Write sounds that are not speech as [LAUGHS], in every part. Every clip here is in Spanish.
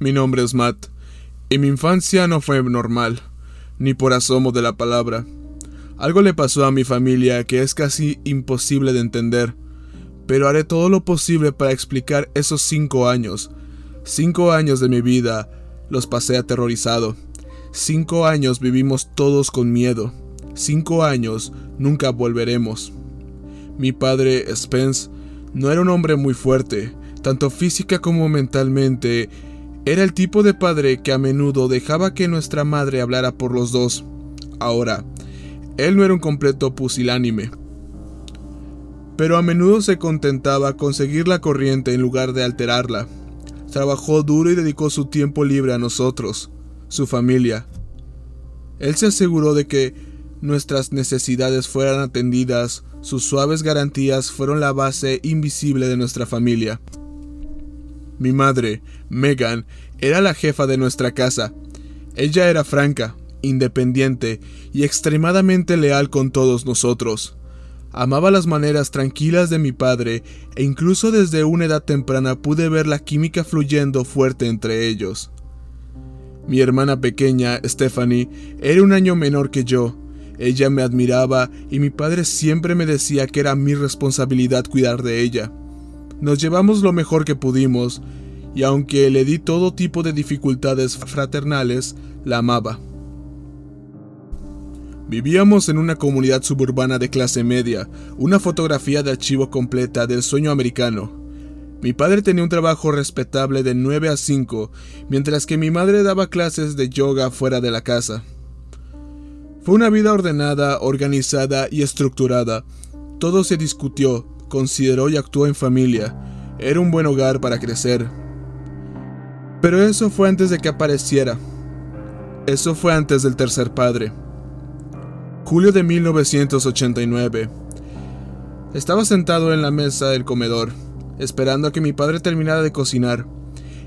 Mi nombre es Matt, y mi infancia no fue normal, ni por asomo de la palabra. Algo le pasó a mi familia que es casi imposible de entender, pero haré todo lo posible para explicar esos cinco años. Cinco años de mi vida los pasé aterrorizado. Cinco años vivimos todos con miedo. Cinco años nunca volveremos. Mi padre, Spence, no era un hombre muy fuerte, tanto física como mentalmente, era el tipo de padre que a menudo dejaba que nuestra madre hablara por los dos. Ahora, él no era un completo pusilánime, pero a menudo se contentaba con seguir la corriente en lugar de alterarla. Trabajó duro y dedicó su tiempo libre a nosotros, su familia. Él se aseguró de que nuestras necesidades fueran atendidas, sus suaves garantías fueron la base invisible de nuestra familia. Mi madre, Megan, era la jefa de nuestra casa. Ella era franca, independiente y extremadamente leal con todos nosotros. Amaba las maneras tranquilas de mi padre e incluso desde una edad temprana pude ver la química fluyendo fuerte entre ellos. Mi hermana pequeña, Stephanie, era un año menor que yo. Ella me admiraba y mi padre siempre me decía que era mi responsabilidad cuidar de ella. Nos llevamos lo mejor que pudimos, y aunque le di todo tipo de dificultades fraternales, la amaba. Vivíamos en una comunidad suburbana de clase media, una fotografía de archivo completa del sueño americano. Mi padre tenía un trabajo respetable de 9 a 5, mientras que mi madre daba clases de yoga fuera de la casa. Fue una vida ordenada, organizada y estructurada. Todo se discutió, consideró y actuó en familia. Era un buen hogar para crecer. Pero eso fue antes de que apareciera. Eso fue antes del tercer padre. Julio de 1989. Estaba sentado en la mesa del comedor, esperando a que mi padre terminara de cocinar.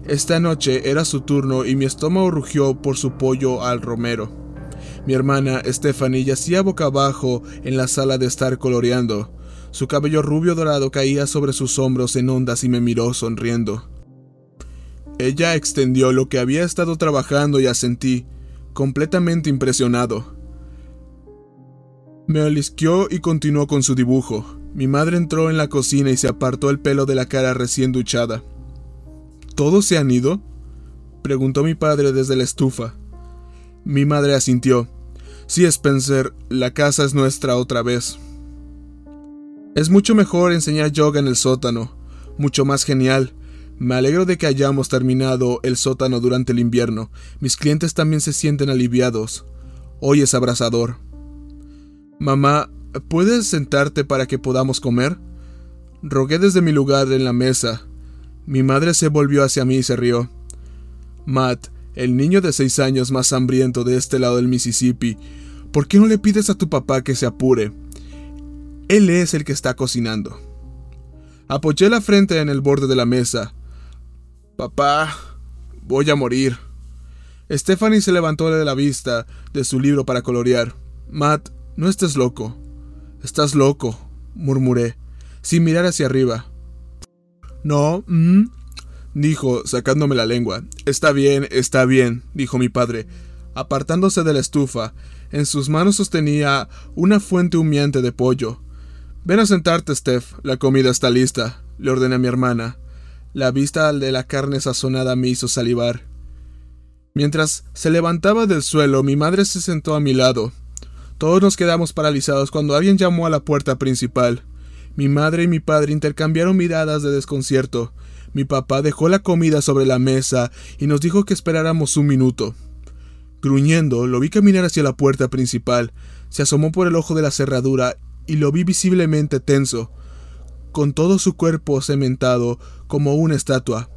Esta noche era su turno y mi estómago rugió por su pollo al romero. Mi hermana Stephanie yacía boca abajo en la sala de estar coloreando. Su cabello rubio dorado caía sobre sus hombros en ondas y me miró sonriendo. Ella extendió lo que había estado trabajando y asentí, completamente impresionado. Me alisqueó y continuó con su dibujo. Mi madre entró en la cocina y se apartó el pelo de la cara recién duchada. ¿Todos se han ido? preguntó mi padre desde la estufa. Mi madre asintió. Sí, Spencer, la casa es nuestra otra vez. Es mucho mejor enseñar yoga en el sótano, mucho más genial. Me alegro de que hayamos terminado el sótano durante el invierno. Mis clientes también se sienten aliviados. Hoy es abrasador. Mamá, ¿puedes sentarte para que podamos comer? Rogué desde mi lugar en la mesa. Mi madre se volvió hacia mí y se rió. Matt, el niño de seis años más hambriento de este lado del Mississippi, ¿por qué no le pides a tu papá que se apure? Él es el que está cocinando. Apoyé la frente en el borde de la mesa. Papá, voy a morir. Stephanie se levantó de la vista de su libro para colorear. Matt, no estés loco. Estás loco, murmuré, sin mirar hacia arriba. No, mm", dijo, sacándome la lengua. Está bien, está bien, dijo mi padre, apartándose de la estufa. En sus manos sostenía una fuente humeante de pollo. Ven a sentarte, Steph. La comida está lista, le ordené a mi hermana. La vista de la carne sazonada me hizo salivar. Mientras se levantaba del suelo, mi madre se sentó a mi lado. Todos nos quedamos paralizados cuando alguien llamó a la puerta principal. Mi madre y mi padre intercambiaron miradas de desconcierto. Mi papá dejó la comida sobre la mesa y nos dijo que esperáramos un minuto. Gruñendo, lo vi caminar hacia la puerta principal. Se asomó por el ojo de la cerradura y lo vi visiblemente tenso, con todo su cuerpo cementado como una estatua.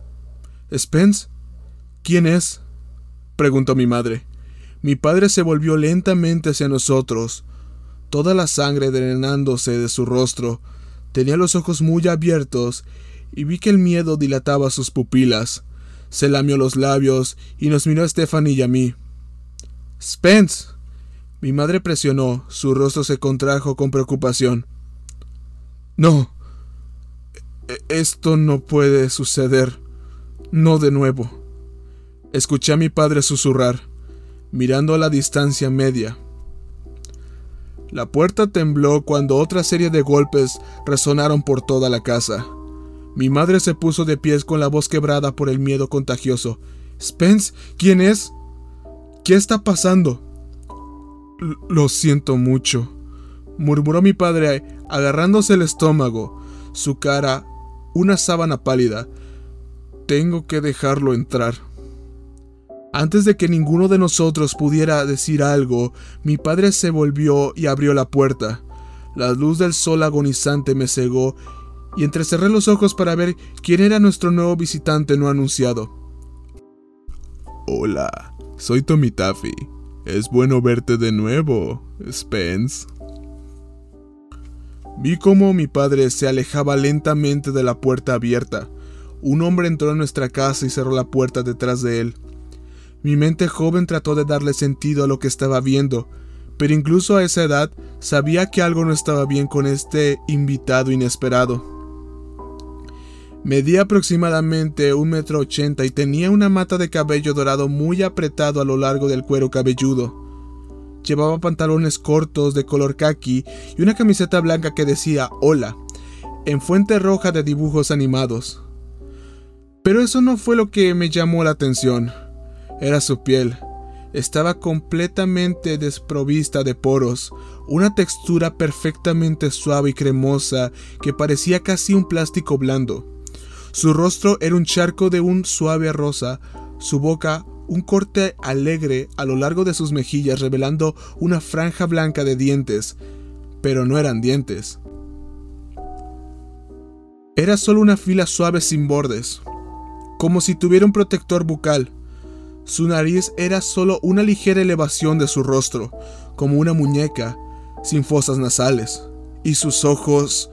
¿Spence? ¿Quién es? preguntó mi madre. Mi padre se volvió lentamente hacia nosotros, toda la sangre drenándose de su rostro. Tenía los ojos muy abiertos y vi que el miedo dilataba sus pupilas. Se lamió los labios y nos miró a Stephanie y a mí. Spence. Mi madre presionó, su rostro se contrajo con preocupación. No. E-, esto no puede suceder. No de nuevo. Escuché a mi padre susurrar, mirando a la distancia media. La puerta tembló cuando otra serie de golpes resonaron por toda la casa. Mi madre se puso de pies con la voz quebrada por el miedo contagioso. Spence, ¿quién es? ¿Qué está pasando? Lo siento mucho, murmuró mi padre agarrándose el estómago, su cara una sábana pálida. Tengo que dejarlo entrar. Antes de que ninguno de nosotros pudiera decir algo, mi padre se volvió y abrió la puerta. La luz del sol agonizante me cegó y entrecerré los ojos para ver quién era nuestro nuevo visitante no anunciado. Hola, soy Tommy Taffy. Es bueno verte de nuevo, Spence. Vi cómo mi padre se alejaba lentamente de la puerta abierta. Un hombre entró en nuestra casa y cerró la puerta detrás de él. Mi mente joven trató de darle sentido a lo que estaba viendo, pero incluso a esa edad sabía que algo no estaba bien con este invitado inesperado. Medía aproximadamente un metro ochenta y tenía una mata de cabello dorado muy apretado a lo largo del cuero cabelludo. Llevaba pantalones cortos de color khaki y una camiseta blanca que decía Hola, en fuente roja de dibujos animados. Pero eso no fue lo que me llamó la atención era su piel. Estaba completamente desprovista de poros, una textura perfectamente suave y cremosa que parecía casi un plástico blando. Su rostro era un charco de un suave rosa, su boca un corte alegre a lo largo de sus mejillas revelando una franja blanca de dientes, pero no eran dientes. Era solo una fila suave sin bordes, como si tuviera un protector bucal. Su nariz era solo una ligera elevación de su rostro, como una muñeca, sin fosas nasales. Y sus ojos...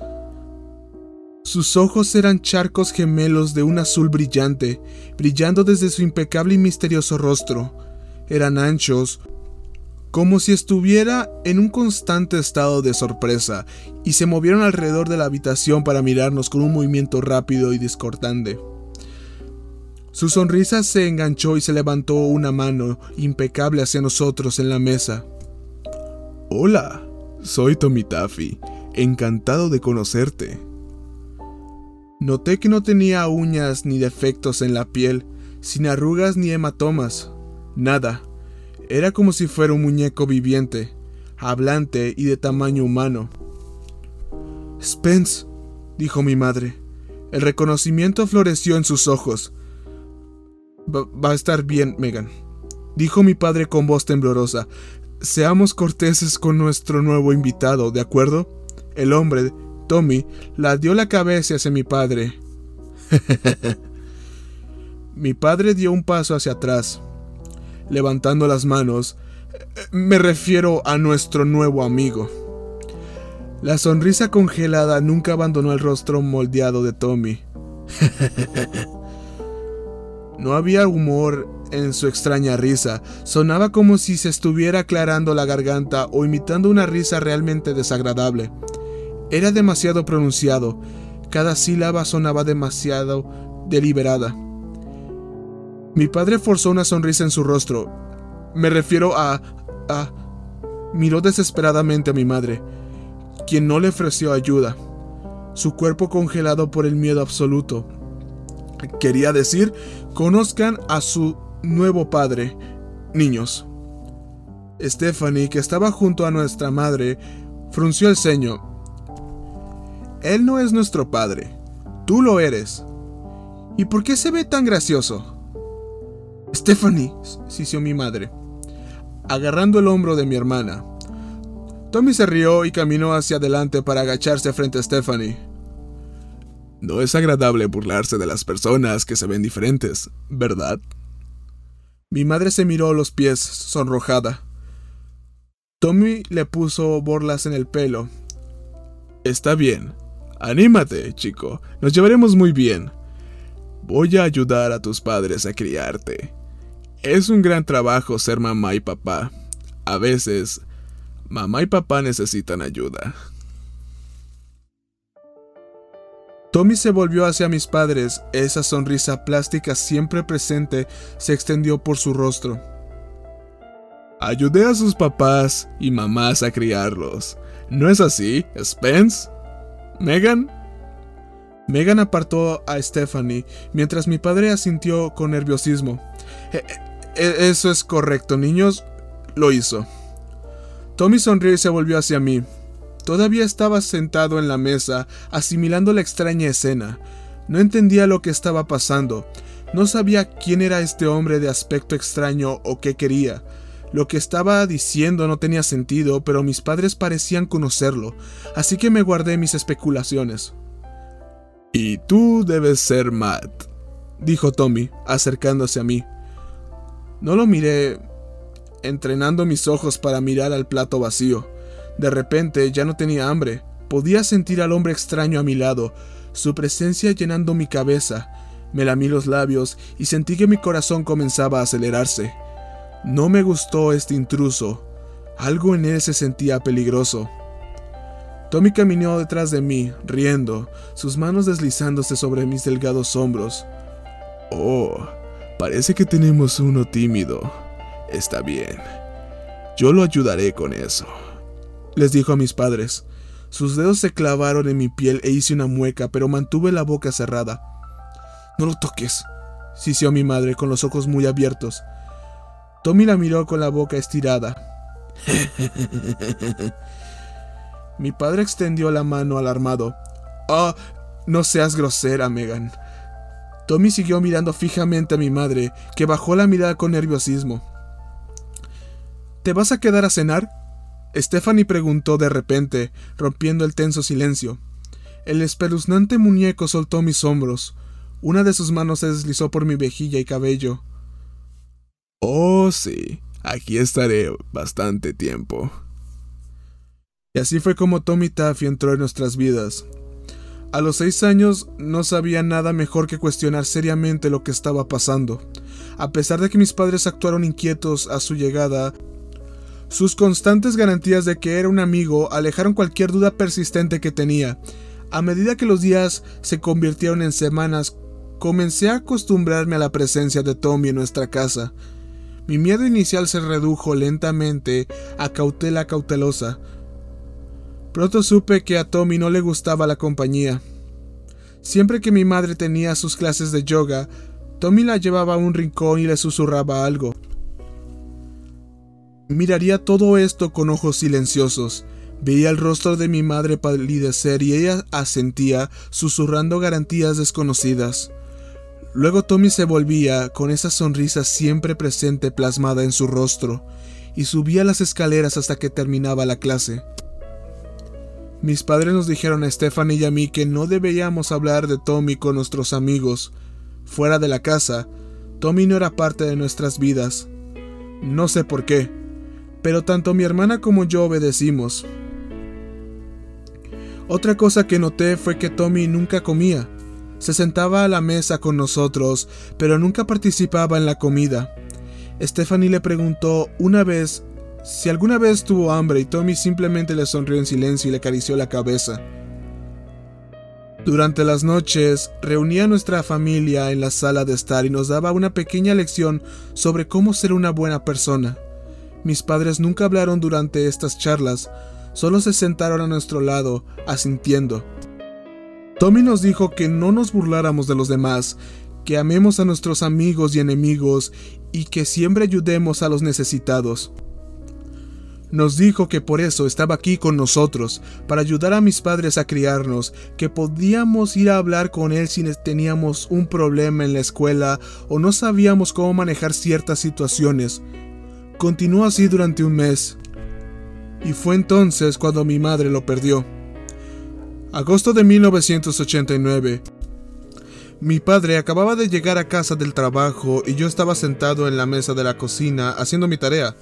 Sus ojos eran charcos gemelos de un azul brillante, brillando desde su impecable y misterioso rostro. Eran anchos, como si estuviera en un constante estado de sorpresa, y se movieron alrededor de la habitación para mirarnos con un movimiento rápido y discordante. Su sonrisa se enganchó y se levantó una mano impecable hacia nosotros en la mesa. Hola, soy Tommy Taffy, encantado de conocerte. Noté que no tenía uñas ni defectos en la piel, sin arrugas ni hematomas, nada. Era como si fuera un muñeco viviente, hablante y de tamaño humano. Spence, dijo mi madre. El reconocimiento floreció en sus ojos. Va, a estar bien, Megan, dijo mi padre con voz temblorosa. Seamos corteses con nuestro nuevo invitado, ¿de acuerdo? El hombre, Tommy, la dio la cabeza hacia mi padre. [LAUGHS] mi padre dio un paso hacia atrás, levantando las manos. Me refiero a nuestro nuevo amigo. La sonrisa congelada nunca abandonó el rostro moldeado de Tommy. [LAUGHS] No había humor en su extraña risa, sonaba como si se estuviera aclarando la garganta o imitando una risa realmente desagradable. Era demasiado pronunciado, cada sílaba sonaba demasiado deliberada. Mi padre forzó una sonrisa en su rostro. Me refiero a... a... Miró desesperadamente a mi madre, quien no le ofreció ayuda, su cuerpo congelado por el miedo absoluto. Quería decir, conozcan a su nuevo padre, niños. Stephanie, que estaba junto a nuestra madre, frunció el ceño. Él no es nuestro padre, tú lo eres. ¿Y por qué se ve tan gracioso? Stephanie, sisió mi madre, agarrando el hombro de mi hermana. Tommy se rió y caminó hacia adelante para agacharse frente a Stephanie. No es agradable burlarse de las personas que se ven diferentes, ¿verdad? Mi madre se miró los pies, sonrojada. Tommy le puso borlas en el pelo. Está bien. Anímate, chico. Nos llevaremos muy bien. Voy a ayudar a tus padres a criarte. Es un gran trabajo ser mamá y papá. A veces, mamá y papá necesitan ayuda. Tommy se volvió hacia mis padres, esa sonrisa plástica siempre presente se extendió por su rostro. Ayudé a sus papás y mamás a criarlos. ¿No es así, Spence? ¿Megan? Megan apartó a Stephanie mientras mi padre asintió con nerviosismo. E, e, eso es correcto, niños. Lo hizo. Tommy sonrió y se volvió hacia mí. Todavía estaba sentado en la mesa, asimilando la extraña escena. No entendía lo que estaba pasando. No sabía quién era este hombre de aspecto extraño o qué quería. Lo que estaba diciendo no tenía sentido, pero mis padres parecían conocerlo, así que me guardé mis especulaciones. Y tú debes ser Matt, dijo Tommy, acercándose a mí. No lo miré, entrenando mis ojos para mirar al plato vacío. De repente ya no tenía hambre. Podía sentir al hombre extraño a mi lado, su presencia llenando mi cabeza. Me lamí los labios y sentí que mi corazón comenzaba a acelerarse. No me gustó este intruso. Algo en él se sentía peligroso. Tommy caminó detrás de mí, riendo, sus manos deslizándose sobre mis delgados hombros. Oh, parece que tenemos uno tímido. Está bien. Yo lo ayudaré con eso. Les dijo a mis padres. Sus dedos se clavaron en mi piel e hice una mueca, pero mantuve la boca cerrada. No lo toques, sisió mi madre con los ojos muy abiertos. Tommy la miró con la boca estirada. Mi padre extendió la mano alarmado. Oh, no seas grosera, Megan. Tommy siguió mirando fijamente a mi madre, que bajó la mirada con nerviosismo. ¿Te vas a quedar a cenar? Stephanie preguntó de repente, rompiendo el tenso silencio. El espeluznante muñeco soltó mis hombros. Una de sus manos se deslizó por mi vejilla y cabello. Oh, sí, aquí estaré bastante tiempo. Y así fue como Tommy Taffy entró en nuestras vidas. A los seis años no sabía nada mejor que cuestionar seriamente lo que estaba pasando. A pesar de que mis padres actuaron inquietos a su llegada, sus constantes garantías de que era un amigo alejaron cualquier duda persistente que tenía. A medida que los días se convirtieron en semanas, comencé a acostumbrarme a la presencia de Tommy en nuestra casa. Mi miedo inicial se redujo lentamente a cautela cautelosa, Pronto supe que a Tommy no le gustaba la compañía. Siempre que mi madre tenía sus clases de yoga, Tommy la llevaba a un rincón y le susurraba algo. Miraría todo esto con ojos silenciosos. Veía el rostro de mi madre palidecer y ella asentía, susurrando garantías desconocidas. Luego Tommy se volvía, con esa sonrisa siempre presente plasmada en su rostro, y subía las escaleras hasta que terminaba la clase. Mis padres nos dijeron a Stephanie y a mí que no debíamos hablar de Tommy con nuestros amigos. Fuera de la casa, Tommy no era parte de nuestras vidas. No sé por qué, pero tanto mi hermana como yo obedecimos. Otra cosa que noté fue que Tommy nunca comía. Se sentaba a la mesa con nosotros, pero nunca participaba en la comida. Stephanie le preguntó una vez si alguna vez tuvo hambre y Tommy simplemente le sonrió en silencio y le acarició la cabeza. Durante las noches, reunía a nuestra familia en la sala de estar y nos daba una pequeña lección sobre cómo ser una buena persona. Mis padres nunca hablaron durante estas charlas, solo se sentaron a nuestro lado, asintiendo. Tommy nos dijo que no nos burláramos de los demás, que amemos a nuestros amigos y enemigos y que siempre ayudemos a los necesitados. Nos dijo que por eso estaba aquí con nosotros, para ayudar a mis padres a criarnos, que podíamos ir a hablar con él si teníamos un problema en la escuela o no sabíamos cómo manejar ciertas situaciones. Continuó así durante un mes. Y fue entonces cuando mi madre lo perdió. Agosto de 1989. Mi padre acababa de llegar a casa del trabajo y yo estaba sentado en la mesa de la cocina haciendo mi tarea.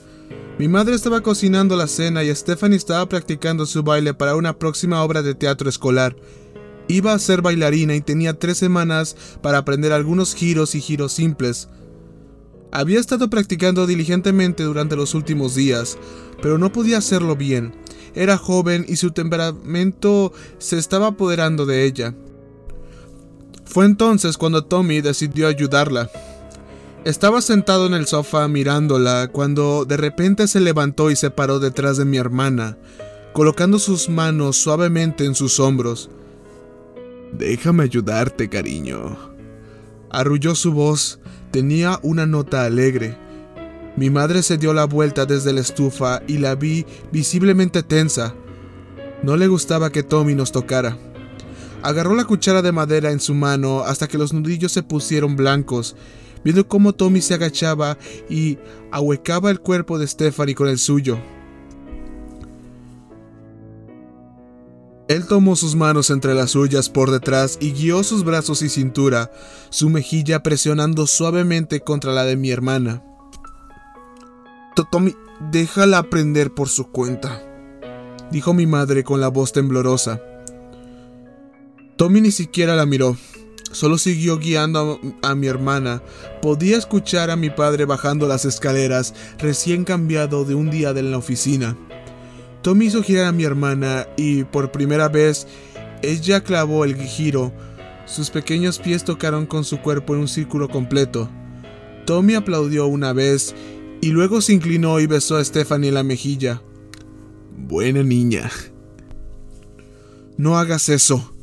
Mi madre estaba cocinando la cena y Stephanie estaba practicando su baile para una próxima obra de teatro escolar. Iba a ser bailarina y tenía tres semanas para aprender algunos giros y giros simples. Había estado practicando diligentemente durante los últimos días, pero no podía hacerlo bien. Era joven y su temperamento se estaba apoderando de ella. Fue entonces cuando Tommy decidió ayudarla. Estaba sentado en el sofá mirándola cuando de repente se levantó y se paró detrás de mi hermana, colocando sus manos suavemente en sus hombros. Déjame ayudarte, cariño. Arrulló su voz, tenía una nota alegre. Mi madre se dio la vuelta desde la estufa y la vi visiblemente tensa. No le gustaba que Tommy nos tocara. Agarró la cuchara de madera en su mano hasta que los nudillos se pusieron blancos, viendo cómo Tommy se agachaba y ahuecaba el cuerpo de Stephanie con el suyo. Él tomó sus manos entre las suyas por detrás y guió sus brazos y cintura, su mejilla presionando suavemente contra la de mi hermana. Tommy, déjala aprender por su cuenta, dijo mi madre con la voz temblorosa. Tommy ni siquiera la miró, solo siguió guiando a, mi hermana. Podía escuchar a mi padre bajando las escaleras, recién cambiado de un día de la oficina. Tommy hizo girar a mi hermana y por primera vez ella clavó el giro. Sus pequeños pies tocaron con su cuerpo en un círculo completo. Tommy aplaudió una vez y luego se inclinó y besó a Stephanie en la mejilla. Buena niña. No hagas eso,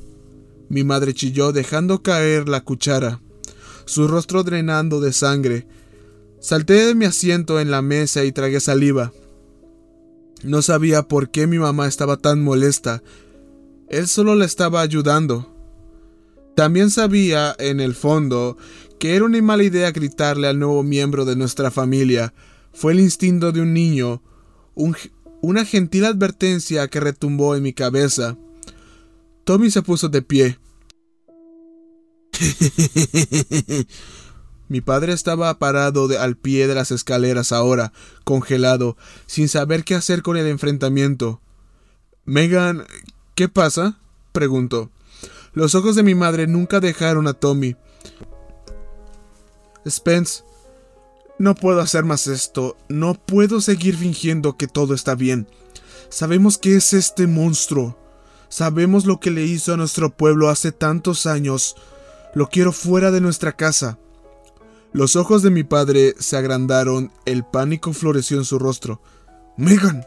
mi madre chilló dejando caer la cuchara, su rostro drenando de sangre. Salté de mi asiento en la mesa y tragué saliva. No sabía por qué mi mamá estaba tan molesta. Él solo la estaba ayudando. También sabía, en el fondo, que era una mala idea gritarle al nuevo miembro de nuestra familia. Fue el instinto de un niño, una gentil advertencia que retumbó en mi cabeza. Tommy se puso de pie. [LAUGHS] Mi padre estaba parado al pie de las escaleras ahora, congelado, sin saber qué hacer con el enfrentamiento. Megan, ¿qué pasa? preguntó. Los ojos de mi madre nunca dejaron a Tommy. Spence, no puedo hacer más esto. No puedo seguir fingiendo que todo está bien. Sabemos que es este monstruo. Sabemos lo que le hizo a nuestro pueblo hace tantos años. Lo quiero fuera de nuestra casa. Los ojos de mi padre se agrandaron, el pánico floreció en su rostro. Megan.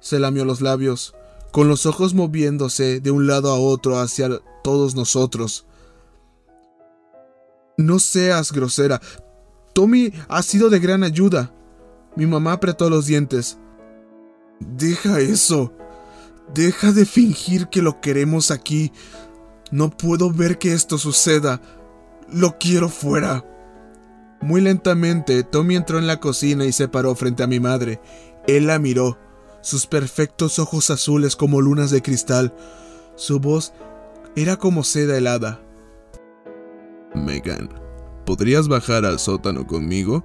Se lamió los labios, con los ojos moviéndose de un lado a otro hacia todos nosotros. No seas grosera. Tommy ha sido de gran ayuda. Mi mamá apretó los dientes. Deja eso. Deja de fingir que lo queremos aquí. No puedo ver que esto suceda. Lo quiero fuera. Muy lentamente, Tommy entró en la cocina y se paró frente a mi madre. Él la miró, sus perfectos ojos azules como lunas de cristal. Su voz era como seda helada. Megan, ¿podrías bajar al sótano conmigo?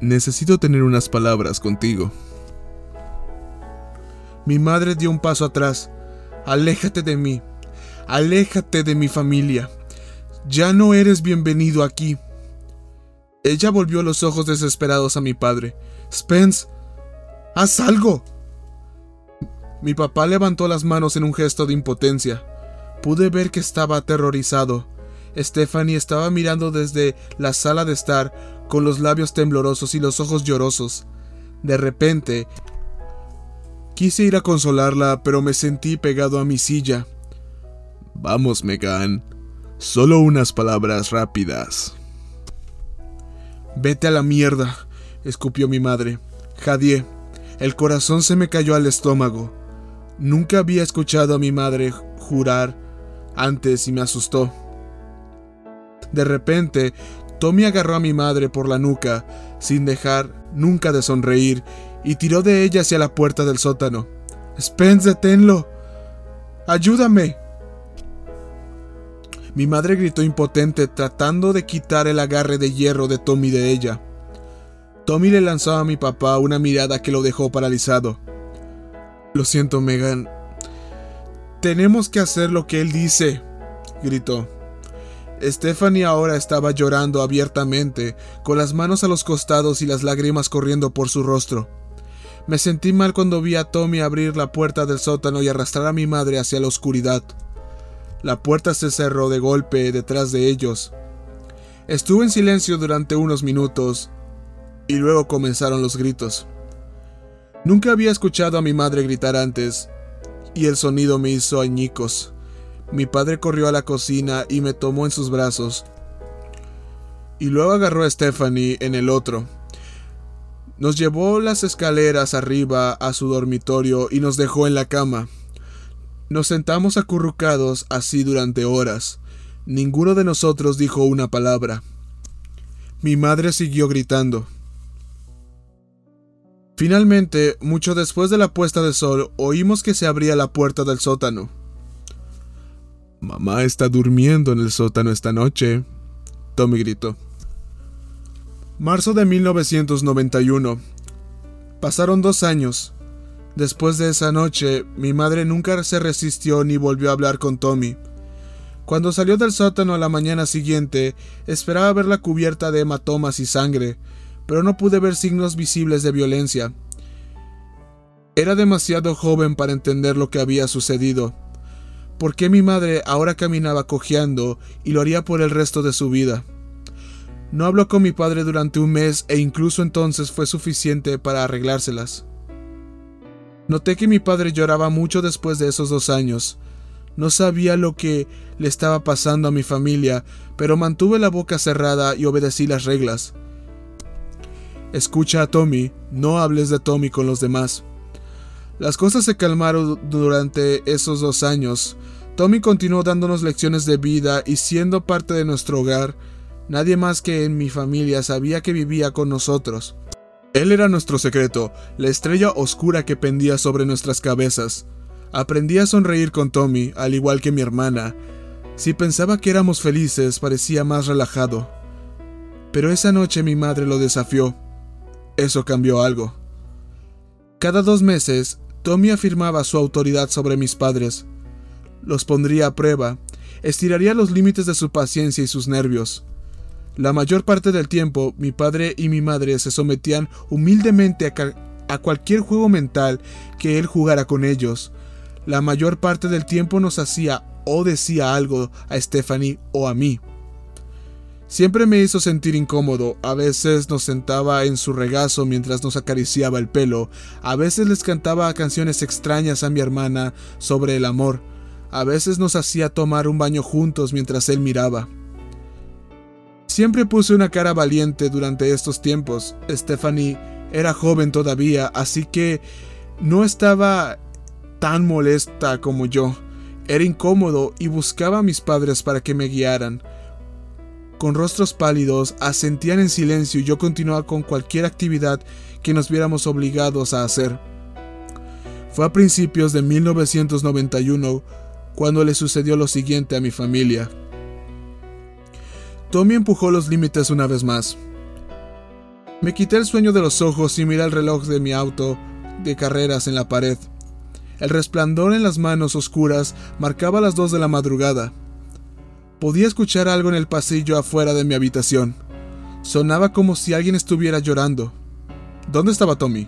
Necesito tener unas palabras contigo. Mi madre dio un paso atrás. Aléjate de mí. Aléjate de mi familia. Ya no eres bienvenido aquí. Ella volvió los ojos desesperados a mi padre. Spence, haz algo. Mi papá levantó las manos en un gesto de impotencia. Pude ver que estaba aterrorizado. Stephanie estaba mirando desde la sala de estar, con los labios temblorosos y los ojos llorosos. De repente, Quise ir a consolarla, pero me sentí pegado a mi silla. Vamos, Megan. Solo unas palabras rápidas. Vete a la mierda, escupió mi madre. Jadié, el corazón se me cayó al estómago. Nunca había escuchado a mi madre jurar antes y me asustó. De repente, Tommy agarró a mi madre por la nuca, sin dejar nunca de sonreír, y tiró de ella hacia la puerta del sótano. Spence, deténlo. Ayúdame. Mi madre gritó impotente, tratando de quitar el agarre de hierro de Tommy de ella. Tommy le lanzó a mi papá una mirada que lo dejó paralizado. Lo siento, Megan. Tenemos que hacer lo que él dice, gritó. Stephanie ahora estaba llorando abiertamente, con las manos a los costados y las lágrimas corriendo por su rostro. Me sentí mal cuando vi a Tommy abrir la puerta del sótano y arrastrar a mi madre hacia la oscuridad. La puerta se cerró de golpe detrás de ellos. Estuve en silencio durante unos minutos y luego comenzaron los gritos. Nunca había escuchado a mi madre gritar antes y el sonido me hizo añicos. Mi padre corrió a la cocina y me tomó en sus brazos. Y luego agarró a Stephanie en el otro. Nos llevó las escaleras arriba a su dormitorio y nos dejó en la cama. Nos sentamos acurrucados así durante horas. Ninguno de nosotros dijo una palabra. Mi madre siguió gritando. Finalmente, mucho después de la puesta de sol, oímos que se abría la puerta del sótano. Mamá está durmiendo en el sótano esta noche, Tommy gritó. Marzo de 1991. Pasaron dos años. Después de esa noche, mi madre nunca se resistió ni volvió a hablar con Tommy. Cuando salió del sótano a la mañana siguiente, esperaba verla cubierta de hematomas y sangre, pero no pude ver signos visibles de violencia. Era demasiado joven para entender lo que había sucedido. ¿Por qué mi madre ahora caminaba cojeando y lo haría por el resto de su vida? No habló con mi padre durante un mes e incluso entonces fue suficiente para arreglárselas. Noté que mi padre lloraba mucho después de esos dos años. No sabía lo que le estaba pasando a mi familia, pero mantuve la boca cerrada y obedecí las reglas. Escucha a Tommy, no hables de Tommy con los demás. Las cosas se calmaron durante esos dos años. Tommy continuó dándonos lecciones de vida y siendo parte de nuestro hogar. Nadie más que en mi familia sabía que vivía con nosotros. Él era nuestro secreto, la estrella oscura que pendía sobre nuestras cabezas. Aprendí a sonreír con Tommy, al igual que mi hermana. Si pensaba que éramos felices, parecía más relajado. Pero esa noche mi madre lo desafió. Eso cambió algo. Cada dos meses, Tommy afirmaba su autoridad sobre mis padres. Los pondría a prueba, estiraría los límites de su paciencia y sus nervios. La mayor parte del tiempo, mi padre y mi madre se sometían humildemente a, a, cualquier juego mental que él jugara con ellos. La mayor parte del tiempo nos hacía o decía algo a Stephanie o a mí. Siempre me hizo sentir incómodo, a veces nos sentaba en su regazo mientras nos acariciaba el pelo, a veces les cantaba canciones extrañas a mi hermana sobre el amor, a veces nos hacía tomar un baño juntos mientras él miraba. Siempre puse una cara valiente durante estos tiempos. Stephanie era joven todavía, así que no estaba tan molesta como yo. Era incómodo y buscaba a mis padres para que me guiaran. Con rostros pálidos, asentían en silencio y yo continuaba con cualquier actividad que nos viéramos obligados a hacer. Fue a principios de 1991 cuando le sucedió lo siguiente a mi familia. Tommy empujó los límites una vez más. Me quité el sueño de los ojos y miré el reloj de mi auto de carreras en la pared. El resplandor en las manos oscuras marcaba las dos de la madrugada. Podía escuchar algo en el pasillo afuera de mi habitación. Sonaba como si alguien estuviera llorando. ¿Dónde estaba Tommy?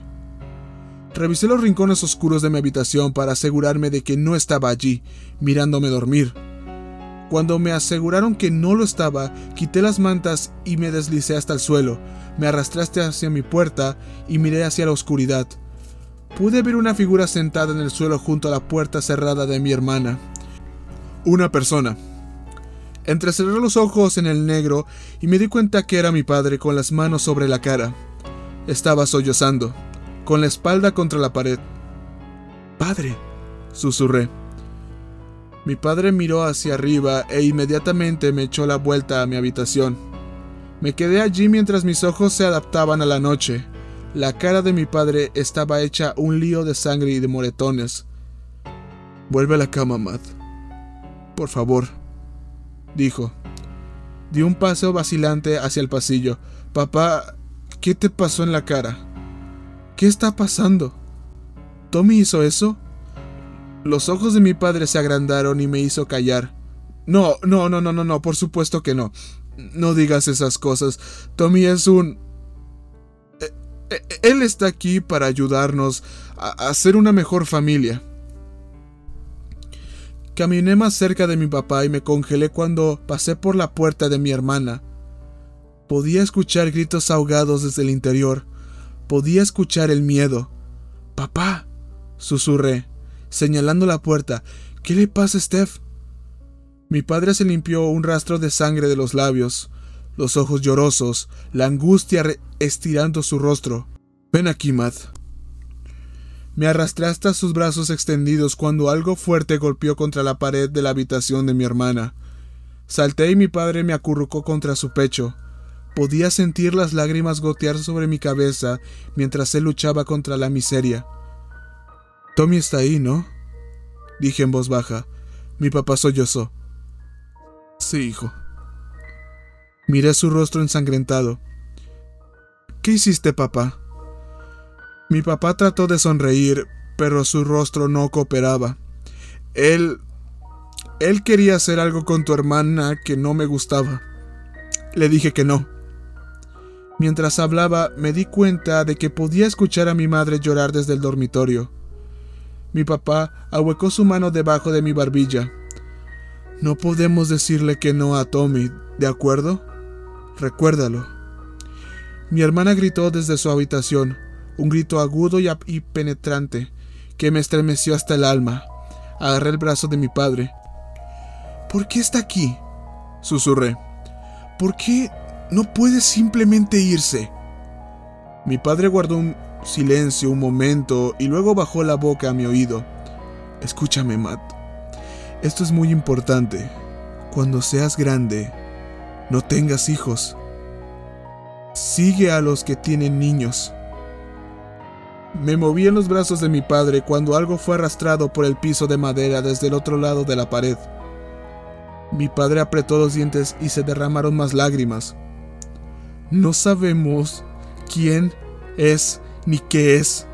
Revisé los rincones oscuros de mi habitación para asegurarme de que no estaba allí, mirándome dormir. Cuando me aseguraron que no lo estaba, quité las mantas y me deslicé hasta el suelo. Me arrastraste hacia mi puerta y miré hacia la oscuridad. Pude ver una figura sentada en el suelo junto a la puerta cerrada de mi hermana. Una persona. Entrecerré los ojos en el negro y me di cuenta que era mi padre con las manos sobre la cara. Estaba sollozando, con la espalda contra la pared. Padre, susurré. Mi padre miró hacia arriba e inmediatamente me echó la vuelta a mi habitación. Me quedé allí mientras mis ojos se adaptaban a la noche. La cara de mi padre estaba hecha un lío de sangre y de moretones. Vuelve a la cama, Matt. Por favor dijo. Di un paso vacilante hacia el pasillo. Papá, ¿qué te pasó en la cara? ¿Qué está pasando? ¿Tommy hizo eso? Los ojos de mi padre se agrandaron y me hizo callar. No, no, no, no, no, no, por supuesto que no. No digas esas cosas. Tommy es un... E, e, él está aquí para ayudarnos a, ser una mejor familia. Caminé más cerca de mi papá y me congelé cuando pasé por la puerta de mi hermana. Podía escuchar gritos ahogados desde el interior. Podía escuchar el miedo. Papá, susurré, señalando la puerta. ¿Qué le pasa, Steph? Mi padre se limpió un rastro de sangre de los labios, los ojos llorosos, la angustia estirando su rostro. Ven aquí, Matt. Me arrastré hasta sus brazos extendidos cuando algo fuerte golpeó contra la pared de la habitación de mi hermana. Salté y mi padre me acurrucó contra su pecho. Podía sentir las lágrimas gotear sobre mi cabeza mientras él luchaba contra la miseria. Tommy está ahí, ¿no? Dije en voz baja. Mi papá sollozó. Sí, hijo. Miré su rostro ensangrentado. ¿Qué hiciste, papá? Mi papá trató de sonreír, pero su rostro no cooperaba. Él... Él quería hacer algo con tu hermana que no me gustaba. Le dije que no. Mientras hablaba, me di cuenta de que podía escuchar a mi madre llorar desde el dormitorio. Mi papá ahuecó su mano debajo de mi barbilla. No podemos decirle que no a Tommy, ¿de acuerdo? Recuérdalo. Mi hermana gritó desde su habitación un grito agudo y, penetrante que me estremeció hasta el alma. Agarré el brazo de mi padre. ¿Por qué está aquí? susurré. ¿Por qué no puede simplemente irse? Mi padre guardó un silencio un momento y luego bajó la boca a mi oído. Escúchame, Matt. Esto es muy importante. Cuando seas grande, no tengas hijos. Sigue a los que tienen niños. Me moví en los brazos de mi padre cuando algo fue arrastrado por el piso de madera desde el otro lado de la pared. Mi padre apretó los dientes y se derramaron más lágrimas. No sabemos quién es ni qué es.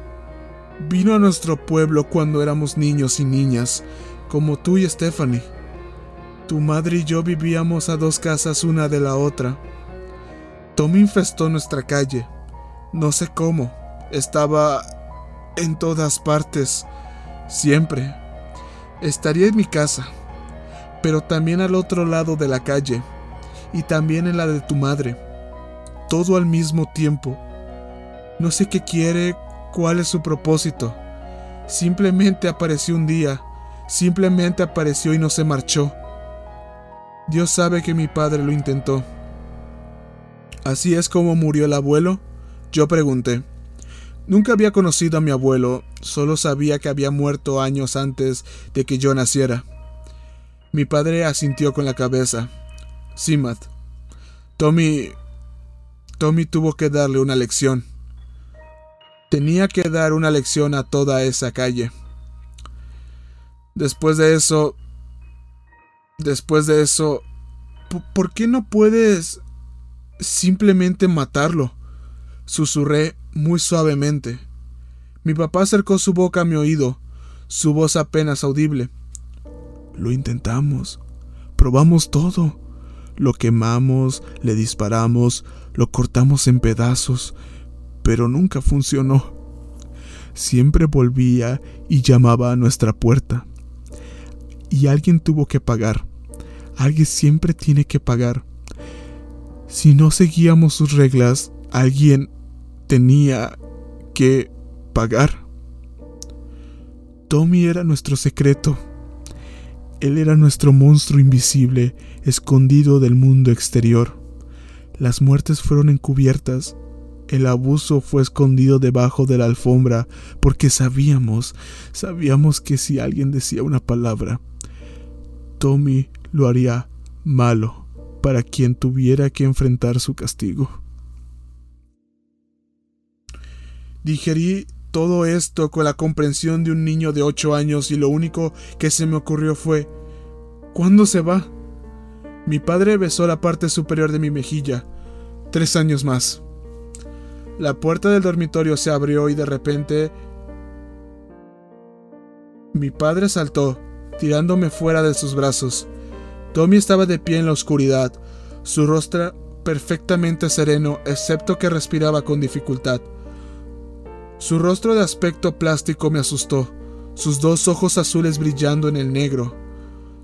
Vino a nuestro pueblo cuando éramos niños y niñas, como tú y Stephanie. Tu madre y yo vivíamos a dos casas una de la otra. Tommy infestó nuestra calle. No sé cómo estaba en todas partes, siempre. Estaría en mi casa, pero también al otro lado de la calle, y también en la de tu madre, todo al mismo tiempo. No sé qué quiere, cuál es su propósito. Simplemente apareció un día, simplemente apareció y no se marchó. Dios sabe que mi padre lo intentó. ¿Así es como murió el abuelo? Yo pregunté. Nunca había conocido a mi abuelo, solo sabía que había muerto años antes de que yo naciera. Mi padre asintió con la cabeza. Sí, Matt. Tommy... Tommy tuvo que darle una lección. Tenía que dar una lección a toda esa calle. Después de eso... Después de eso... ¿Por qué no puedes simplemente matarlo? Susurré muy suavemente. Mi papá acercó su boca a mi oído, su voz apenas audible. Lo intentamos. Probamos todo. Lo quemamos, le disparamos, lo cortamos en pedazos, pero nunca funcionó. Siempre volvía y llamaba a nuestra puerta. Y alguien tuvo que pagar. Alguien siempre tiene que pagar. Si no seguíamos sus reglas, alguien tenía que pagar. Tommy era nuestro secreto. Él era nuestro monstruo invisible, escondido del mundo exterior. Las muertes fueron encubiertas. El abuso fue escondido debajo de la alfombra porque sabíamos, sabíamos que si alguien decía una palabra, Tommy lo haría malo para quien tuviera que enfrentar su castigo. Digerí todo esto con la comprensión de un niño de ocho años y lo único que se me ocurrió fue ¿Cuándo se va? Mi padre besó la parte superior de mi mejilla. Tres años más. La puerta del dormitorio se abrió y de repente mi padre saltó, tirándome fuera de sus brazos. Tommy estaba de pie en la oscuridad, su rostro perfectamente sereno, excepto que respiraba con dificultad. Su rostro de aspecto plástico me asustó, sus dos ojos azules brillando en el negro.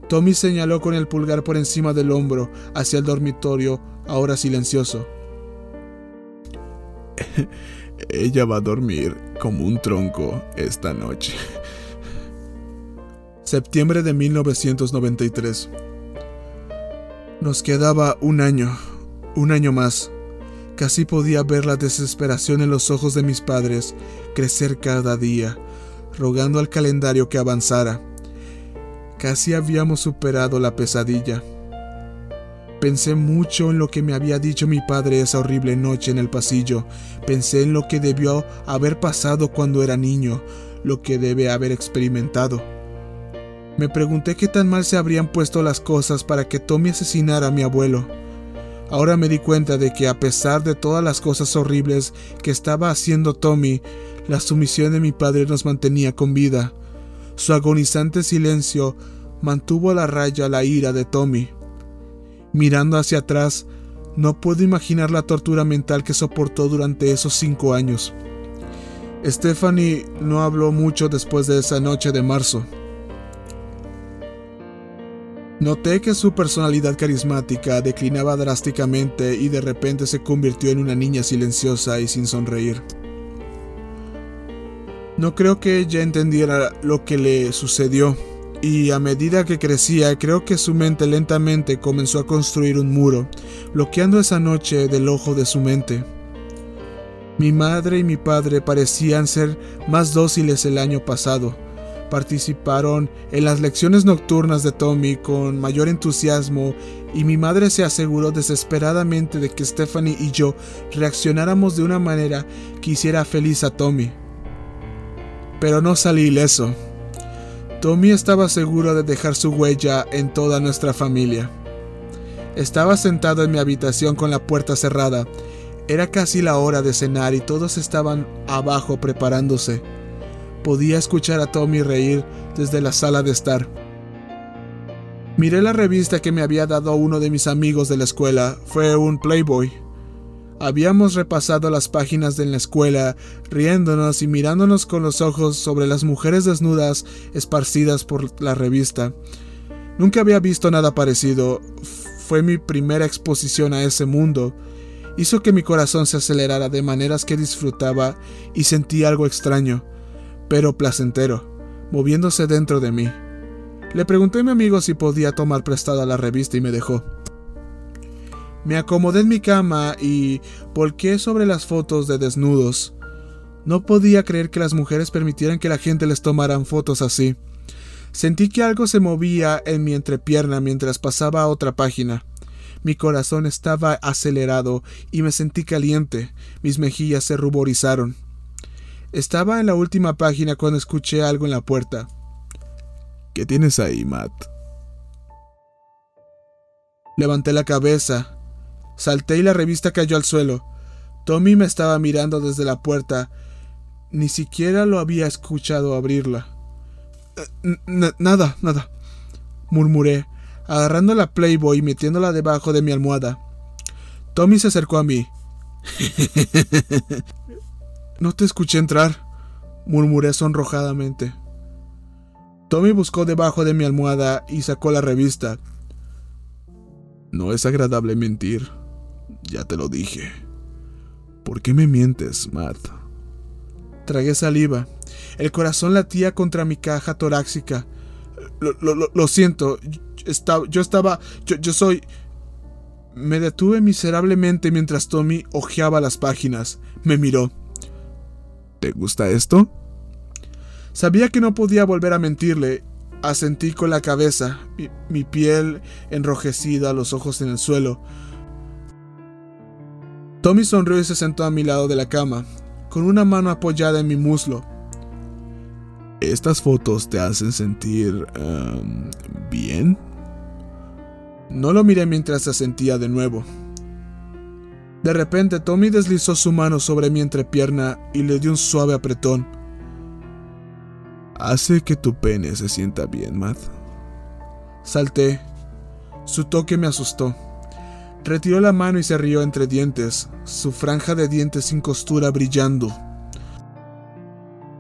Tommy señaló con el pulgar por encima del hombro hacia el dormitorio, ahora silencioso. [LAUGHS] Ella va a dormir como un tronco esta noche. Septiembre de 1993. Nos quedaba un año, un año más. Casi podía ver la desesperación en los ojos de mis padres crecer cada día, rogando al calendario que avanzara. Casi habíamos superado la pesadilla. Pensé mucho en lo que me había dicho mi padre esa horrible noche en el pasillo. Pensé en lo que debió haber pasado cuando era niño, lo que debe haber experimentado. Me pregunté qué tan mal se habrían puesto las cosas para que Tommy asesinara a mi abuelo. Ahora me di cuenta de que a pesar de todas las cosas horribles que estaba haciendo Tommy, la sumisión de mi padre nos mantenía con vida. Su agonizante silencio mantuvo a la raya la ira de Tommy. Mirando hacia atrás, no puedo imaginar la tortura mental que soportó durante esos cinco años. Stephanie no habló mucho después de esa noche de marzo. Noté que su personalidad carismática declinaba drásticamente y de repente se convirtió en una niña silenciosa y sin sonreír. No creo que ella entendiera lo que le sucedió, y a medida que crecía creo que su mente lentamente comenzó a construir un muro, bloqueando esa noche del ojo de su mente. Mi madre y mi padre parecían ser más dóciles el año pasado, participaron en las lecciones nocturnas de Tommy con mayor entusiasmo y mi madre se aseguró desesperadamente de que Stephanie y yo reaccionáramos de una manera que hiciera feliz a Tommy. Pero no salí ileso. Tommy estaba seguro de dejar su huella en toda nuestra familia. Estaba sentado en mi habitación con la puerta cerrada. Era casi la hora de cenar y todos estaban abajo preparándose. Podía escuchar a Tommy reír desde la sala de estar. Miré la revista que me había dado uno de mis amigos de la escuela. Fue un Playboy. Habíamos repasado las páginas de la escuela, riéndonos y mirándonos con los ojos sobre las mujeres desnudas esparcidas por la revista. Nunca había visto nada parecido. Fue mi primera exposición a ese mundo. Hizo que mi corazón se acelerara de maneras que disfrutaba y sentí algo extraño pero placentero, moviéndose dentro de mí. Le pregunté a mi amigo si podía tomar prestada la revista y me dejó. Me acomodé en mi cama y volqué sobre las fotos de desnudos. No podía creer que las mujeres permitieran que la gente les tomaran fotos así. Sentí que algo se movía en mi entrepierna mientras pasaba a otra página. Mi corazón estaba acelerado y me sentí caliente. Mis mejillas se ruborizaron. Estaba en la última página cuando escuché algo en la puerta. ¿Qué tienes ahí, Matt? Levanté la cabeza, salté y la revista cayó al suelo. Tommy me estaba mirando desde la puerta. Ni siquiera lo había escuchado abrirla. Eh, nada, nada, murmuré, agarrando la Playboy y metiéndola debajo de mi almohada. Tommy se acercó a mí. [LAUGHS] No te escuché entrar, murmuré sonrojadamente. Tommy buscó debajo de mi almohada y sacó la revista. No es agradable mentir, ya te lo dije. ¿Por qué me mientes, Matt? Tragué saliva. El corazón latía contra mi caja torácica. Lo, siento. yo estaba. Yo, yo soy. Me detuve miserablemente mientras Tommy hojeaba las páginas. Me miró. ¿Te gusta esto? Sabía que no podía volver a mentirle. Asentí con la cabeza, mi, piel enrojecida, los ojos en el suelo. Tommy sonrió y se sentó a mi lado de la cama, con una mano apoyada en mi muslo. ¿Estas fotos te hacen sentir... Em, bien? No lo miré mientras se sentía de nuevo. De repente Tommy deslizó su mano sobre mi entrepierna y le dio un suave apretón. Hace que tu pene se sienta bien, Matt. Salté. Su toque me asustó. Retiró la mano y se rió entre dientes, su franja de dientes sin costura brillando.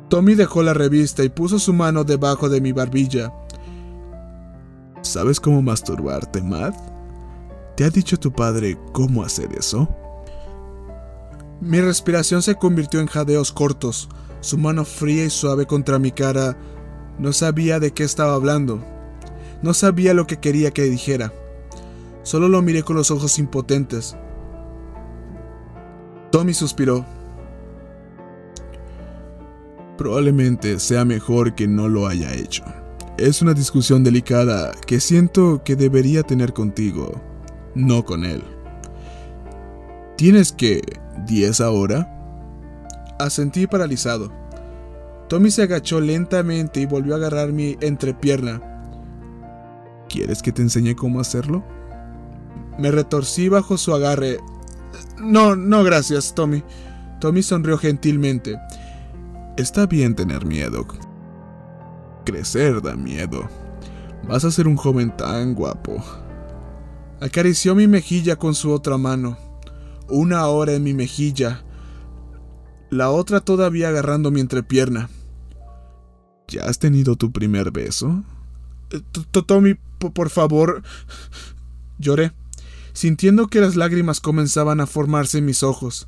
Tommy dejó la revista y puso su mano debajo de mi barbilla. ¿Sabes cómo masturbarte, Matt? ¿Te ha dicho tu padre cómo hacer eso? Mi respiración se convirtió en jadeos cortos. Su mano fría y suave contra mi cara. No sabía de qué estaba hablando. No sabía lo que quería que dijera. Solo lo miré con los ojos impotentes. Tommy suspiró. Probablemente sea mejor que no lo haya hecho. Es una discusión delicada que siento que debería tener contigo, no con él. ¿Tienes que 10 ahora? Asentí paralizado. Tommy se agachó lentamente y volvió a agarrar mi entrepierna. ¿Quieres que te enseñe cómo hacerlo? Me retorcí bajo su agarre. No, no, gracias, Tommy. Tommy sonrió gentilmente. Está bien tener miedo. Crecer da miedo. Vas a ser un joven tan guapo. Acarició mi mejilla con su otra mano. Una hora en mi mejilla. La otra todavía agarrando mi entrepierna. ¿Ya has tenido tu primer beso? Eh, Tommy, por favor. Lloré, sintiendo que las lágrimas comenzaban a formarse en mis ojos.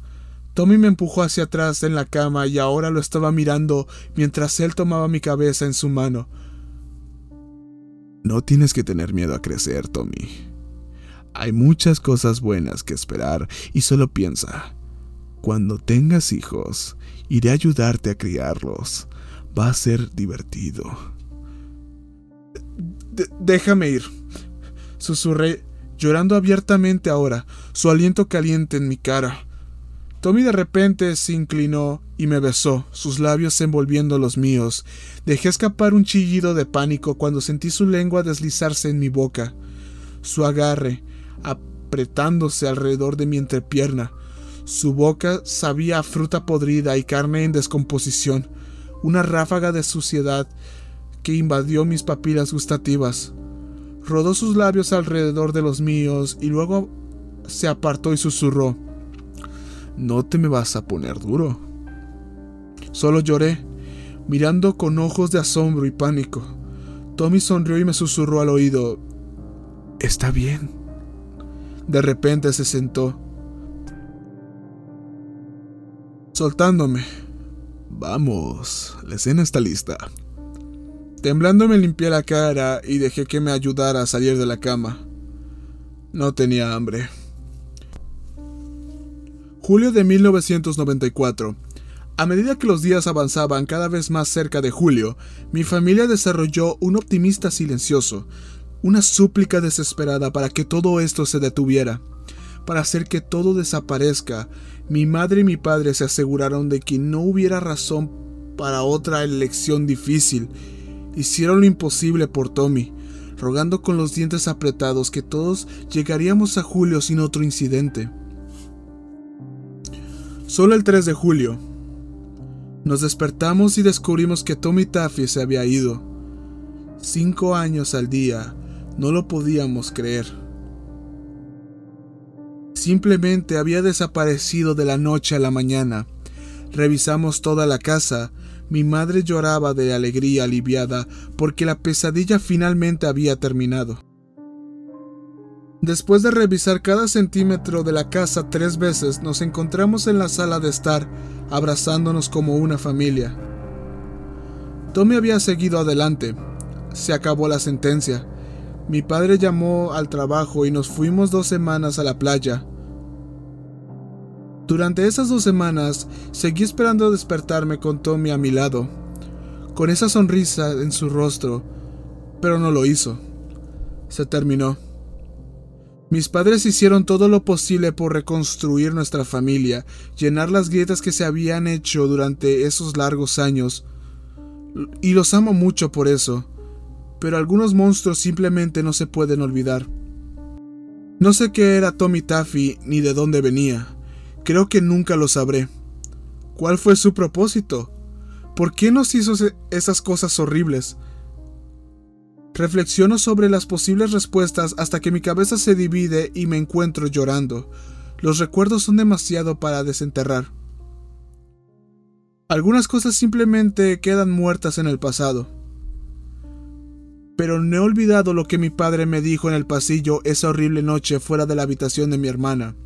Tommy me empujó hacia atrás en la cama y ahora lo estaba mirando mientras él tomaba mi cabeza en su mano. No tienes que tener miedo a crecer, Tommy. Hay muchas cosas buenas que esperar y solo piensa, cuando tengas hijos, iré a ayudarte a criarlos. Va a ser divertido. déjame ir, susurré, llorando abiertamente ahora, su aliento caliente en mi cara. Tommy de repente se inclinó y me besó, sus labios envolviendo los míos. Dejé escapar un chillido de pánico cuando sentí su lengua deslizarse en mi boca, su agarre apretándose alrededor de mi entrepierna. Su boca sabía a fruta podrida y carne en descomposición, una ráfaga de suciedad que invadió mis papilas gustativas. Rodó sus labios alrededor de los míos y luego se apartó y susurró. No te me vas a poner duro. Solo lloré, mirando con ojos de asombro y pánico. Tommy sonrió y me susurró al oído. Está bien. De repente se sentó, soltándome. Vamos, la escena está lista. Temblando me limpié la cara y dejé que me ayudara a salir de la cama. No tenía hambre. Julio de 1994. A medida que los días avanzaban cada vez más cerca de julio, mi familia desarrolló un optimista silencioso, una súplica desesperada para que todo esto se detuviera, para hacer que todo desaparezca. Mi madre y mi padre se aseguraron de que no hubiera razón para otra elección difícil. Hicieron lo imposible por Tommy, rogando con los dientes apretados que todos llegaríamos a julio sin otro incidente. Solo el 3 de julio. Nos despertamos y descubrimos que Tommy Taffy se había ido. Cinco años al día. No lo podíamos creer. Simplemente había desaparecido de la noche a la mañana. Revisamos toda la casa. Mi madre lloraba de alegría aliviada porque la pesadilla finalmente había terminado. Después de revisar cada centímetro de la casa tres veces, nos encontramos en la sala de estar, abrazándonos como una familia. Tommy había seguido adelante. Se acabó la sentencia. Mi padre llamó al trabajo y nos fuimos dos semanas a la playa. Durante esas dos semanas seguí esperando despertarme con Tommy a mi lado, con esa sonrisa en su rostro, pero no lo hizo. Se terminó. Mis padres hicieron todo lo posible por reconstruir nuestra familia, llenar las grietas que se habían hecho durante esos largos años. Y los amo mucho por eso, pero algunos monstruos simplemente no se pueden olvidar. No sé qué era Tommy Taffy ni de dónde venía. Creo que nunca lo sabré. ¿Cuál fue su propósito? ¿Por qué nos hizo esas cosas horribles? Reflexiono sobre las posibles respuestas hasta que mi cabeza se divide y me encuentro llorando. Los recuerdos son demasiado para desenterrar. Algunas cosas simplemente quedan muertas en el pasado. pero no he olvidado lo que mi padre me dijo en el pasillo esa horrible noche fuera de la habitación de mi hermana.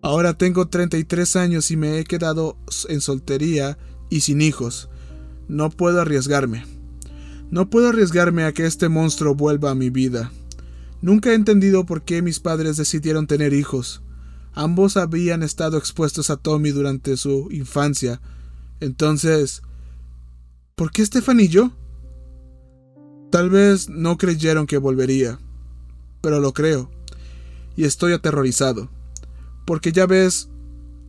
Ahora tengo 33 años y me he quedado en soltería y sin hijos. No puedo arriesgarme. No puedo arriesgarme a que este monstruo vuelva a mi vida. Nunca he entendido por qué mis padres decidieron tener hijos. Ambos habían estado expuestos a Tommy durante su infancia. Entonces, ¿por qué Stefan y yo? Tal vez no creyeron que volvería, pero lo creo. Y estoy aterrorizado. Porque ya ves,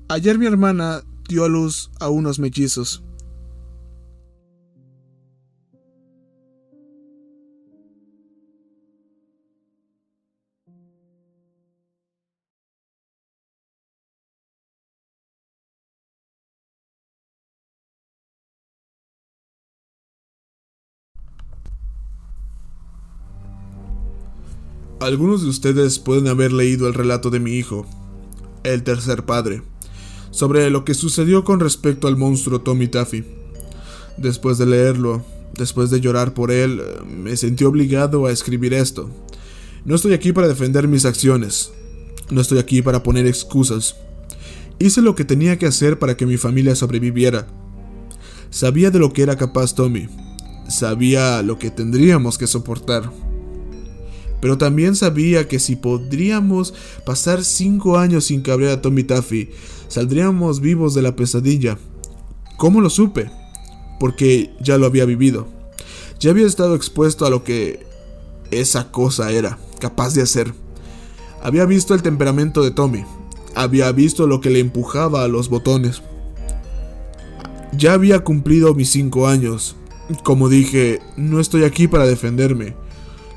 ayer mi hermana dio a luz a unos mellizos. Algunos de ustedes pueden haber leído el relato de mi hijo, el tercer padre, sobre lo que sucedió con respecto al monstruo Tommy Taffy. Después de leerlo, después de llorar por él, me sentí obligado a escribir esto. No estoy aquí para defender mis acciones, no estoy aquí para poner excusas. Hice lo que tenía que hacer para que mi familia sobreviviera. Sabía de lo que era capaz Tommy, sabía lo que tendríamos que soportar pero también sabía que si podríamos pasar cinco años sin cabrear a Tommy Taffy, saldríamos vivos de la pesadilla. ¿Cómo lo supe? Porque ya lo había vivido. Ya había estado expuesto a lo que esa cosa era capaz de hacer. Había visto el temperamento de Tommy. Había visto lo que le empujaba a los botones. Ya había cumplido mis cinco años. Como dije, no estoy aquí para defenderme.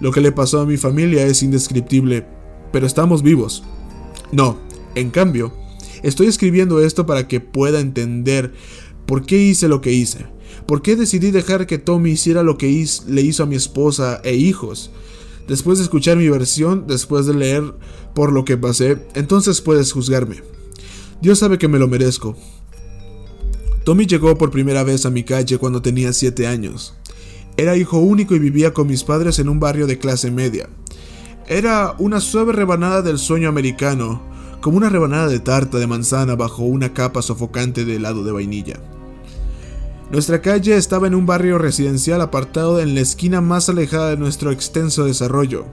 Lo que le pasó a mi familia es indescriptible, pero estamos vivos. No, en cambio, estoy escribiendo esto para que pueda entender por qué hice lo que hice, por qué decidí dejar que Tommy hiciera lo que le hizo a mi esposa e hijos. Después de escuchar mi versión, después de leer por lo que pasé, entonces puedes juzgarme. Dios sabe que me lo merezco. Tommy llegó por primera vez a mi calle cuando tenía 7 años. Era hijo único y vivía con mis padres en un barrio de clase media. Era una suave rebanada del sueño americano, como una rebanada de tarta de manzana bajo una capa sofocante de helado de vainilla. Nuestra calle estaba en un barrio residencial apartado en la esquina más alejada de nuestro extenso desarrollo.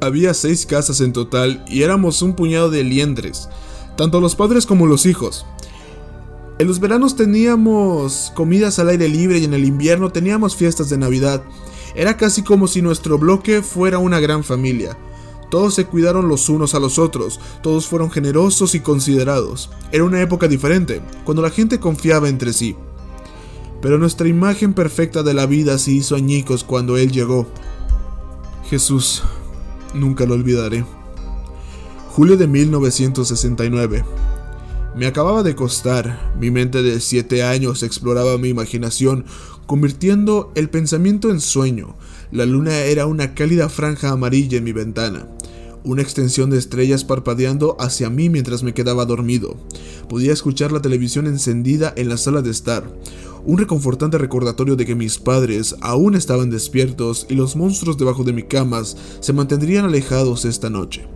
Había seis casas en total y éramos un puñado de liendres, tanto los padres como los hijos. En los veranos teníamos comidas al aire libre y en el invierno teníamos fiestas de Navidad. Era casi como si nuestro bloque fuera una gran familia. Todos se cuidaron los unos a los otros, todos fueron generosos y considerados. Era una época diferente, cuando la gente confiaba entre sí. Pero nuestra imagen perfecta de la vida se hizo añicos cuando Él llegó. Jesús, nunca lo olvidaré. Julio de 1969. Me acababa de costar, mi mente de siete años exploraba mi imaginación, convirtiendo el pensamiento en sueño. La luna era una cálida franja amarilla en mi ventana, una extensión de estrellas parpadeando hacia mí mientras me quedaba dormido. Podía escuchar la televisión encendida en la sala de estar, un reconfortante recordatorio de que mis padres aún estaban despiertos y los monstruos debajo de mi cama se mantendrían alejados esta noche.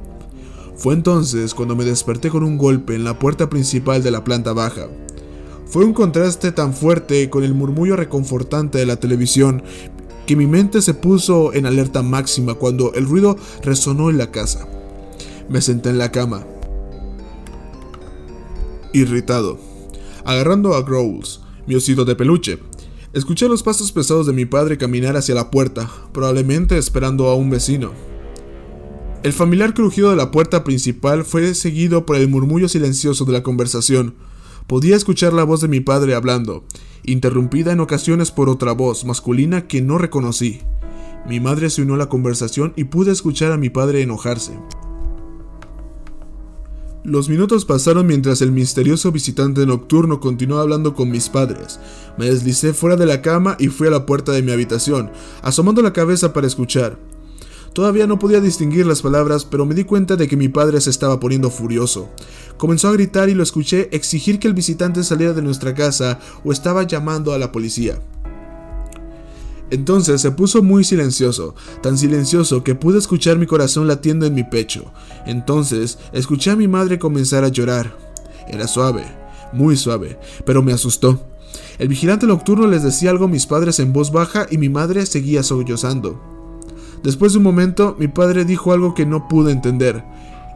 Fue entonces cuando me desperté con un golpe en la puerta principal de la planta baja. Fue un contraste tan fuerte con el murmullo reconfortante de la televisión que mi mente se puso en alerta máxima cuando el ruido resonó en la casa. Me senté en la cama, irritado, agarrando a Growls, mi osito de peluche. Escuché los pasos pesados de mi padre caminar hacia la puerta, probablemente esperando a un vecino. El familiar crujido de la puerta principal fue seguido por el murmullo silencioso de la conversación. Podía escuchar la voz de mi padre hablando, interrumpida en ocasiones por otra voz masculina que no reconocí. Mi madre se unió a la conversación y pude escuchar a mi padre enojarse. Los minutos pasaron mientras el misterioso visitante nocturno continuó hablando con mis padres. Me deslicé fuera de la cama y fui a la puerta de mi habitación, asomando la cabeza para escuchar. Todavía no podía distinguir las palabras, pero me di cuenta de que mi padre se estaba poniendo furioso. Comenzó a gritar y lo escuché exigir que el visitante saliera de nuestra casa o estaba llamando a la policía. Entonces se puso muy silencioso, tan silencioso que pude escuchar mi corazón latiendo en mi pecho. Entonces escuché a mi madre comenzar a llorar. Era suave, muy suave, pero me asustó. El vigilante nocturno les decía algo a mis padres en voz baja y mi madre seguía sollozando. Después de un momento, mi padre dijo algo que no pude entender.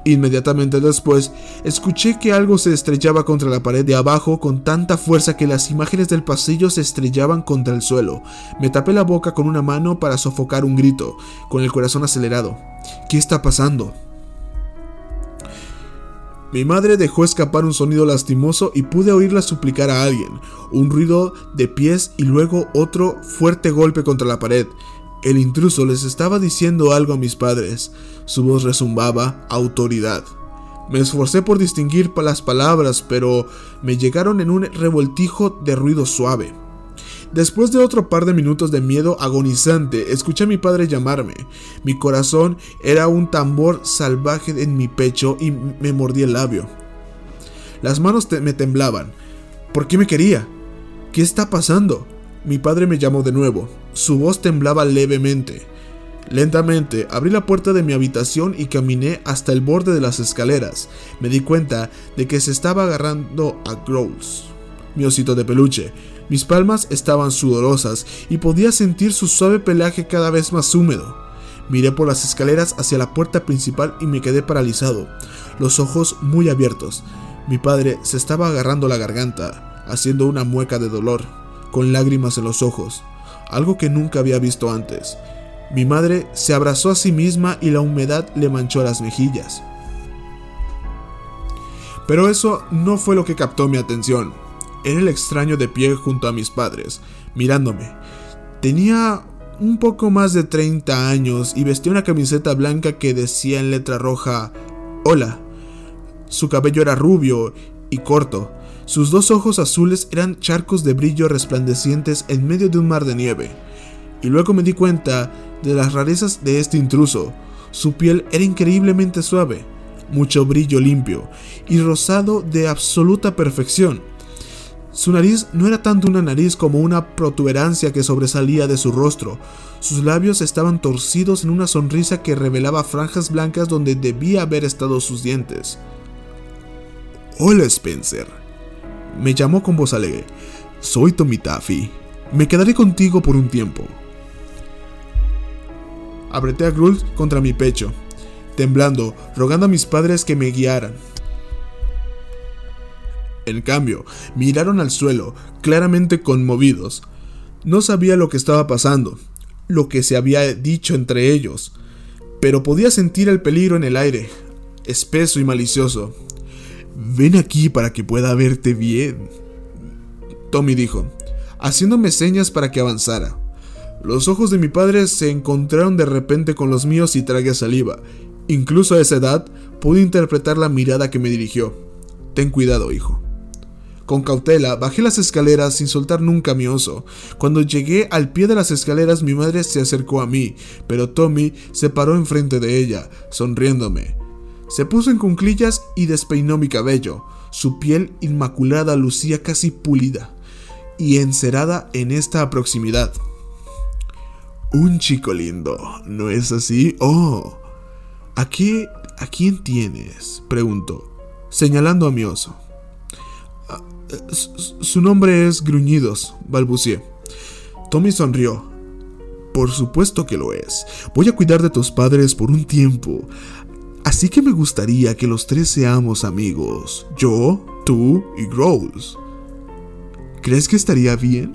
Inmediatamente después, escuché que algo se estrellaba contra la pared de abajo con tanta fuerza que las imágenes del pasillo se estrellaban contra el suelo. Me tapé la boca con una mano para sofocar un grito, con el corazón acelerado. ¿Qué está pasando? Mi madre dejó escapar un sonido lastimoso y pude oírla suplicar a alguien, un ruido de pies y luego otro fuerte golpe contra la pared. El intruso les estaba diciendo algo a mis padres. Su voz resumbaba autoridad. Me esforcé por distinguir las palabras, pero me llegaron en un revoltijo de ruido suave. Después de otro par de minutos de miedo agonizante, escuché a mi padre llamarme. Mi corazón era un tambor salvaje en mi pecho y me mordí el labio. Las manos me temblaban. ¿Por qué me quería? ¿Qué está pasando? Mi padre me llamó de nuevo. Su voz temblaba levemente. Lentamente abrí la puerta de mi habitación y caminé hasta el borde de las escaleras. Me di cuenta de que se estaba agarrando a Growls, mi osito de peluche. Mis palmas estaban sudorosas y podía sentir su suave pelaje cada vez más húmedo. Miré por las escaleras hacia la puerta principal y me quedé paralizado, los ojos muy abiertos. Mi padre se estaba agarrando la garganta, haciendo una mueca de dolor, con lágrimas en los ojos algo que nunca había visto antes. Mi madre se abrazó a sí misma y la humedad le manchó las mejillas. Pero eso no fue lo que captó mi atención. Era el extraño de pie junto a mis padres, mirándome. Tenía un poco más de 30 años y vestía una camiseta blanca que decía en letra roja Hola. Su cabello era rubio y corto, sus dos ojos azules eran charcos de brillo resplandecientes en medio de un mar de nieve. Y luego me di cuenta de las rarezas de este intruso. Su piel era increíblemente suave, mucho brillo limpio y rosado de absoluta perfección. Su nariz no era tanto una nariz como una protuberancia que sobresalía de su rostro. Sus labios estaban torcidos en una sonrisa que revelaba franjas blancas donde debía haber estado sus dientes. Hola Spencer, me llamó con voz alegre. Soy Tommy Taffy. Me quedaré contigo por un tiempo. Apreté a Grult contra mi pecho, temblando, rogando a mis padres que me guiaran. En cambio, miraron al suelo, claramente conmovidos. No sabía lo que estaba pasando, lo que se había dicho entre ellos, pero podía sentir el peligro en el aire, espeso y malicioso. Ven aquí para que pueda verte bien. Tommy dijo, haciéndome señas para que avanzara. Los ojos de mi padre se encontraron de repente con los míos y tragué saliva. Incluso a esa edad pude interpretar la mirada que me dirigió. Ten cuidado, hijo. Con cautela bajé las escaleras sin soltar nunca mi oso. Cuando llegué al pie de las escaleras mi madre se acercó a mí, pero Tommy se paró enfrente de ella, sonriéndome. Se puso en cunclillas y despeinó mi cabello. Su piel inmaculada lucía casi pulida y encerada en esta proximidad. Un chico lindo, ¿no es así? Oh. ¿A qué, a quién tienes? preguntó, señalando a mi oso. Ah, su nombre es Gruñidos, balbucié. Tommy sonrió. Por supuesto que lo es. Voy a cuidar de tus padres por un tiempo. Así que me gustaría que los tres seamos amigos. Yo, tú y Growls. ¿Crees que estaría bien?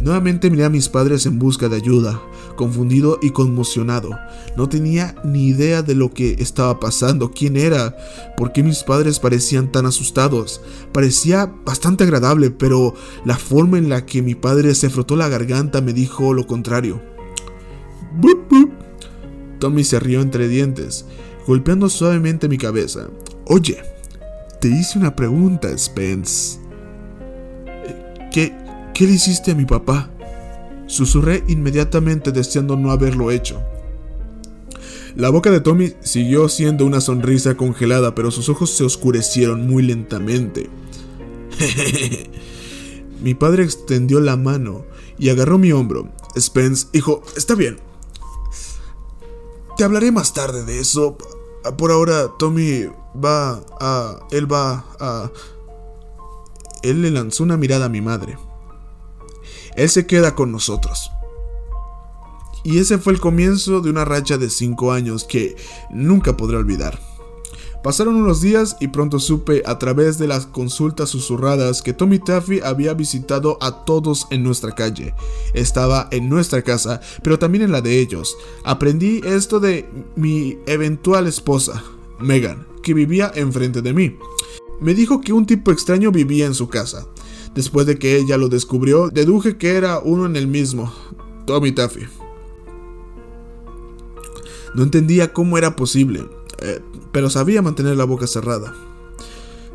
Nuevamente miré a mis padres en busca de ayuda, confundido y conmocionado. No tenía ni idea de lo que estaba pasando, quién era, por qué mis padres parecían tan asustados. Parecía bastante agradable, pero la forma en la que mi padre se frotó la garganta me dijo lo contrario. Tommy se rió entre dientes golpeando suavemente mi cabeza. Oye, te hice una pregunta, Spence. ¿Qué, qué le hiciste a mi papá? Susurré inmediatamente deseando no haberlo hecho. La boca de Tommy siguió siendo una sonrisa congelada, pero sus ojos se oscurecieron muy lentamente. [LAUGHS] mi padre extendió la mano y agarró mi hombro. Spence, hijo, está bien. Te hablaré más tarde de eso. Por ahora, Tommy va a... Él va a... Él le lanzó una mirada a mi madre. Él se queda con nosotros. Y ese fue el comienzo de una racha de cinco años que nunca podré olvidar. Pasaron unos días y pronto supe a través de las consultas susurradas que Tommy Taffy había visitado a todos en nuestra calle. Estaba en nuestra casa, pero también en la de ellos. Aprendí esto de mi eventual esposa, Megan, que vivía enfrente de mí. Me dijo que un tipo extraño vivía en su casa. Después de que ella lo descubrió, deduje que era uno en el mismo, Tommy Taffy. No entendía cómo era posible. Eh, pero sabía mantener la boca cerrada.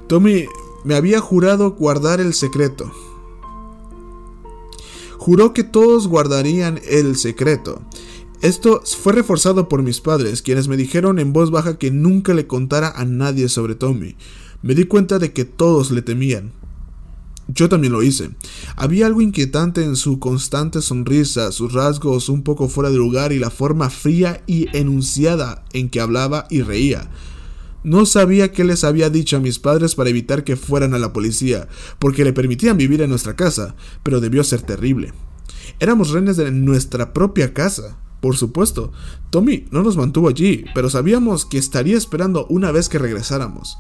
Tommy me había jurado guardar el secreto. Juró que todos guardarían el secreto. Esto fue reforzado por mis padres, quienes me dijeron en voz baja que nunca le contara a nadie sobre Tommy. Me di cuenta de que todos le temían. Yo también lo hice. Había algo inquietante en su constante sonrisa, sus rasgos un poco fuera de lugar y la forma fría y enunciada en que hablaba y reía. No sabía qué les había dicho a mis padres para evitar que fueran a la policía, porque le permitían vivir en nuestra casa, pero debió ser terrible. Éramos rehenes de nuestra propia casa. Por supuesto, Tommy no nos mantuvo allí, pero sabíamos que estaría esperando una vez que regresáramos.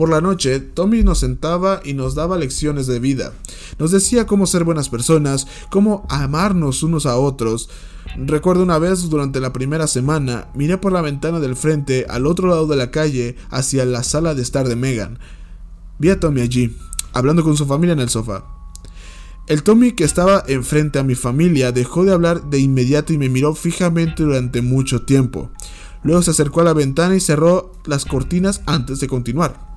Por la noche, Tommy nos sentaba y nos daba lecciones de vida. Nos decía cómo ser buenas personas, cómo amarnos unos a otros. Recuerdo una vez durante la primera semana, miré por la ventana del frente al otro lado de la calle hacia la sala de estar de Megan. Vi a Tommy allí, hablando con su familia en el sofá. El Tommy que estaba enfrente a mi familia dejó de hablar de inmediato y me miró fijamente durante mucho tiempo. Luego se acercó a la ventana y cerró las cortinas antes de continuar.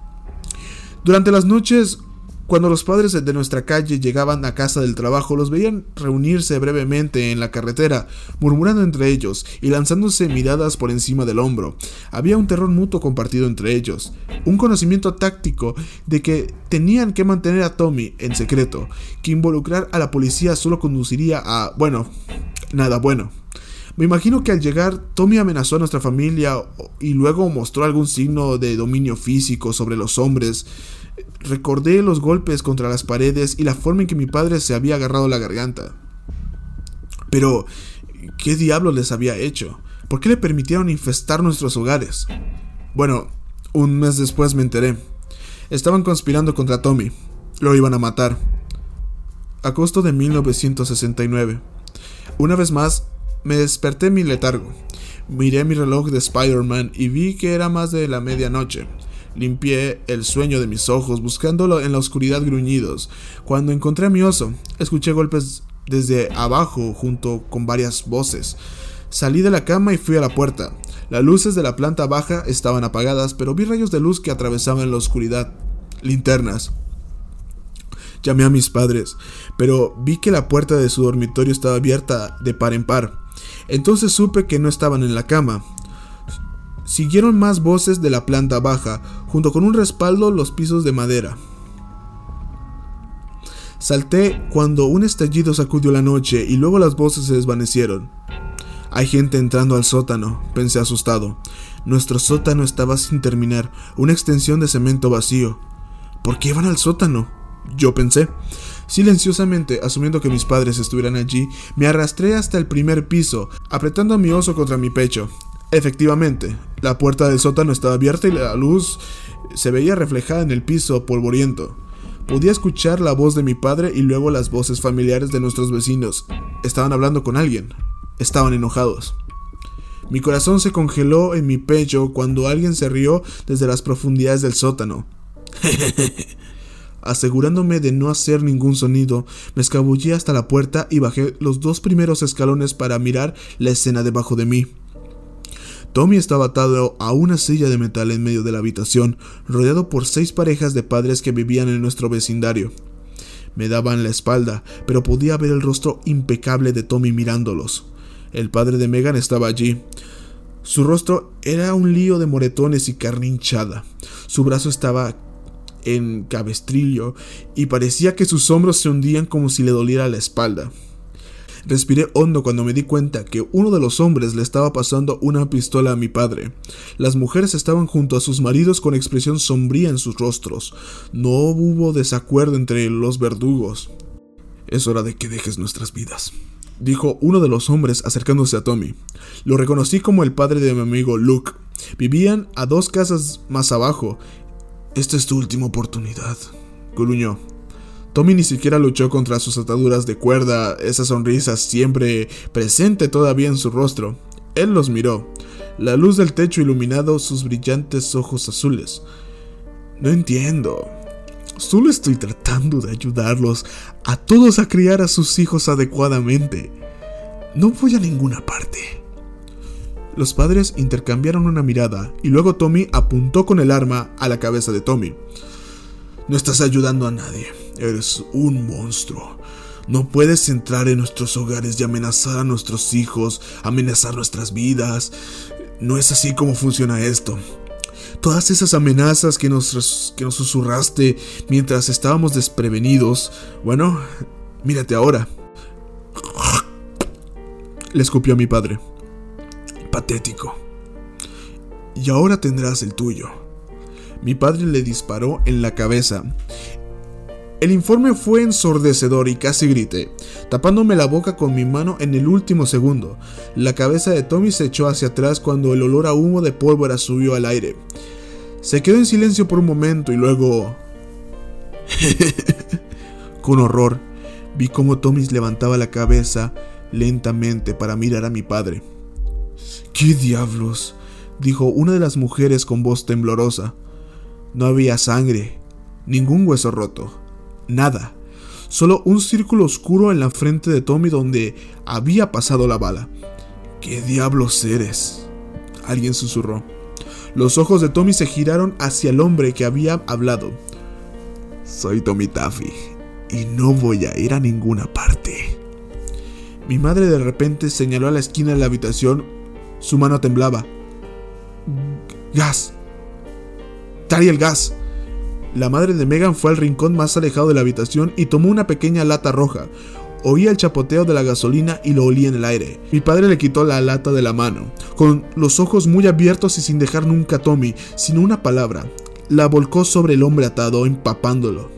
Durante las noches, cuando los padres de nuestra calle llegaban a casa del trabajo, los veían reunirse brevemente en la carretera, murmurando entre ellos y lanzándose miradas por encima del hombro. Había un terror mutuo compartido entre ellos, un conocimiento táctico de que tenían que mantener a Tommy en secreto, que involucrar a la policía solo conduciría a, bueno, nada bueno. Me imagino que al llegar Tommy amenazó a nuestra familia y luego mostró algún signo de dominio físico sobre los hombres. Recordé los golpes contra las paredes y la forma en que mi padre se había agarrado la garganta. Pero, ¿qué diablos les había hecho? ¿Por qué le permitieron infestar nuestros hogares? Bueno, un mes después me enteré. Estaban conspirando contra Tommy. Lo iban a matar. Agosto de 1969. Una vez más, me desperté mi letargo. Miré mi reloj de Spider-Man y vi que era más de la medianoche. Limpié el sueño de mis ojos, buscándolo en la oscuridad gruñidos. Cuando encontré a mi oso, escuché golpes desde abajo junto con varias voces. Salí de la cama y fui a la puerta. Las luces de la planta baja estaban apagadas, pero vi rayos de luz que atravesaban la oscuridad. Linternas. Llamé a mis padres, pero vi que la puerta de su dormitorio estaba abierta de par en par. Entonces supe que no estaban en la cama. Siguieron más voces de la planta baja, junto con un respaldo los pisos de madera. Salté cuando un estallido sacudió la noche y luego las voces se desvanecieron. Hay gente entrando al sótano, pensé asustado. Nuestro sótano estaba sin terminar, una extensión de cemento vacío. ¿Por qué iban al sótano? Yo pensé. Silenciosamente, asumiendo que mis padres estuvieran allí, me arrastré hasta el primer piso, apretando a mi oso contra mi pecho. Efectivamente, la puerta del sótano estaba abierta y la luz se veía reflejada en el piso polvoriento. Podía escuchar la voz de mi padre y luego las voces familiares de nuestros vecinos. Estaban hablando con alguien. Estaban enojados. Mi corazón se congeló en mi pecho cuando alguien se rió desde las profundidades del sótano. [LAUGHS] Asegurándome de no hacer ningún sonido, me escabullí hasta la puerta y bajé los dos primeros escalones para mirar la escena debajo de mí. Tommy estaba atado a una silla de metal en medio de la habitación, rodeado por seis parejas de padres que vivían en nuestro vecindario. Me daban la espalda, pero podía ver el rostro impecable de Tommy mirándolos. El padre de Megan estaba allí. Su rostro era un lío de moretones y carne hinchada. Su brazo estaba en cabestrillo y parecía que sus hombros se hundían como si le doliera la espalda. Respiré hondo cuando me di cuenta que uno de los hombres le estaba pasando una pistola a mi padre. Las mujeres estaban junto a sus maridos con expresión sombría en sus rostros. No hubo desacuerdo entre los verdugos. Es hora de que dejes nuestras vidas, dijo uno de los hombres acercándose a Tommy. Lo reconocí como el padre de mi amigo Luke. Vivían a dos casas más abajo. Esta es tu última oportunidad, gruñó. Tommy ni siquiera luchó contra sus ataduras de cuerda, esa sonrisa siempre presente todavía en su rostro. Él los miró, la luz del techo iluminado sus brillantes ojos azules. No entiendo. Solo estoy tratando de ayudarlos a todos a criar a sus hijos adecuadamente. No voy a ninguna parte. Los padres intercambiaron una mirada y luego Tommy apuntó con el arma a la cabeza de Tommy. No estás ayudando a nadie. Eres un monstruo. No puedes entrar en nuestros hogares y amenazar a nuestros hijos, amenazar nuestras vidas. No es así como funciona esto. Todas esas amenazas que nos, que nos susurraste mientras estábamos desprevenidos, bueno, mírate ahora. Le escupió a mi padre. Patético. Y ahora tendrás el tuyo. Mi padre le disparó en la cabeza el informe fue ensordecedor y casi grité, tapándome la boca con mi mano en el último segundo. La cabeza de Tommy se echó hacia atrás cuando el olor a humo de pólvora subió al aire. Se quedó en silencio por un momento y luego... [LAUGHS] con horror, vi cómo Tommy levantaba la cabeza lentamente para mirar a mi padre. ¿Qué diablos? dijo una de las mujeres con voz temblorosa. No había sangre, ningún hueso roto. Nada. Solo un círculo oscuro en la frente de Tommy donde había pasado la bala. ¿Qué diablos eres? Alguien susurró. Los ojos de Tommy se giraron hacia el hombre que había hablado. Soy Tommy Taffy y no voy a ir a ninguna parte. Mi madre de repente señaló a la esquina de la habitación. Su mano temblaba. Gas. Trae el gas. La madre de Megan fue al rincón más alejado de la habitación y tomó una pequeña lata roja. Oía el chapoteo de la gasolina y lo olía en el aire. Mi padre le quitó la lata de la mano, con los ojos muy abiertos y sin dejar nunca a Tommy, sino una palabra. La volcó sobre el hombre atado, empapándolo.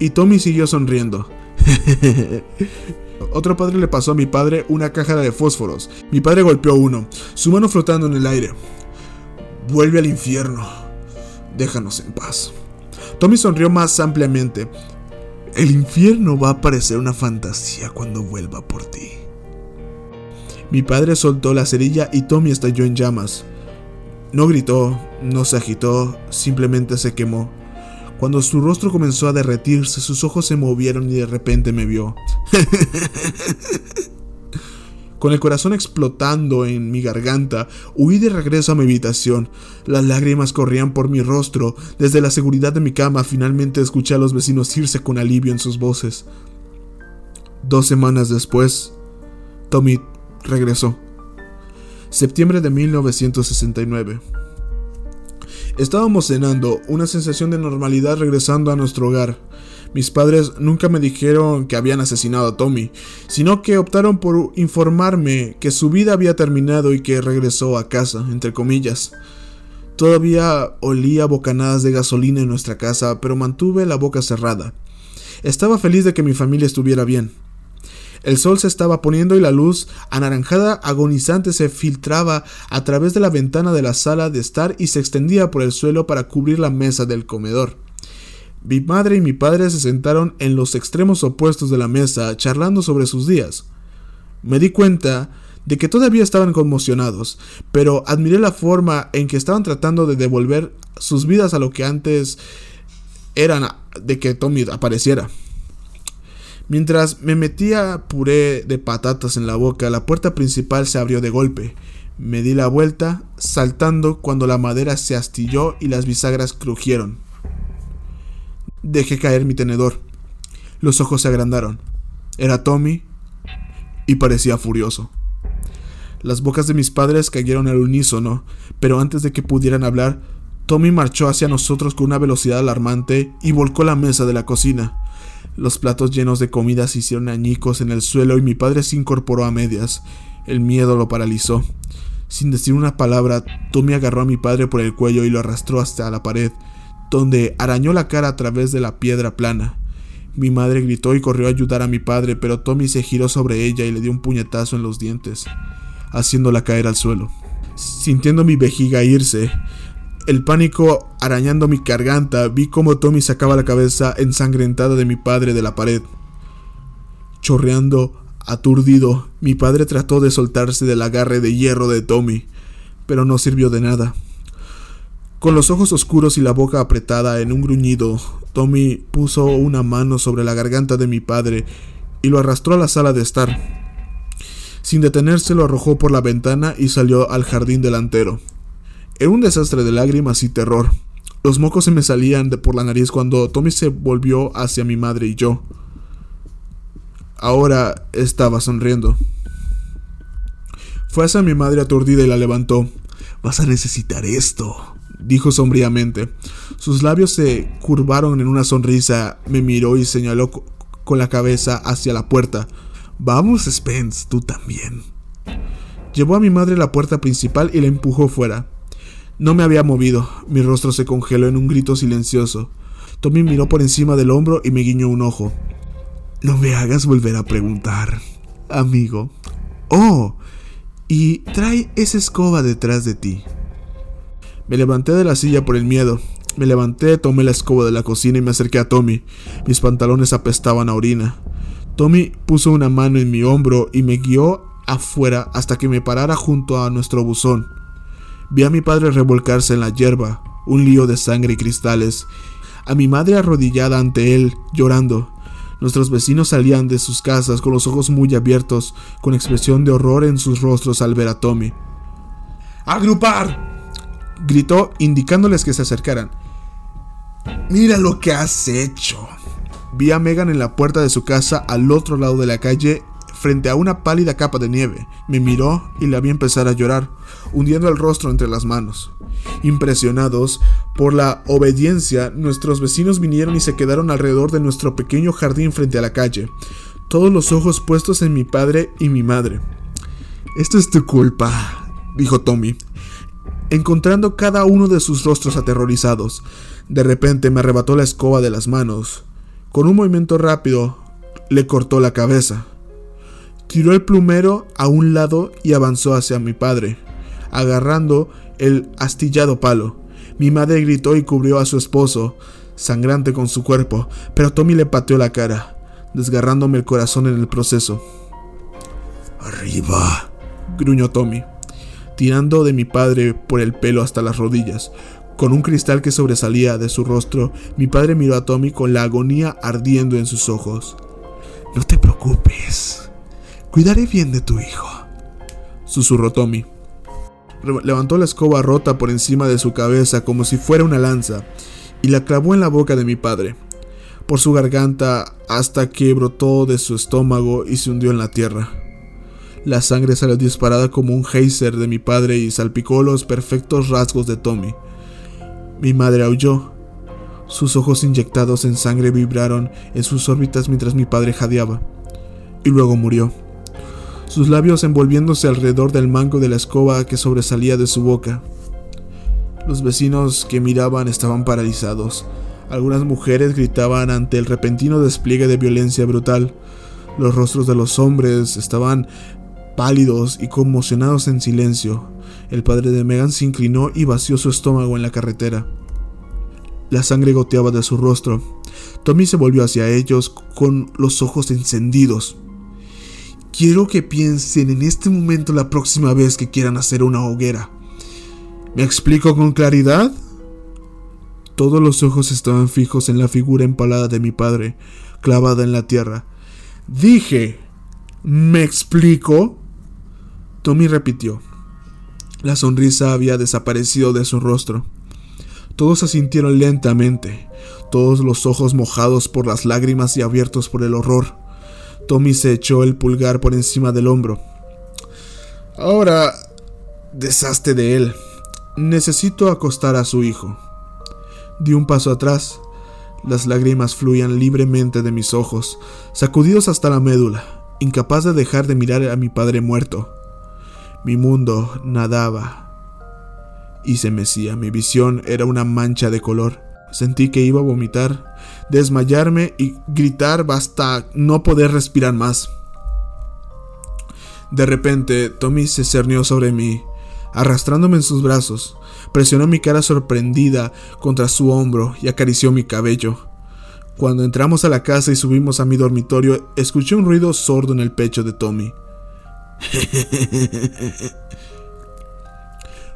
Y Tommy siguió sonriendo. [LAUGHS] Otro padre le pasó a mi padre una caja de fósforos. Mi padre golpeó uno, su mano flotando en el aire. Vuelve al infierno. Déjanos en paz. Tommy sonrió más ampliamente. El infierno va a parecer una fantasía cuando vuelva por ti. Mi padre soltó la cerilla y Tommy estalló en llamas. No gritó, no se agitó, simplemente se quemó. Cuando su rostro comenzó a derretirse, sus ojos se movieron y de repente me vio. [LAUGHS] Con el corazón explotando en mi garganta, huí de regreso a mi habitación. Las lágrimas corrían por mi rostro. Desde la seguridad de mi cama finalmente escuché a los vecinos irse con alivio en sus voces. Dos semanas después, Tommy regresó. Septiembre de 1969. Estábamos cenando, una sensación de normalidad regresando a nuestro hogar. Mis padres nunca me dijeron que habían asesinado a Tommy, sino que optaron por informarme que su vida había terminado y que regresó a casa, entre comillas. Todavía olía bocanadas de gasolina en nuestra casa, pero mantuve la boca cerrada. Estaba feliz de que mi familia estuviera bien. El sol se estaba poniendo y la luz anaranjada agonizante se filtraba a través de la ventana de la sala de estar y se extendía por el suelo para cubrir la mesa del comedor. Mi madre y mi padre se sentaron en los extremos opuestos de la mesa charlando sobre sus días. Me di cuenta de que todavía estaban conmocionados, pero admiré la forma en que estaban tratando de devolver sus vidas a lo que antes eran de que Tommy apareciera. Mientras me metía puré de patatas en la boca, la puerta principal se abrió de golpe. Me di la vuelta, saltando cuando la madera se astilló y las bisagras crujieron. Dejé caer mi tenedor. Los ojos se agrandaron. Era Tommy y parecía furioso. Las bocas de mis padres cayeron al unísono, pero antes de que pudieran hablar, Tommy marchó hacia nosotros con una velocidad alarmante y volcó la mesa de la cocina. Los platos llenos de comida se hicieron añicos en el suelo y mi padre se incorporó a medias. El miedo lo paralizó. Sin decir una palabra, Tommy agarró a mi padre por el cuello y lo arrastró hasta la pared, donde arañó la cara a través de la piedra plana. Mi madre gritó y corrió a ayudar a mi padre, pero Tommy se giró sobre ella y le dio un puñetazo en los dientes, haciéndola caer al suelo. Sintiendo mi vejiga irse, el pánico arañando mi garganta, vi cómo Tommy sacaba la cabeza ensangrentada de mi padre de la pared. Chorreando, aturdido, mi padre trató de soltarse del agarre de hierro de Tommy, pero no sirvió de nada. Con los ojos oscuros y la boca apretada en un gruñido, Tommy puso una mano sobre la garganta de mi padre y lo arrastró a la sala de estar. Sin detenerse lo arrojó por la ventana y salió al jardín delantero. Era un desastre de lágrimas y terror. Los mocos se me salían de por la nariz cuando Tommy se volvió hacia mi madre y yo. Ahora estaba sonriendo. Fue hacia mi madre aturdida y la levantó. Vas a necesitar esto, dijo sombríamente. Sus labios se curvaron en una sonrisa, me miró y señaló con la cabeza hacia la puerta. Vamos, Spence, tú también. Llevó a mi madre a la puerta principal y la empujó fuera. No me había movido, mi rostro se congeló en un grito silencioso. Tommy miró por encima del hombro y me guiñó un ojo. No me hagas volver a preguntar, amigo. Oh, y trae esa escoba detrás de ti. Me levanté de la silla por el miedo. Me levanté, tomé la escoba de la cocina y me acerqué a Tommy. Mis pantalones apestaban a orina. Tommy puso una mano en mi hombro y me guió afuera hasta que me parara junto a nuestro buzón. Vi a mi padre revolcarse en la hierba, un lío de sangre y cristales, a mi madre arrodillada ante él, llorando. Nuestros vecinos salían de sus casas con los ojos muy abiertos, con expresión de horror en sus rostros al ver a Tommy. ¡Agrupar! gritó indicándoles que se acercaran. Mira lo que has hecho. Vi a Megan en la puerta de su casa al otro lado de la calle frente a una pálida capa de nieve. Me miró y la vi empezar a llorar, hundiendo el rostro entre las manos. Impresionados por la obediencia, nuestros vecinos vinieron y se quedaron alrededor de nuestro pequeño jardín frente a la calle, todos los ojos puestos en mi padre y mi madre. Esto es tu culpa, dijo Tommy, encontrando cada uno de sus rostros aterrorizados. De repente me arrebató la escoba de las manos. Con un movimiento rápido, le cortó la cabeza. Tiró el plumero a un lado y avanzó hacia mi padre, agarrando el astillado palo. Mi madre gritó y cubrió a su esposo, sangrante con su cuerpo, pero Tommy le pateó la cara, desgarrándome el corazón en el proceso. Arriba, gruñó Tommy, tirando de mi padre por el pelo hasta las rodillas. Con un cristal que sobresalía de su rostro, mi padre miró a Tommy con la agonía ardiendo en sus ojos. No te preocupes, Cuidaré bien de tu hijo, susurró Tommy. Levantó la escoba rota por encima de su cabeza como si fuera una lanza y la clavó en la boca de mi padre, por su garganta hasta que brotó de su estómago y se hundió en la tierra. La sangre salió disparada como un geyser de mi padre y salpicó los perfectos rasgos de Tommy. Mi madre aulló. Sus ojos inyectados en sangre vibraron en sus órbitas mientras mi padre jadeaba. Y luego murió sus labios envolviéndose alrededor del mango de la escoba que sobresalía de su boca. Los vecinos que miraban estaban paralizados. Algunas mujeres gritaban ante el repentino despliegue de violencia brutal. Los rostros de los hombres estaban pálidos y conmocionados en silencio. El padre de Megan se inclinó y vació su estómago en la carretera. La sangre goteaba de su rostro. Tommy se volvió hacia ellos con los ojos encendidos. Quiero que piensen en este momento la próxima vez que quieran hacer una hoguera. ¿Me explico con claridad? Todos los ojos estaban fijos en la figura empalada de mi padre, clavada en la tierra. Dije, ¿me explico? Tommy repitió. La sonrisa había desaparecido de su rostro. Todos asintieron lentamente, todos los ojos mojados por las lágrimas y abiertos por el horror. Tommy se echó el pulgar por encima del hombro. Ahora, deshazte de él. Necesito acostar a su hijo. Di un paso atrás. Las lágrimas fluían libremente de mis ojos, sacudidos hasta la médula, incapaz de dejar de mirar a mi padre muerto. Mi mundo nadaba y se mecía. Mi visión era una mancha de color. Sentí que iba a vomitar, desmayarme y gritar hasta no poder respirar más. De repente, Tommy se cernió sobre mí, arrastrándome en sus brazos. Presionó mi cara sorprendida contra su hombro y acarició mi cabello. Cuando entramos a la casa y subimos a mi dormitorio, escuché un ruido sordo en el pecho de Tommy. [LAUGHS]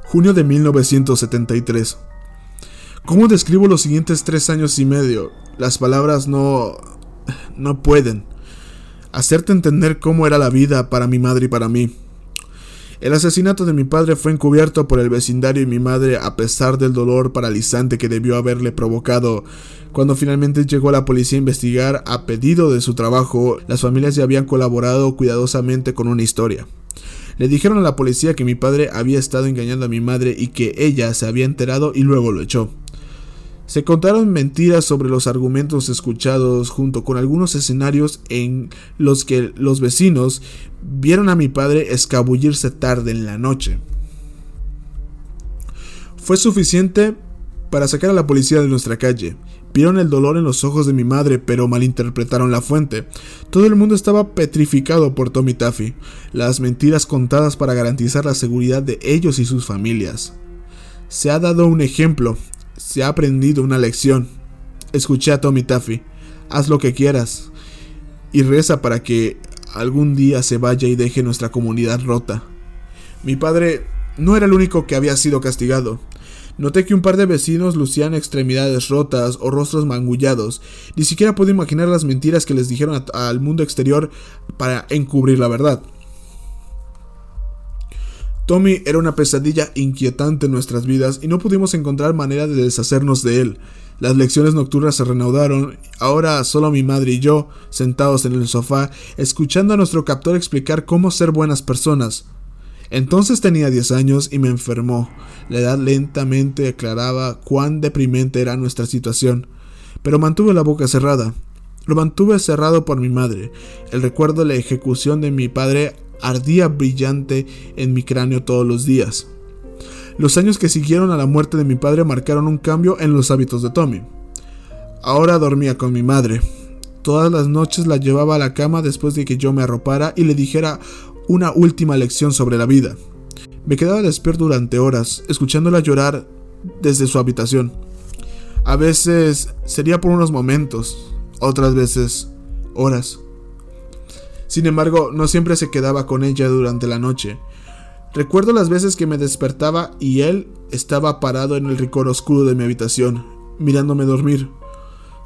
Junio de 1973. ¿Cómo describo los siguientes tres años y medio? Las palabras no... no pueden hacerte entender cómo era la vida para mi madre y para mí. El asesinato de mi padre fue encubierto por el vecindario y mi madre a pesar del dolor paralizante que debió haberle provocado. Cuando finalmente llegó la policía a investigar a pedido de su trabajo, las familias ya habían colaborado cuidadosamente con una historia. Le dijeron a la policía que mi padre había estado engañando a mi madre y que ella se había enterado y luego lo echó. Se contaron mentiras sobre los argumentos escuchados junto con algunos escenarios en los que los vecinos vieron a mi padre escabullirse tarde en la noche. Fue suficiente para sacar a la policía de nuestra calle. Vieron el dolor en los ojos de mi madre, pero malinterpretaron la fuente. Todo el mundo estaba petrificado por Tommy Taffy, las mentiras contadas para garantizar la seguridad de ellos y sus familias. Se ha dado un ejemplo, se ha aprendido una lección. Escuché a Tommy Taffy. Haz lo que quieras. Y reza para que algún día se vaya y deje nuestra comunidad rota. Mi padre no era el único que había sido castigado. Noté que un par de vecinos lucían extremidades rotas o rostros mangullados. Ni siquiera pude imaginar las mentiras que les dijeron al mundo exterior para encubrir la verdad. Tommy era una pesadilla inquietante en nuestras vidas y no pudimos encontrar manera de deshacernos de él. Las lecciones nocturnas se reanudaron, ahora solo mi madre y yo, sentados en el sofá, escuchando a nuestro captor explicar cómo ser buenas personas. Entonces tenía 10 años y me enfermó. La edad lentamente aclaraba cuán deprimente era nuestra situación, pero mantuve la boca cerrada. Lo mantuve cerrado por mi madre. El recuerdo de la ejecución de mi padre ardía brillante en mi cráneo todos los días. Los años que siguieron a la muerte de mi padre marcaron un cambio en los hábitos de Tommy. Ahora dormía con mi madre. Todas las noches la llevaba a la cama después de que yo me arropara y le dijera una última lección sobre la vida. Me quedaba despierto durante horas, escuchándola llorar desde su habitación. A veces sería por unos momentos, otras veces horas. Sin embargo, no siempre se quedaba con ella durante la noche. Recuerdo las veces que me despertaba y él estaba parado en el ricor oscuro de mi habitación, mirándome dormir,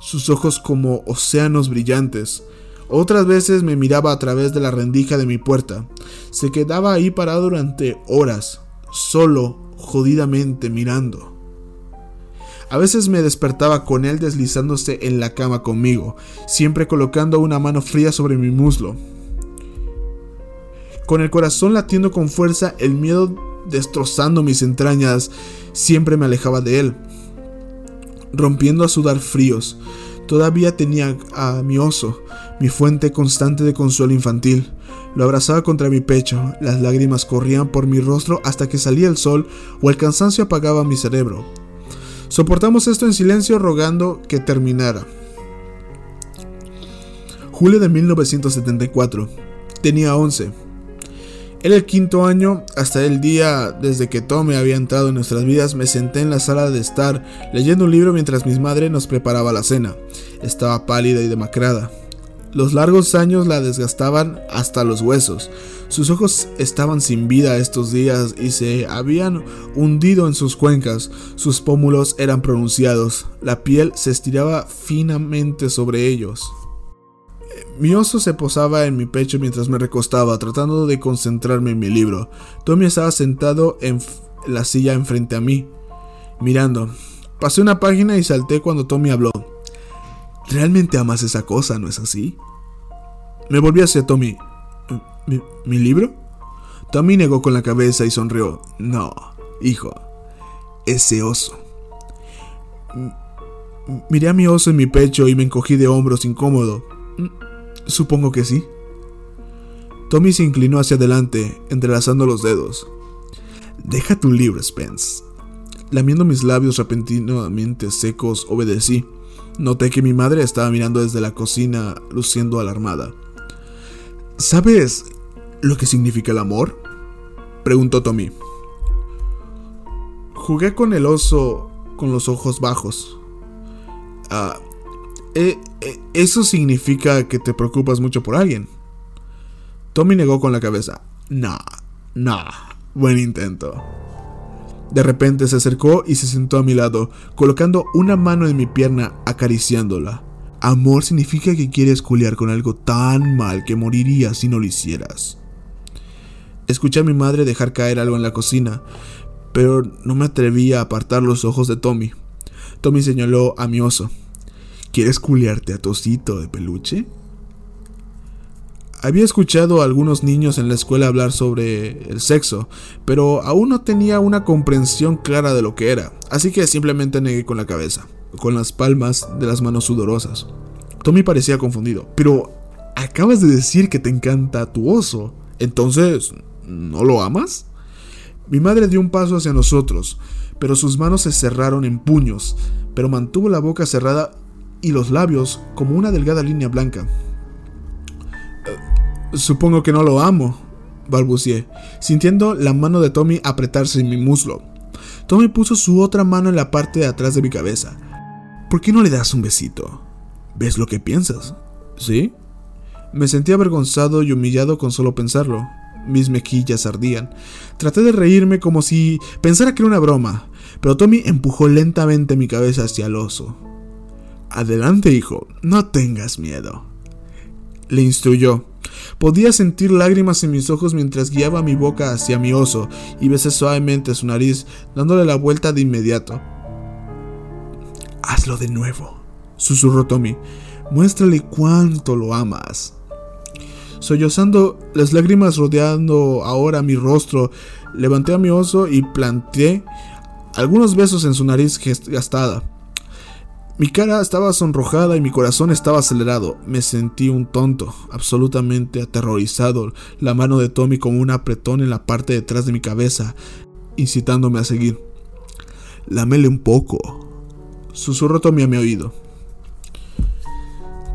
sus ojos como océanos brillantes. Otras veces me miraba a través de la rendija de mi puerta. Se quedaba ahí parado durante horas, solo, jodidamente mirando. A veces me despertaba con él deslizándose en la cama conmigo, siempre colocando una mano fría sobre mi muslo. Con el corazón latiendo con fuerza, el miedo destrozando mis entrañas, siempre me alejaba de él, rompiendo a sudar fríos. Todavía tenía a mi oso, mi fuente constante de consuelo infantil. Lo abrazaba contra mi pecho, las lágrimas corrían por mi rostro hasta que salía el sol o el cansancio apagaba mi cerebro. Soportamos esto en silencio rogando que terminara. Julio de 1974. Tenía 11. Era el quinto año, hasta el día desde que Tommy había entrado en nuestras vidas, me senté en la sala de estar leyendo un libro mientras mi madre nos preparaba la cena. Estaba pálida y demacrada. Los largos años la desgastaban hasta los huesos. Sus ojos estaban sin vida estos días y se habían hundido en sus cuencas. Sus pómulos eran pronunciados. La piel se estiraba finamente sobre ellos. Mi oso se posaba en mi pecho mientras me recostaba, tratando de concentrarme en mi libro. Tommy estaba sentado en la silla enfrente a mí, mirando. Pasé una página y salté cuando Tommy habló. ¿Realmente amas esa cosa, no es así? Me volví hacia Tommy. ¿Mi, libro? Tommy negó con la cabeza y sonrió. No, hijo, ese oso. Miré a mi oso en mi pecho y me encogí de hombros incómodo. Supongo que sí. Tommy se inclinó hacia adelante, entrelazando los dedos. Deja tu libro, Spence. Lamiendo mis labios repentinamente secos, obedecí. Noté que mi madre estaba mirando desde la cocina, luciendo alarmada. ¿Sabes lo que significa el amor? preguntó Tommy. Jugué con el oso con los ojos bajos. Ah, eh, eh, eso significa que te preocupas mucho por alguien. Tommy negó con la cabeza. Nah, nah, buen intento. De repente se acercó y se sentó a mi lado, colocando una mano en mi pierna, acariciándola. Amor significa que quieres culiar con algo tan mal que morirías si no lo hicieras. Escuché a mi madre dejar caer algo en la cocina, pero no me atreví a apartar los ojos de Tommy. Tommy señaló a mi oso. ¿Quieres culiarte a Tosito de peluche? Había escuchado a algunos niños en la escuela hablar sobre el sexo, pero aún no tenía una comprensión clara de lo que era, así que simplemente negué con la cabeza, con las palmas de las manos sudorosas. Tommy parecía confundido. Pero acabas de decir que te encanta tu oso. Entonces, ¿no lo amas? Mi madre dio un paso hacia nosotros, pero sus manos se cerraron en puños, pero mantuvo la boca cerrada y los labios como una delgada línea blanca. Supongo que no lo amo, balbucié, sintiendo la mano de Tommy apretarse en mi muslo. Tommy puso su otra mano en la parte de atrás de mi cabeza. ¿Por qué no le das un besito? ¿Ves lo que piensas? ¿Sí? Me sentí avergonzado y humillado con solo pensarlo. Mis mejillas ardían. Traté de reírme como si pensara que era una broma, pero Tommy empujó lentamente mi cabeza hacia el oso. Adelante, hijo, no tengas miedo. Le instruyó. Podía sentir lágrimas en mis ojos mientras guiaba mi boca hacia mi oso y besé suavemente su nariz, dándole la vuelta de inmediato. Hazlo de nuevo, susurró Tommy. Muéstrale cuánto lo amas. Sollozando, las lágrimas rodeando ahora mi rostro, levanté a mi oso y planté algunos besos en su nariz gastada. Mi cara estaba sonrojada y mi corazón estaba acelerado. Me sentí un tonto, absolutamente aterrorizado, la mano de Tommy como un apretón en la parte de atrás de mi cabeza, incitándome a seguir. Lamele un poco, susurró Tommy a mi oído.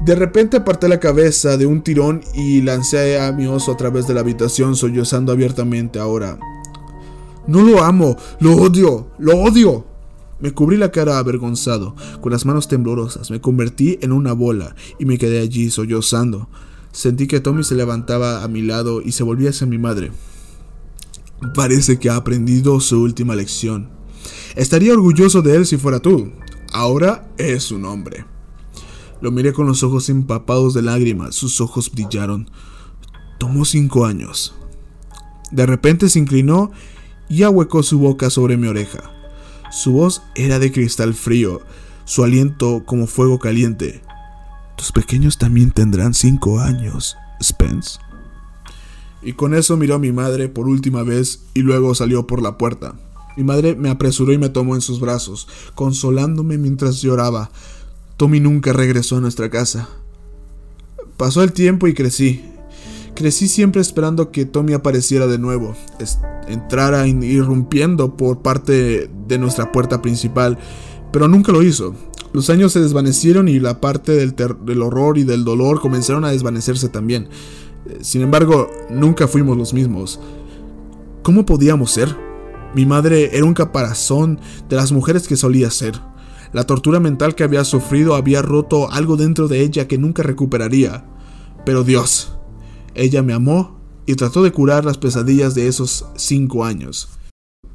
De repente aparté la cabeza de un tirón y lancé a mi oso a través de la habitación sollozando abiertamente ahora. No lo amo, lo odio, lo odio. Me cubrí la cara avergonzado, con las manos temblorosas, me convertí en una bola y me quedé allí sollozando. Sentí que Tommy se levantaba a mi lado y se volvía hacia mi madre. Parece que ha aprendido su última lección. Estaría orgulloso de él si fuera tú. Ahora es un hombre. Lo miré con los ojos empapados de lágrimas, sus ojos brillaron. Tomó cinco años. De repente se inclinó y ahuecó su boca sobre mi oreja. Su voz era de cristal frío, su aliento como fuego caliente. Tus pequeños también tendrán cinco años, Spence. Y con eso miró a mi madre por última vez y luego salió por la puerta. Mi madre me apresuró y me tomó en sus brazos, consolándome mientras lloraba. Tommy nunca regresó a nuestra casa. Pasó el tiempo y crecí. Crecí siempre esperando que Tommy apareciera de nuevo, entrara irrumpiendo por parte de nuestra puerta principal, pero nunca lo hizo. Los años se desvanecieron y la parte del, del horror y del dolor comenzaron a desvanecerse también. Sin embargo, nunca fuimos los mismos. ¿Cómo podíamos ser? Mi madre era un caparazón de las mujeres que solía ser. La tortura mental que había sufrido había roto algo dentro de ella que nunca recuperaría. Pero Dios, ella me amó y trató de curar las pesadillas de esos cinco años.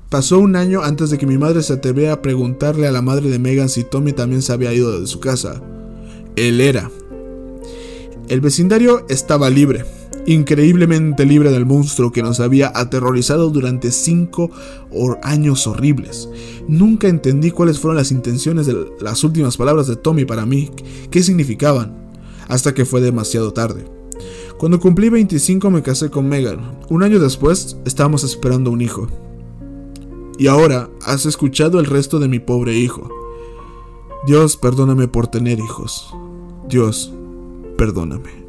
Pasó un año antes de que mi madre se atreviera a preguntarle a la madre de Megan si Tommy también se había ido de su casa. Él era. El vecindario estaba libre, increíblemente libre del monstruo que nos había aterrorizado durante cinco años horribles. Nunca entendí cuáles fueron las intenciones de las últimas palabras de Tommy para mí, qué significaban, hasta que fue demasiado tarde. Cuando cumplí 25 me casé con Megan. Un año después estábamos esperando un hijo. Y ahora has escuchado el resto de mi pobre hijo. Dios, perdóname por tener hijos. Dios, perdóname.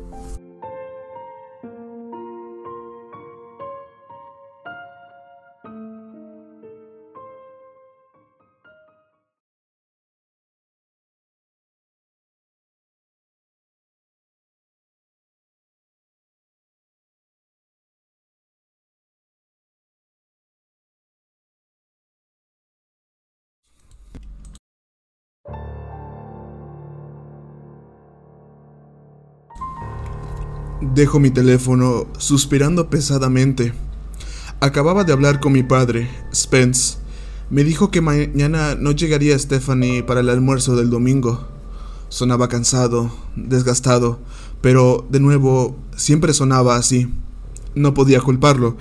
Dejo mi teléfono suspirando pesadamente. Acababa de hablar con mi padre, Spence. Me dijo que mañana no llegaría Stephanie para el almuerzo del domingo. Sonaba cansado, desgastado, pero de nuevo siempre sonaba así. No podía culparlo.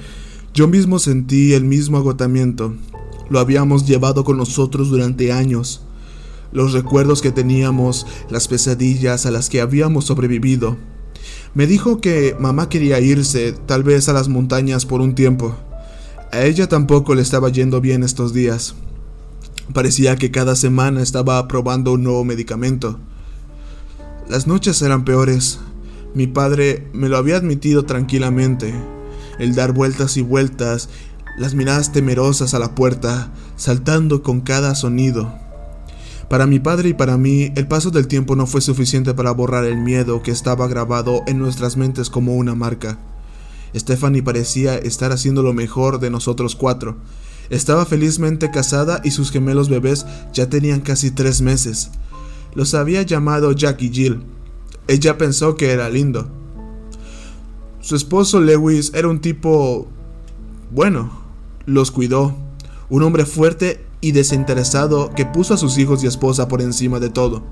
Yo mismo sentí el mismo agotamiento. Lo habíamos llevado con nosotros durante años. Los recuerdos que teníamos, las pesadillas a las que habíamos sobrevivido, me dijo que mamá quería irse, tal vez a las montañas por un tiempo. A ella tampoco le estaba yendo bien estos días. Parecía que cada semana estaba probando un nuevo medicamento. Las noches eran peores. Mi padre me lo había admitido tranquilamente. El dar vueltas y vueltas, las miradas temerosas a la puerta, saltando con cada sonido. Para mi padre y para mí, el paso del tiempo no fue suficiente para borrar el miedo que estaba grabado en nuestras mentes como una marca. Stephanie parecía estar haciendo lo mejor de nosotros cuatro. Estaba felizmente casada y sus gemelos bebés ya tenían casi tres meses. Los había llamado Jack y Jill. Ella pensó que era lindo. Su esposo Lewis era un tipo... bueno, los cuidó. Un hombre fuerte y desinteresado que puso a sus hijos y esposa por encima de todo.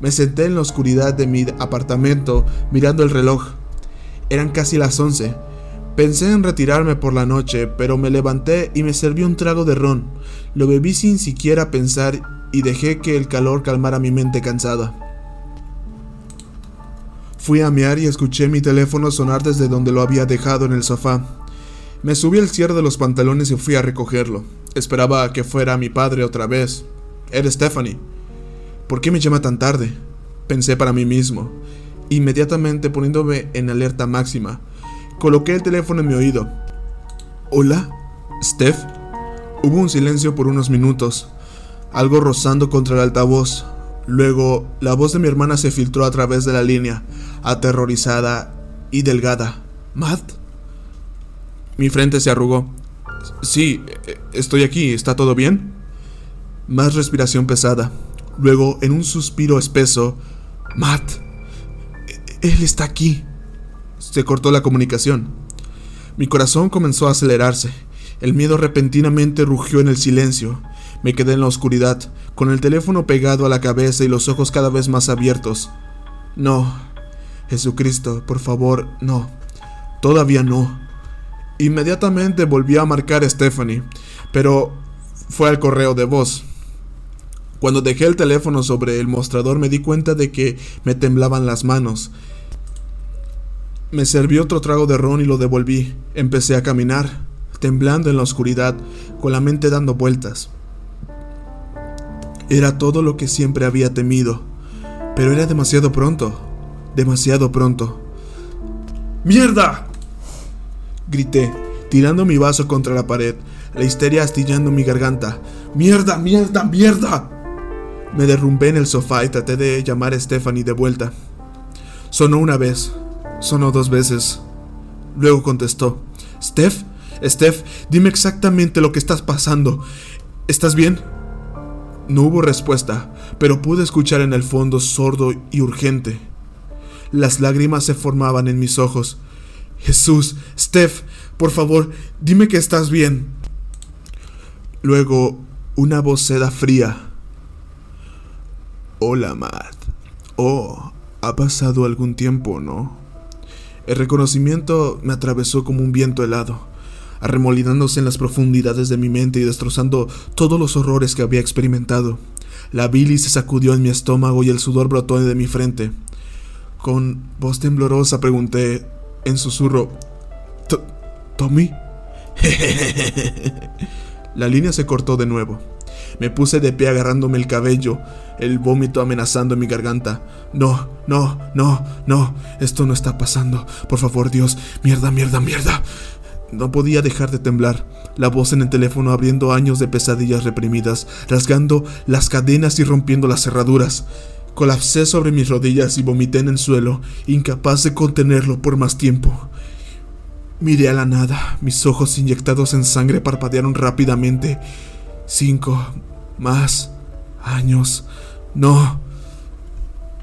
Me senté en la oscuridad de mi apartamento mirando el reloj. Eran casi las once. Pensé en retirarme por la noche, pero me levanté y me serví un trago de ron. Lo bebí sin siquiera pensar y dejé que el calor calmara mi mente cansada. Fui a mear y escuché mi teléfono sonar desde donde lo había dejado en el sofá. Me subí al cierre de los pantalones y fui a recogerlo. Esperaba que fuera mi padre otra vez. Era Stephanie. ¿Por qué me llama tan tarde? Pensé para mí mismo. Inmediatamente poniéndome en alerta máxima, coloqué el teléfono en mi oído. ¿Hola? ¿Steph? Hubo un silencio por unos minutos, algo rozando contra el altavoz. Luego, la voz de mi hermana se filtró a través de la línea, aterrorizada y delgada. ¿Matt? Mi frente se arrugó. Sí, estoy aquí, ¿está todo bien? Más respiración pesada. Luego, en un suspiro espeso, Matt, él está aquí. Se cortó la comunicación. Mi corazón comenzó a acelerarse. El miedo repentinamente rugió en el silencio. Me quedé en la oscuridad, con el teléfono pegado a la cabeza y los ojos cada vez más abiertos. No, Jesucristo, por favor, no. Todavía no. Inmediatamente volvió a marcar a Stephanie, pero fue al correo de voz. Cuando dejé el teléfono sobre el mostrador me di cuenta de que me temblaban las manos. Me serví otro trago de ron y lo devolví. Empecé a caminar, temblando en la oscuridad, con la mente dando vueltas. Era todo lo que siempre había temido, pero era demasiado pronto, demasiado pronto. ¡Mierda! Grité, tirando mi vaso contra la pared, la histeria astillando mi garganta. ¡Mierda, mierda, mierda! Me derrumbé en el sofá y traté de llamar a Stephanie de vuelta. Sonó una vez, sonó dos veces. Luego contestó. Steph, Steph, dime exactamente lo que estás pasando. ¿Estás bien? No hubo respuesta, pero pude escuchar en el fondo sordo y urgente. Las lágrimas se formaban en mis ojos. Jesús, Steph, por favor, dime que estás bien. Luego, una voz seda fría. Hola, Matt. Oh, ha pasado algún tiempo, ¿no? El reconocimiento me atravesó como un viento helado, arremolinándose en las profundidades de mi mente y destrozando todos los horrores que había experimentado. La bilis se sacudió en mi estómago y el sudor brotó de mi frente. Con voz temblorosa pregunté, en susurro. ¿Tommy? [LAUGHS] La línea se cortó de nuevo. Me puse de pie agarrándome el cabello, el vómito amenazando mi garganta. No, no, no, no, esto no está pasando. Por favor, Dios, mierda, mierda, mierda. No podía dejar de temblar, la voz en el teléfono abriendo años de pesadillas reprimidas, rasgando las cadenas y rompiendo las cerraduras. Colapsé sobre mis rodillas y vomité en el suelo, incapaz de contenerlo por más tiempo. Miré a la nada, mis ojos inyectados en sangre parpadearon rápidamente. Cinco, más, años. No.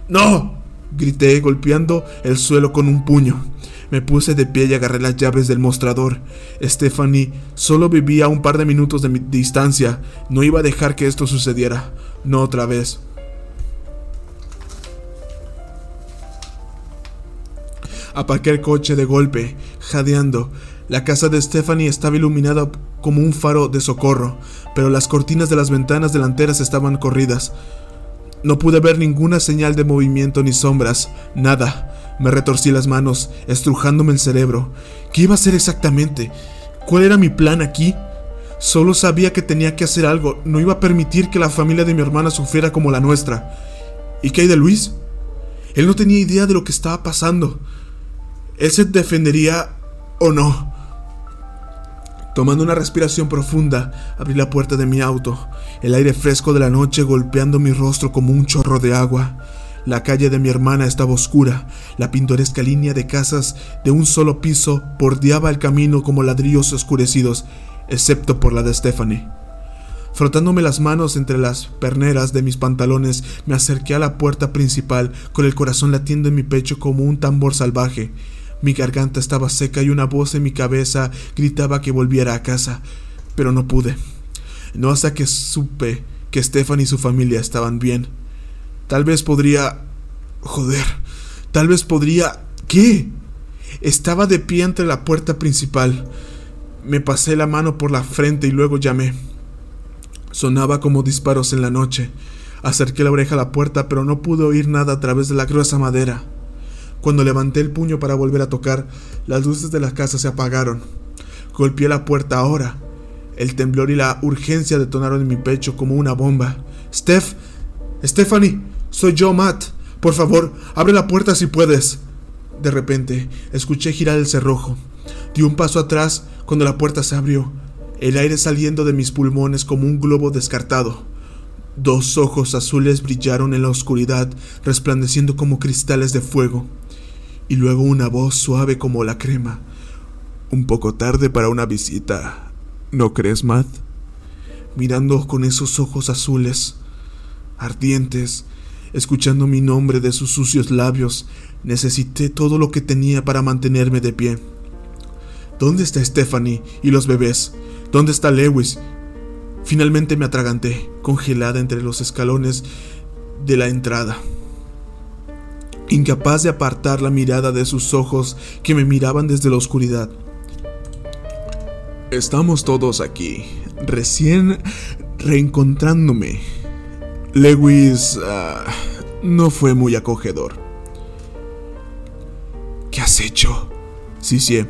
No. Grité golpeando el suelo con un puño. Me puse de pie y agarré las llaves del mostrador. Stephanie solo vivía a un par de minutos de mi distancia. No iba a dejar que esto sucediera. No otra vez. Aparqué el coche de golpe, jadeando. La casa de Stephanie estaba iluminada como un faro de socorro, pero las cortinas de las ventanas delanteras estaban corridas. No pude ver ninguna señal de movimiento ni sombras, nada. Me retorcí las manos, estrujándome el cerebro. ¿Qué iba a hacer exactamente? ¿Cuál era mi plan aquí? Solo sabía que tenía que hacer algo, no iba a permitir que la familia de mi hermana sufriera como la nuestra. ¿Y qué hay de Luis? Él no tenía idea de lo que estaba pasando. ¿Él se defendería o no? Tomando una respiración profunda, abrí la puerta de mi auto, el aire fresco de la noche golpeando mi rostro como un chorro de agua. La calle de mi hermana estaba oscura, la pintoresca línea de casas de un solo piso bordeaba el camino como ladrillos oscurecidos, excepto por la de Stephanie. Frotándome las manos entre las perneras de mis pantalones, me acerqué a la puerta principal con el corazón latiendo en mi pecho como un tambor salvaje. Mi garganta estaba seca y una voz en mi cabeza gritaba que volviera a casa, pero no pude. No hasta que supe que Stefan y su familia estaban bien. Tal vez podría... Joder. Tal vez podría... ¿Qué? Estaba de pie ante la puerta principal. Me pasé la mano por la frente y luego llamé. Sonaba como disparos en la noche. Acerqué la oreja a la puerta, pero no pude oír nada a través de la gruesa madera. Cuando levanté el puño para volver a tocar, las luces de la casa se apagaron. Golpeé la puerta ahora. El temblor y la urgencia detonaron en mi pecho como una bomba. Steph, Stephanie, soy yo, Matt. Por favor, abre la puerta si puedes. De repente, escuché girar el cerrojo. Di un paso atrás cuando la puerta se abrió, el aire saliendo de mis pulmones como un globo descartado. Dos ojos azules brillaron en la oscuridad, resplandeciendo como cristales de fuego y luego una voz suave como la crema. Un poco tarde para una visita, ¿no crees, Matt? Mirando con esos ojos azules, ardientes, escuchando mi nombre de sus sucios labios, necesité todo lo que tenía para mantenerme de pie. ¿Dónde está Stephanie y los bebés? ¿Dónde está Lewis? Finalmente me atraganté, congelada entre los escalones de la entrada incapaz de apartar la mirada de sus ojos que me miraban desde la oscuridad. Estamos todos aquí, recién reencontrándome. Lewis ah, no fue muy acogedor. ¿Qué has hecho? Sí, sí.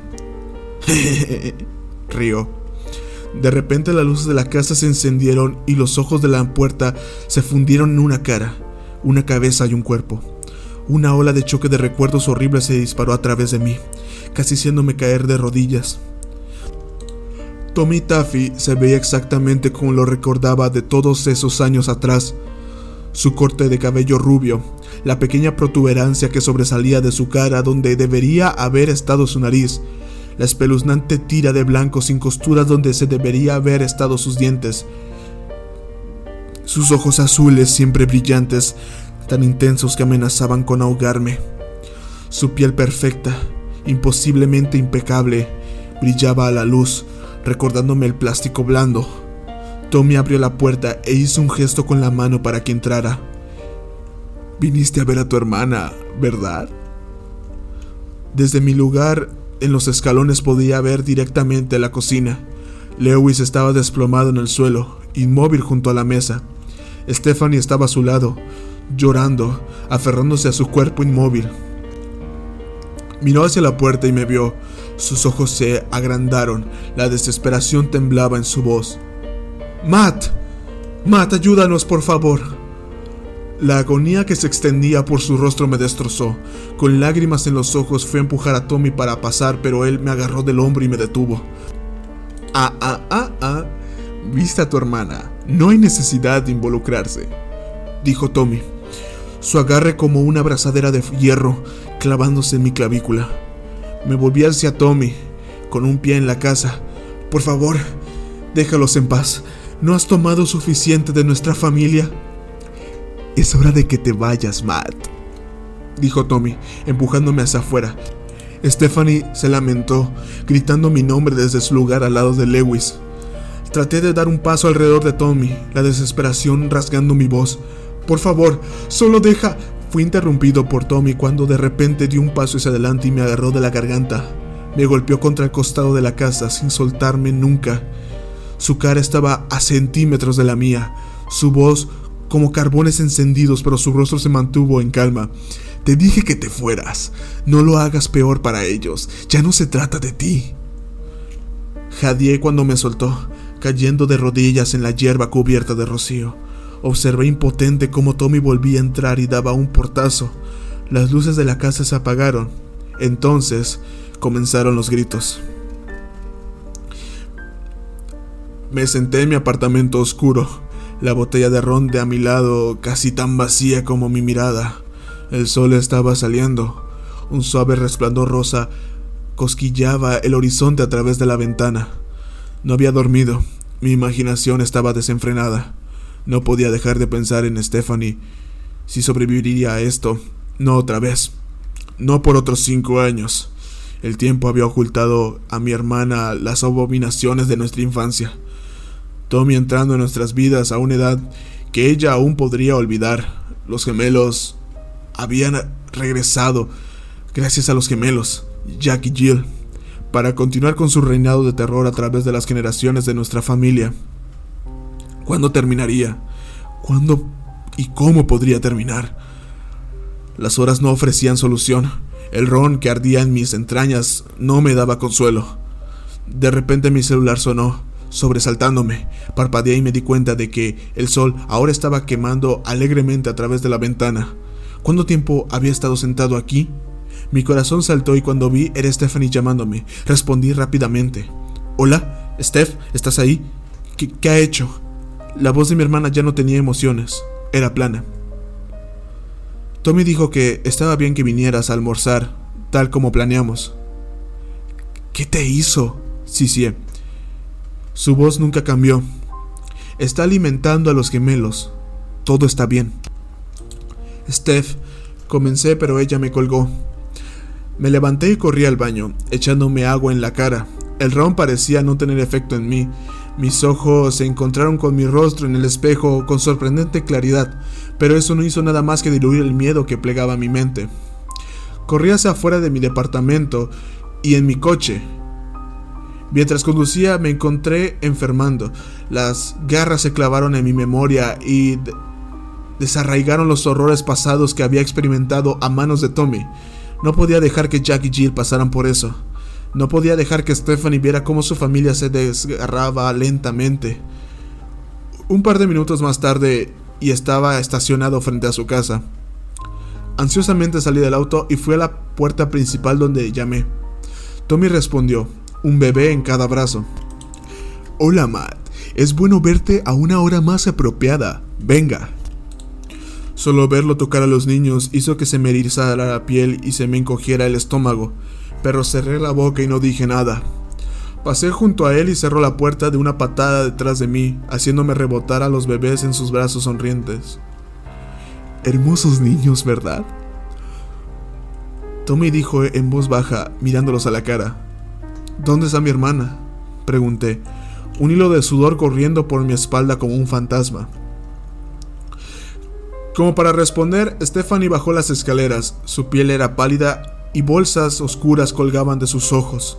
[LAUGHS] Río. De repente las luces de la casa se encendieron y los ojos de la puerta se fundieron en una cara, una cabeza y un cuerpo. Una ola de choque de recuerdos horribles se disparó a través de mí, casi haciéndome caer de rodillas. Tommy Taffy se veía exactamente como lo recordaba de todos esos años atrás. Su corte de cabello rubio, la pequeña protuberancia que sobresalía de su cara donde debería haber estado su nariz, la espeluznante tira de blanco sin costuras donde se debería haber estado sus dientes, sus ojos azules siempre brillantes tan intensos que amenazaban con ahogarme. Su piel perfecta, imposiblemente impecable, brillaba a la luz, recordándome el plástico blando. Tommy abrió la puerta e hizo un gesto con la mano para que entrara. Viniste a ver a tu hermana, ¿verdad? Desde mi lugar en los escalones podía ver directamente la cocina. Lewis estaba desplomado en el suelo, inmóvil junto a la mesa. Stephanie estaba a su lado, llorando, aferrándose a su cuerpo inmóvil. Miró hacia la puerta y me vio. Sus ojos se agrandaron, la desesperación temblaba en su voz. Matt, Matt, ayúdanos, por favor. La agonía que se extendía por su rostro me destrozó. Con lágrimas en los ojos fui a empujar a Tommy para pasar, pero él me agarró del hombro y me detuvo. Ah, ah, ah, ah. Viste a tu hermana. No hay necesidad de involucrarse, dijo Tommy. Su agarre como una abrazadera de hierro clavándose en mi clavícula. Me volví hacia Tommy, con un pie en la casa. Por favor, déjalos en paz. ¿No has tomado suficiente de nuestra familia? Es hora de que te vayas, Matt, dijo Tommy, empujándome hacia afuera. Stephanie se lamentó, gritando mi nombre desde su lugar al lado de Lewis. Traté de dar un paso alrededor de Tommy, la desesperación rasgando mi voz. Por favor, solo deja. Fui interrumpido por Tommy cuando de repente dio un paso hacia adelante y me agarró de la garganta. Me golpeó contra el costado de la casa sin soltarme nunca. Su cara estaba a centímetros de la mía, su voz como carbones encendidos, pero su rostro se mantuvo en calma. Te dije que te fueras. No lo hagas peor para ellos. Ya no se trata de ti. Jadeé cuando me soltó, cayendo de rodillas en la hierba cubierta de rocío. Observé impotente cómo Tommy volvía a entrar y daba un portazo. Las luces de la casa se apagaron. Entonces comenzaron los gritos. Me senté en mi apartamento oscuro, la botella de ron de a mi lado casi tan vacía como mi mirada. El sol estaba saliendo. Un suave resplandor rosa cosquillaba el horizonte a través de la ventana. No había dormido. Mi imaginación estaba desenfrenada. No podía dejar de pensar en Stephanie. Si sobreviviría a esto, no otra vez. No por otros cinco años. El tiempo había ocultado a mi hermana las abominaciones de nuestra infancia. Tommy entrando en nuestras vidas a una edad que ella aún podría olvidar. Los gemelos habían regresado gracias a los gemelos, Jack y Jill, para continuar con su reinado de terror a través de las generaciones de nuestra familia. ¿Cuándo terminaría? ¿Cuándo y cómo podría terminar? Las horas no ofrecían solución. El ron que ardía en mis entrañas no me daba consuelo. De repente mi celular sonó sobresaltándome. Parpadeé y me di cuenta de que el sol ahora estaba quemando alegremente a través de la ventana. ¿Cuánto tiempo había estado sentado aquí? Mi corazón saltó y cuando vi era Stephanie llamándome. Respondí rápidamente. Hola, Steph, ¿estás ahí? ¿Qué, ¿Qué, ha hecho? La voz de mi hermana ya no tenía emociones, era plana. Tommy dijo que estaba bien que vinieras a almorzar, tal como planeamos. ¿Qué te hizo? Sí. Su voz nunca cambió. Está alimentando a los gemelos. Todo está bien. Steph, comencé pero ella me colgó. Me levanté y corrí al baño, echándome agua en la cara. El ron parecía no tener efecto en mí. Mis ojos se encontraron con mi rostro en el espejo con sorprendente claridad, pero eso no hizo nada más que diluir el miedo que plegaba mi mente. Corrí hacia afuera de mi departamento y en mi coche, Mientras conducía me encontré enfermando. Las garras se clavaron en mi memoria y desarraigaron los horrores pasados que había experimentado a manos de Tommy. No podía dejar que Jack y Jill pasaran por eso. No podía dejar que Stephanie viera cómo su familia se desgarraba lentamente. Un par de minutos más tarde y estaba estacionado frente a su casa. Ansiosamente salí del auto y fui a la puerta principal donde llamé. Tommy respondió, un bebé en cada brazo. Hola Matt, es bueno verte a una hora más apropiada. Venga. Solo verlo tocar a los niños hizo que se me erizara la piel y se me encogiera el estómago, pero cerré la boca y no dije nada. Pasé junto a él y cerró la puerta de una patada detrás de mí, haciéndome rebotar a los bebés en sus brazos sonrientes. Hermosos niños, ¿verdad? Tommy dijo en voz baja, mirándolos a la cara. ¿Dónde está mi hermana? Pregunté, un hilo de sudor corriendo por mi espalda como un fantasma. Como para responder, Stephanie bajó las escaleras. Su piel era pálida y bolsas oscuras colgaban de sus ojos.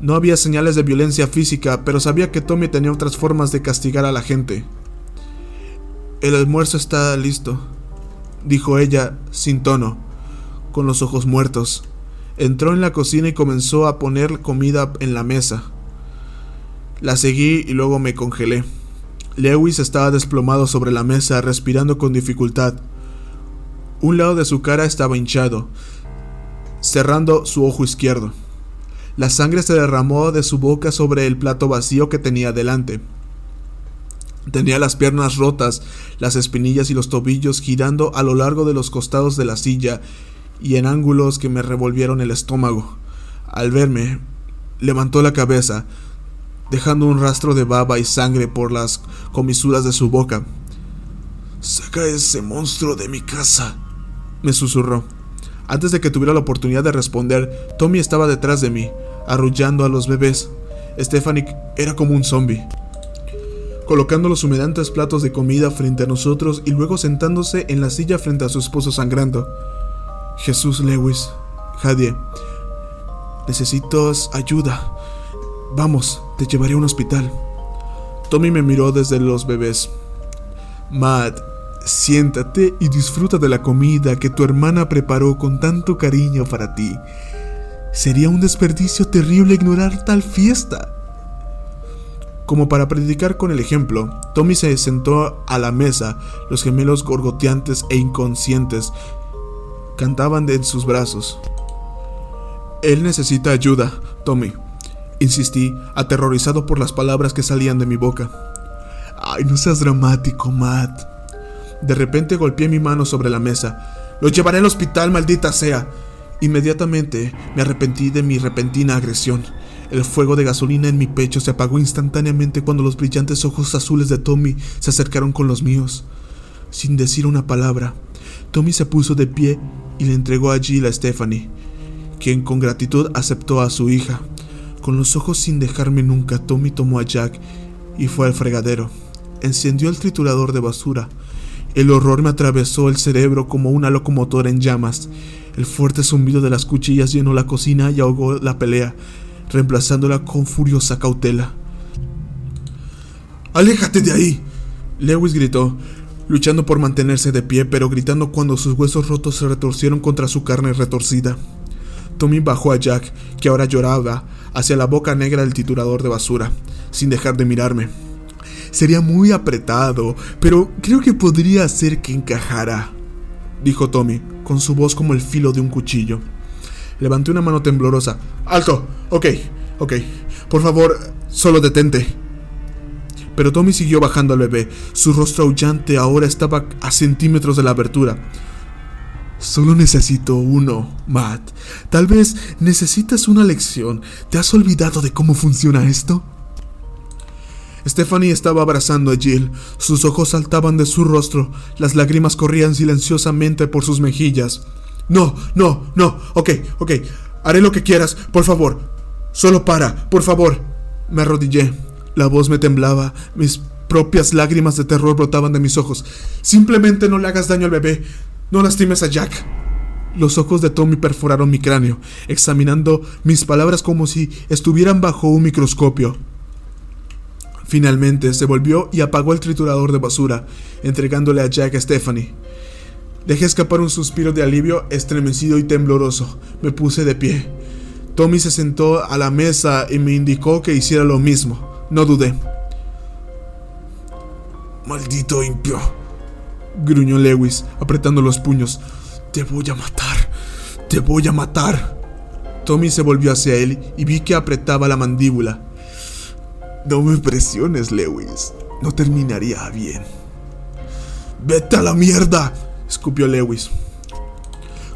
No había señales de violencia física, pero sabía que Tommy tenía otras formas de castigar a la gente. El almuerzo está listo, dijo ella sin tono, con los ojos muertos. Entró en la cocina y comenzó a poner comida en la mesa. La seguí y luego me congelé. Lewis estaba desplomado sobre la mesa, respirando con dificultad. Un lado de su cara estaba hinchado, cerrando su ojo izquierdo. La sangre se derramó de su boca sobre el plato vacío que tenía delante. Tenía las piernas rotas, las espinillas y los tobillos girando a lo largo de los costados de la silla y en ángulos que me revolvieron el estómago. Al verme, levantó la cabeza, dejando un rastro de baba y sangre por las comisuras de su boca. Saca ese monstruo de mi casa, me susurró. Antes de que tuviera la oportunidad de responder, Tommy estaba detrás de mí, arrullando a los bebés. Stephanie era como un zombie, colocando los humedantes platos de comida frente a nosotros y luego sentándose en la silla frente a su esposo sangrando. Jesús Lewis, Jadie, necesitas ayuda. Vamos, te llevaré a un hospital. Tommy me miró desde los bebés. Matt, siéntate y disfruta de la comida que tu hermana preparó con tanto cariño para ti. Sería un desperdicio terrible ignorar tal fiesta. Como para predicar con el ejemplo, Tommy se sentó a la mesa, los gemelos gorgoteantes e inconscientes cantaban en sus brazos. Él necesita ayuda, Tommy, insistí, aterrorizado por las palabras que salían de mi boca. Ay, no seas dramático, Matt. De repente golpeé mi mano sobre la mesa. Lo llevaré al hospital, maldita sea. Inmediatamente me arrepentí de mi repentina agresión. El fuego de gasolina en mi pecho se apagó instantáneamente cuando los brillantes ojos azules de Tommy se acercaron con los míos. Sin decir una palabra, Tommy se puso de pie y le entregó a Jill a Stephanie, quien con gratitud aceptó a su hija. Con los ojos sin dejarme nunca, Tommy tomó a Jack y fue al fregadero. Encendió el triturador de basura. El horror me atravesó el cerebro como una locomotora en llamas. El fuerte zumbido de las cuchillas llenó la cocina y ahogó la pelea, reemplazándola con furiosa cautela. ¡Aléjate de ahí! Lewis gritó, luchando por mantenerse de pie, pero gritando cuando sus huesos rotos se retorcieron contra su carne retorcida. Tommy bajó a Jack, que ahora lloraba, hacia la boca negra del titulador de basura, sin dejar de mirarme. Sería muy apretado, pero creo que podría hacer que encajara, dijo Tommy, con su voz como el filo de un cuchillo. Levanté una mano temblorosa. ¡Alto! Ok, ok. Por favor, solo detente. Pero Tommy siguió bajando al bebé. Su rostro aullante ahora estaba a centímetros de la abertura. Solo necesito uno, Matt. Tal vez necesitas una lección. ¿Te has olvidado de cómo funciona esto? Stephanie estaba abrazando a Jill. Sus ojos saltaban de su rostro. Las lágrimas corrían silenciosamente por sus mejillas. No, no, no. Ok, ok. Haré lo que quieras, por favor. Solo para, por favor. Me arrodillé. La voz me temblaba. Mis propias lágrimas de terror brotaban de mis ojos. Simplemente no le hagas daño al bebé. No lastimes a Jack. Los ojos de Tommy perforaron mi cráneo, examinando mis palabras como si estuvieran bajo un microscopio. Finalmente se volvió y apagó el triturador de basura, entregándole a Jack a Stephanie. Dejé escapar un suspiro de alivio estremecido y tembloroso. Me puse de pie. Tommy se sentó a la mesa y me indicó que hiciera lo mismo. No dudé. Maldito impio, gruñó Lewis, apretando los puños. Te voy a matar. Te voy a matar. Tommy se volvió hacia él y vi que apretaba la mandíbula. No me presiones, Lewis. No terminaría bien. ¡Vete a la mierda! escupió Lewis.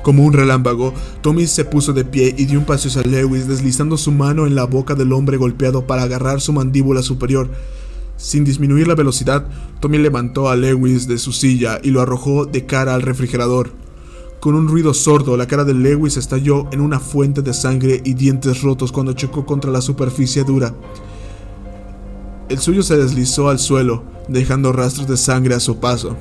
Como un relámpago, Tommy se puso de pie y dio un paso hacia Lewis, deslizando su mano en la boca del hombre golpeado para agarrar su mandíbula superior. Sin disminuir la velocidad, Tommy levantó a Lewis de su silla y lo arrojó de cara al refrigerador. Con un ruido sordo, la cara de Lewis estalló en una fuente de sangre y dientes rotos cuando chocó contra la superficie dura. El suyo se deslizó al suelo, dejando rastros de sangre a su paso.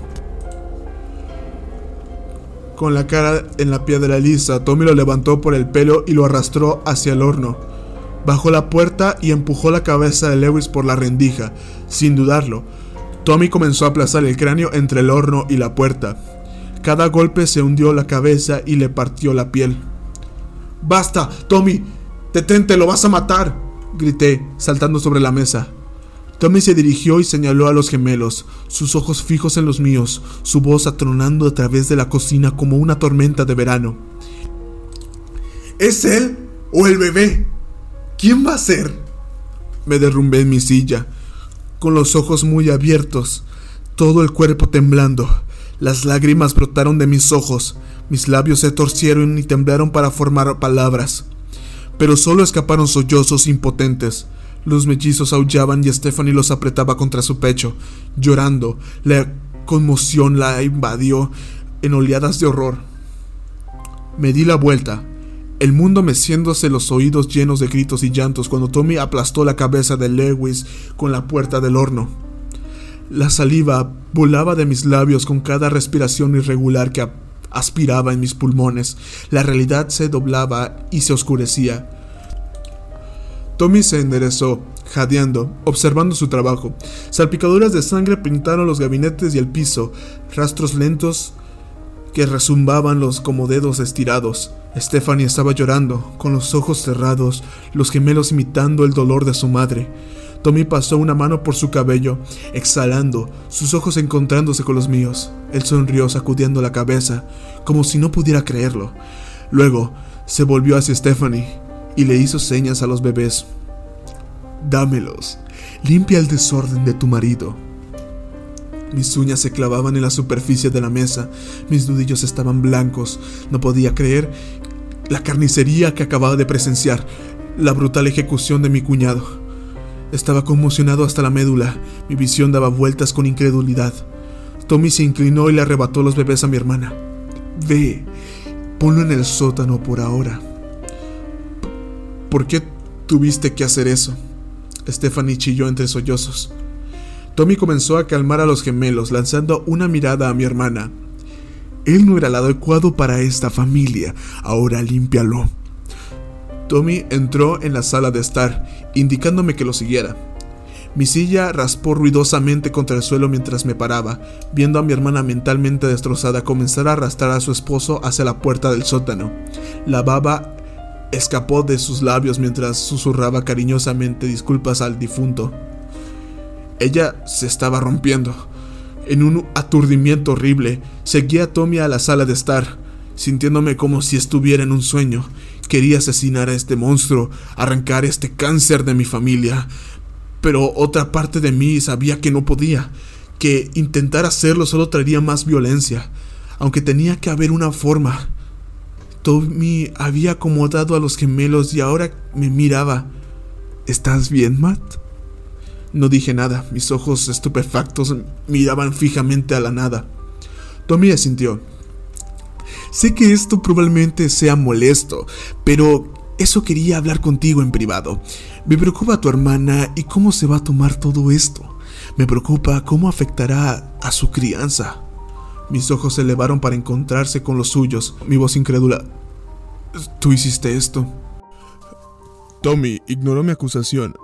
Con la cara en la piedra lisa, Tommy lo levantó por el pelo y lo arrastró hacia el horno. Bajó la puerta y empujó la cabeza de Lewis por la rendija, sin dudarlo. Tommy comenzó a aplazar el cráneo entre el horno y la puerta. Cada golpe se hundió la cabeza y le partió la piel. ¡Basta! ¡Tommy! ¡Detente! ¡Lo vas a matar! grité, saltando sobre la mesa. Tommy se dirigió y señaló a los gemelos, sus ojos fijos en los míos, su voz atronando a través de la cocina como una tormenta de verano. ¿Es él o el bebé? ¿Quién va a ser? Me derrumbé en mi silla, con los ojos muy abiertos, todo el cuerpo temblando. Las lágrimas brotaron de mis ojos, mis labios se torcieron y temblaron para formar palabras. Pero solo escaparon sollozos impotentes. Los mellizos aullaban y Stephanie los apretaba contra su pecho, llorando. La conmoción la invadió en oleadas de horror. Me di la vuelta, el mundo meciéndose los oídos llenos de gritos y llantos cuando Tommy aplastó la cabeza de Lewis con la puerta del horno. La saliva volaba de mis labios con cada respiración irregular que aspiraba en mis pulmones. La realidad se doblaba y se oscurecía. Tommy se enderezó, jadeando, observando su trabajo. Salpicaduras de sangre pintaron los gabinetes y el piso, rastros lentos que resumbaban los como dedos estirados. Stephanie estaba llorando, con los ojos cerrados, los gemelos imitando el dolor de su madre. Tommy pasó una mano por su cabello, exhalando, sus ojos encontrándose con los míos. Él sonrió sacudiendo la cabeza, como si no pudiera creerlo. Luego, se volvió hacia Stephanie y le hizo señas a los bebés. Dámelos. Limpia el desorden de tu marido. Mis uñas se clavaban en la superficie de la mesa, mis nudillos estaban blancos, no podía creer la carnicería que acababa de presenciar, la brutal ejecución de mi cuñado. Estaba conmocionado hasta la médula, mi visión daba vueltas con incredulidad. Tommy se inclinó y le arrebató los bebés a mi hermana. Ve, ponlo en el sótano por ahora. ¿Por qué tuviste que hacer eso? Stephanie chilló entre sollozos. Tommy comenzó a calmar a los gemelos, lanzando una mirada a mi hermana. Él no era el adecuado para esta familia, ahora límpialo. Tommy entró en la sala de estar, indicándome que lo siguiera. Mi silla raspó ruidosamente contra el suelo mientras me paraba, viendo a mi hermana mentalmente destrozada comenzar a arrastrar a su esposo hacia la puerta del sótano. La baba escapó de sus labios mientras susurraba cariñosamente disculpas al difunto. Ella se estaba rompiendo. En un aturdimiento horrible, seguía a Tommy a la sala de estar, sintiéndome como si estuviera en un sueño. Quería asesinar a este monstruo, arrancar este cáncer de mi familia. Pero otra parte de mí sabía que no podía, que intentar hacerlo solo traería más violencia, aunque tenía que haber una forma. Tommy había acomodado a los gemelos y ahora me miraba. ¿Estás bien, Matt? No dije nada, mis ojos estupefactos miraban fijamente a la nada. Tommy asintió. Sé que esto probablemente sea molesto, pero eso quería hablar contigo en privado. Me preocupa tu hermana y cómo se va a tomar todo esto. Me preocupa cómo afectará a su crianza. Mis ojos se elevaron para encontrarse con los suyos. Mi voz incrédula. ¿Tú hiciste esto? Tommy ignoró mi acusación.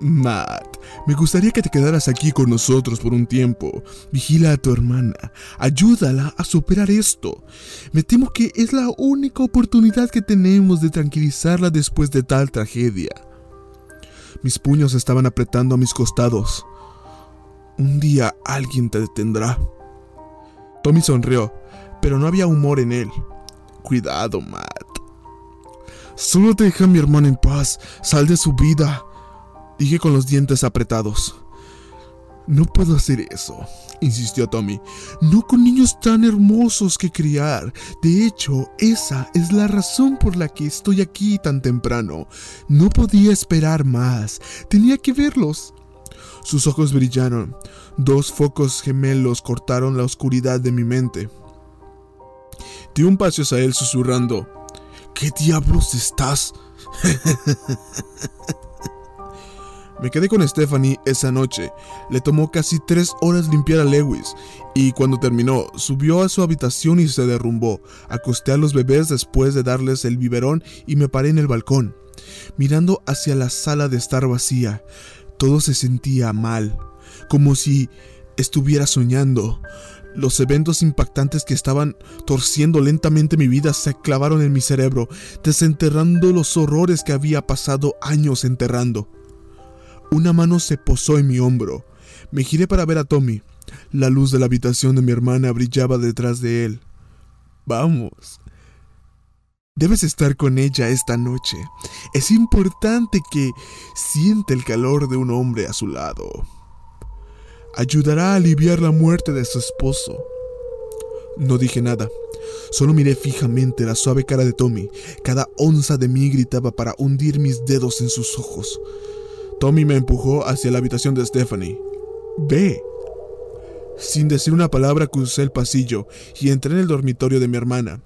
Matt, me gustaría que te quedaras aquí con nosotros por un tiempo. Vigila a tu hermana. Ayúdala a superar esto. Me temo que es la única oportunidad que tenemos de tranquilizarla después de tal tragedia. Mis puños estaban apretando a mis costados. Un día alguien te detendrá. Tommy sonrió, pero no había humor en él. Cuidado, Matt. Solo deja a mi hermana en paz. Sal de su vida. Dije con los dientes apretados. No puedo hacer eso, insistió Tommy. No con niños tan hermosos que criar. De hecho, esa es la razón por la que estoy aquí tan temprano. No podía esperar más. Tenía que verlos. Sus ojos brillaron. Dos focos gemelos cortaron la oscuridad de mi mente. Di un paso hacia él susurrando. ¿Qué diablos estás? [LAUGHS] Me quedé con Stephanie esa noche. Le tomó casi tres horas limpiar a Lewis y cuando terminó subió a su habitación y se derrumbó. Acosté a los bebés después de darles el biberón y me paré en el balcón, mirando hacia la sala de estar vacía. Todo se sentía mal, como si estuviera soñando. Los eventos impactantes que estaban torciendo lentamente mi vida se clavaron en mi cerebro, desenterrando los horrores que había pasado años enterrando. Una mano se posó en mi hombro. Me giré para ver a Tommy. La luz de la habitación de mi hermana brillaba detrás de él. Vamos. Debes estar con ella esta noche. Es importante que siente el calor de un hombre a su lado. Ayudará a aliviar la muerte de su esposo. No dije nada. Solo miré fijamente la suave cara de Tommy. Cada onza de mí gritaba para hundir mis dedos en sus ojos. Tommy me empujó hacia la habitación de Stephanie. Ve. Sin decir una palabra crucé el pasillo y entré en el dormitorio de mi hermana.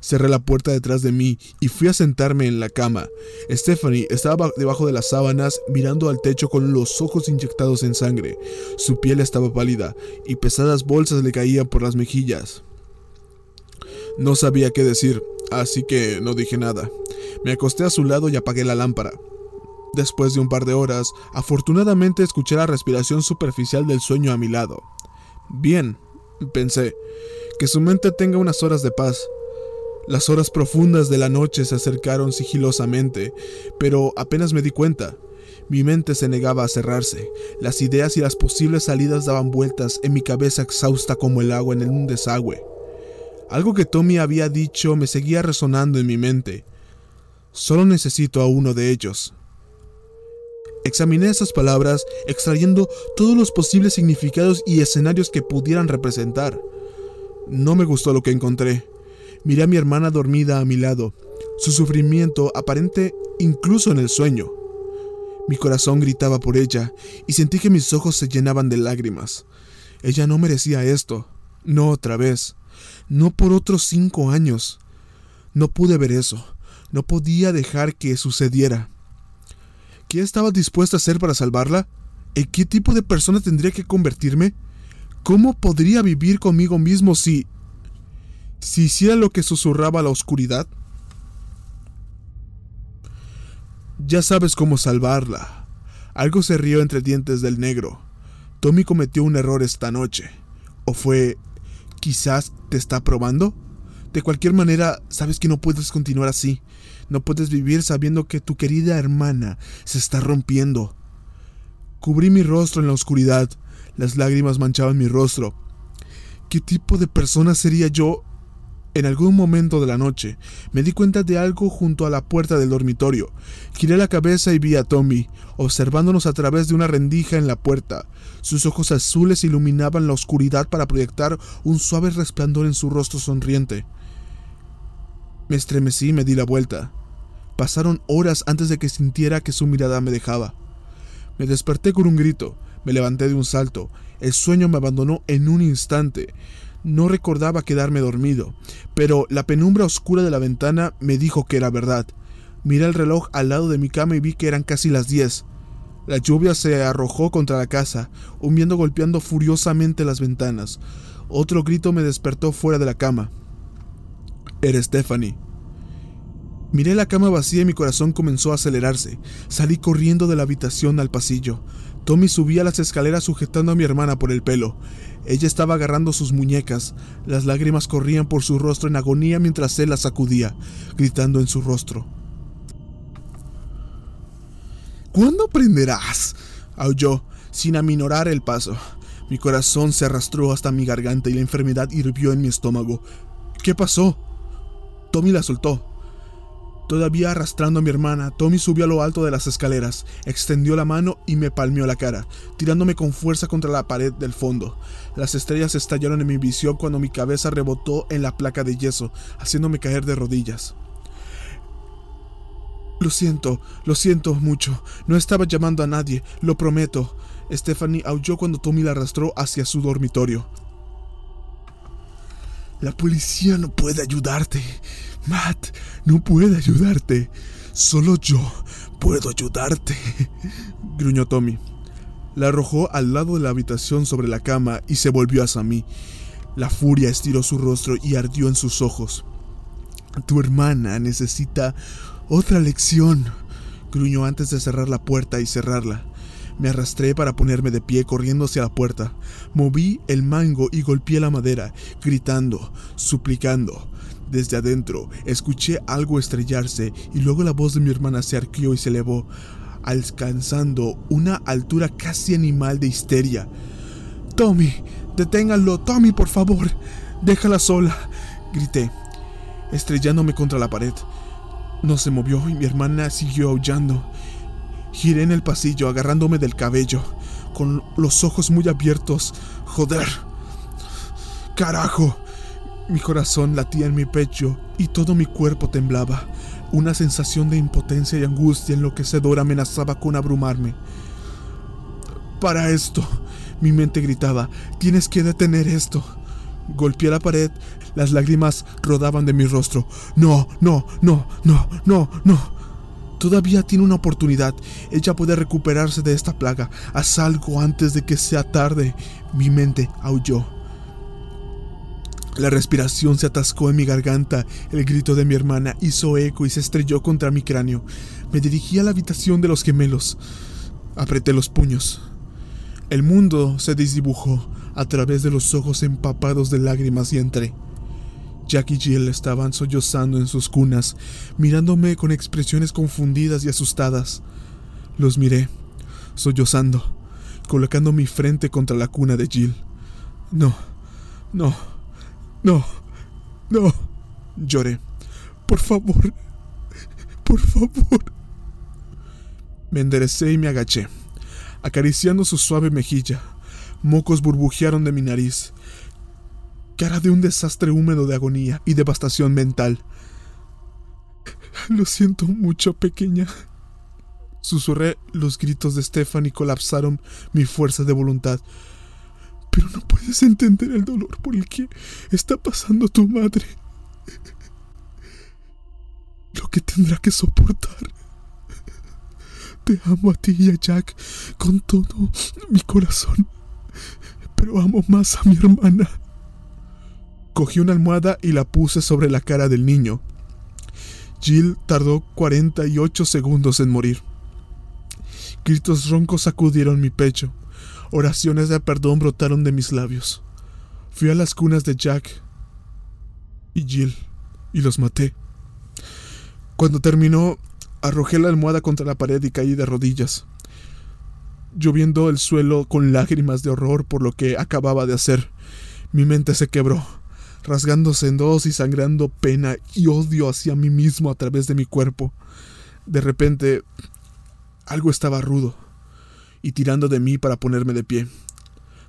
Cerré la puerta detrás de mí y fui a sentarme en la cama. Stephanie estaba debajo de las sábanas mirando al techo con los ojos inyectados en sangre. Su piel estaba pálida y pesadas bolsas le caían por las mejillas. No sabía qué decir, así que no dije nada. Me acosté a su lado y apagué la lámpara. Después de un par de horas, afortunadamente escuché la respiración superficial del sueño a mi lado. Bien, pensé, que su mente tenga unas horas de paz. Las horas profundas de la noche se acercaron sigilosamente, pero apenas me di cuenta. Mi mente se negaba a cerrarse. Las ideas y las posibles salidas daban vueltas en mi cabeza exhausta como el agua en un desagüe. Algo que Tommy había dicho me seguía resonando en mi mente. Solo necesito a uno de ellos. Examiné esas palabras, extrayendo todos los posibles significados y escenarios que pudieran representar. No me gustó lo que encontré. Miré a mi hermana dormida a mi lado, su sufrimiento aparente incluso en el sueño. Mi corazón gritaba por ella y sentí que mis ojos se llenaban de lágrimas. Ella no merecía esto, no otra vez no por otros cinco años. No pude ver eso, no podía dejar que sucediera. ¿Qué estaba dispuesta a hacer para salvarla? ¿En qué tipo de persona tendría que convertirme? ¿Cómo podría vivir conmigo mismo si... si hiciera lo que susurraba la oscuridad? Ya sabes cómo salvarla. Algo se rió entre dientes del negro. Tommy cometió un error esta noche. ¿O fue quizás te está probando? De cualquier manera, sabes que no puedes continuar así. No puedes vivir sabiendo que tu querida hermana se está rompiendo. Cubrí mi rostro en la oscuridad. Las lágrimas manchaban mi rostro. ¿Qué tipo de persona sería yo en algún momento de la noche, me di cuenta de algo junto a la puerta del dormitorio. Giré la cabeza y vi a Tommy, observándonos a través de una rendija en la puerta. Sus ojos azules iluminaban la oscuridad para proyectar un suave resplandor en su rostro sonriente. Me estremecí y me di la vuelta. Pasaron horas antes de que sintiera que su mirada me dejaba. Me desperté con un grito, me levanté de un salto. El sueño me abandonó en un instante. No recordaba quedarme dormido, pero la penumbra oscura de la ventana me dijo que era verdad. Miré el reloj al lado de mi cama y vi que eran casi las diez. La lluvia se arrojó contra la casa, humiendo golpeando furiosamente las ventanas. Otro grito me despertó fuera de la cama. Era Stephanie. Miré la cama vacía y mi corazón comenzó a acelerarse. Salí corriendo de la habitación al pasillo. Tommy subía las escaleras sujetando a mi hermana por el pelo. Ella estaba agarrando sus muñecas. Las lágrimas corrían por su rostro en agonía mientras él la sacudía, gritando en su rostro. ¿Cuándo aprenderás? aulló, sin aminorar el paso. Mi corazón se arrastró hasta mi garganta y la enfermedad hirvió en mi estómago. ¿Qué pasó? Tommy la soltó. Todavía arrastrando a mi hermana, Tommy subió a lo alto de las escaleras, extendió la mano y me palmeó la cara, tirándome con fuerza contra la pared del fondo. Las estrellas estallaron en mi visión cuando mi cabeza rebotó en la placa de yeso, haciéndome caer de rodillas. Lo siento, lo siento mucho. No estaba llamando a nadie, lo prometo. Stephanie aulló cuando Tommy la arrastró hacia su dormitorio. La policía no puede ayudarte. Matt, no puede ayudarte. Solo yo puedo ayudarte. gruñó Tommy. La arrojó al lado de la habitación sobre la cama y se volvió hacia mí. La furia estiró su rostro y ardió en sus ojos. Tu hermana necesita otra lección, gruñó antes de cerrar la puerta y cerrarla. Me arrastré para ponerme de pie corriendo hacia la puerta. Moví el mango y golpeé la madera, gritando, suplicando. Desde adentro escuché algo estrellarse y luego la voz de mi hermana se arqueó y se elevó. alcanzando una altura casi animal de histeria. Tommy, deténganlo, Tommy, por favor, déjala sola, grité, estrellándome contra la pared. No se movió y mi hermana siguió aullando. Giré en el pasillo agarrándome del cabello, con los ojos muy abiertos. Joder. Carajo. Mi corazón latía en mi pecho y todo mi cuerpo temblaba. Una sensación de impotencia y angustia enloquecedora amenazaba con abrumarme. Para esto, mi mente gritaba, tienes que detener esto. Golpeé la pared, las lágrimas rodaban de mi rostro. No, no, no, no, no, no. Todavía tiene una oportunidad. Ella puede recuperarse de esta plaga. Haz algo antes de que sea tarde. Mi mente aulló. La respiración se atascó en mi garganta. El grito de mi hermana hizo eco y se estrelló contra mi cráneo. Me dirigí a la habitación de los gemelos. Apreté los puños. El mundo se desdibujó a través de los ojos empapados de lágrimas y entré. Jack y Jill estaban sollozando en sus cunas, mirándome con expresiones confundidas y asustadas. Los miré, sollozando, colocando mi frente contra la cuna de Jill. No, no, no, no, lloré. Por favor, por favor. Me enderecé y me agaché, acariciando su suave mejilla. Mocos burbujearon de mi nariz cara de un desastre húmedo de agonía y devastación mental. Lo siento mucho, pequeña. Susurré, los gritos de Stephanie colapsaron mi fuerza de voluntad. Pero no puedes entender el dolor por el que está pasando tu madre. Lo que tendrá que soportar. Te amo a ti y a Jack con todo mi corazón. Pero amo más a mi hermana. Cogí una almohada y la puse sobre la cara del niño. Jill tardó 48 segundos en morir. Gritos roncos sacudieron mi pecho. Oraciones de perdón brotaron de mis labios. Fui a las cunas de Jack y Jill y los maté. Cuando terminó, arrojé la almohada contra la pared y caí de rodillas, lloviendo el suelo con lágrimas de horror por lo que acababa de hacer. Mi mente se quebró rasgándose en dos y sangrando pena y odio hacia mí mismo a través de mi cuerpo. De repente, algo estaba rudo y tirando de mí para ponerme de pie.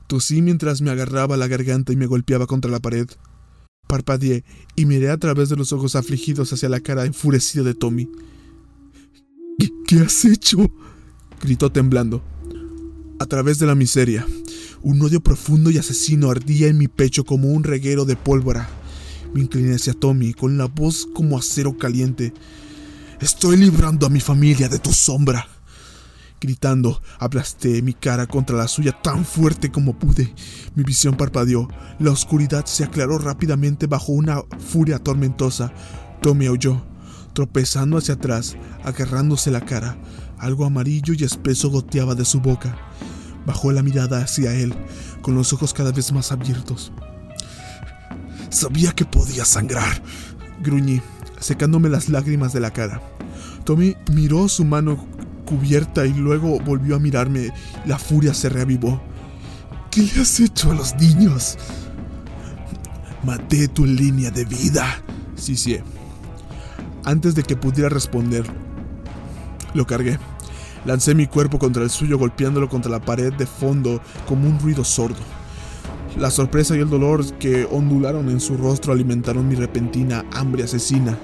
Tosí mientras me agarraba la garganta y me golpeaba contra la pared. Parpadeé y miré a través de los ojos afligidos hacia la cara enfurecida de Tommy. ¿Qué, qué has hecho? gritó temblando. A través de la miseria, un odio profundo y asesino ardía en mi pecho como un reguero de pólvora. Me incliné hacia Tommy con la voz como acero caliente. Estoy librando a mi familia de tu sombra. Gritando, aplasté mi cara contra la suya tan fuerte como pude. Mi visión parpadeó. La oscuridad se aclaró rápidamente bajo una furia tormentosa. Tommy aulló, tropezando hacia atrás, agarrándose la cara. Algo amarillo y espeso goteaba de su boca. Bajó la mirada hacia él, con los ojos cada vez más abiertos. Sabía que podía sangrar, gruñí, secándome las lágrimas de la cara. Tommy miró su mano cubierta y luego volvió a mirarme. La furia se reavivó. ¿Qué le has hecho a los niños? Maté tu línea de vida, sí, sí. Antes de que pudiera responder, lo cargué. Lancé mi cuerpo contra el suyo golpeándolo contra la pared de fondo como un ruido sordo. La sorpresa y el dolor que ondularon en su rostro alimentaron mi repentina hambre asesina.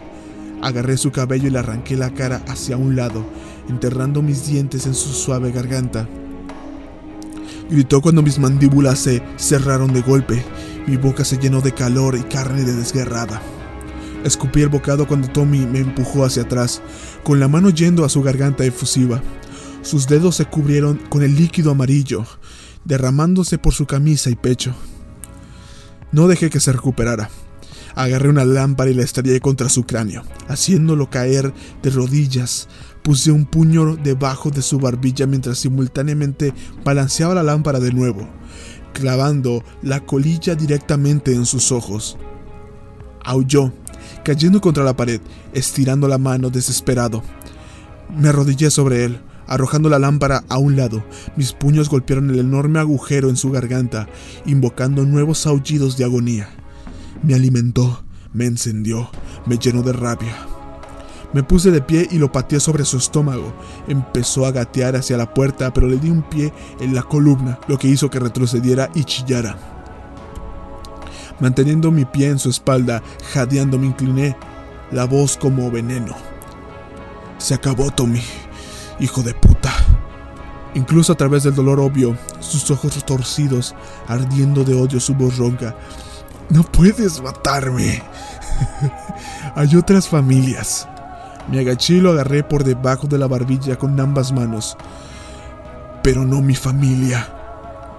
Agarré su cabello y le arranqué la cara hacia un lado, enterrando mis dientes en su suave garganta. Gritó cuando mis mandíbulas se cerraron de golpe. Mi boca se llenó de calor y carne de desgarrada. Escupí el bocado cuando Tommy me empujó hacia atrás, con la mano yendo a su garganta efusiva. Sus dedos se cubrieron con el líquido amarillo, derramándose por su camisa y pecho. No dejé que se recuperara. Agarré una lámpara y la estrellé contra su cráneo, haciéndolo caer de rodillas. Puse un puño debajo de su barbilla mientras simultáneamente balanceaba la lámpara de nuevo, clavando la colilla directamente en sus ojos. Aulló, cayendo contra la pared, estirando la mano desesperado. Me arrodillé sobre él, Arrojando la lámpara a un lado, mis puños golpearon el enorme agujero en su garganta, invocando nuevos aullidos de agonía. Me alimentó, me encendió, me llenó de rabia. Me puse de pie y lo pateé sobre su estómago. Empezó a gatear hacia la puerta, pero le di un pie en la columna, lo que hizo que retrocediera y chillara. Manteniendo mi pie en su espalda, jadeando me incliné, la voz como veneno. Se acabó, Tommy hijo de puta. Incluso a través del dolor obvio, sus ojos torcidos, ardiendo de odio su voz ronca. No puedes matarme. [LAUGHS] Hay otras familias. Me agaché y lo agarré por debajo de la barbilla con ambas manos. Pero no mi familia.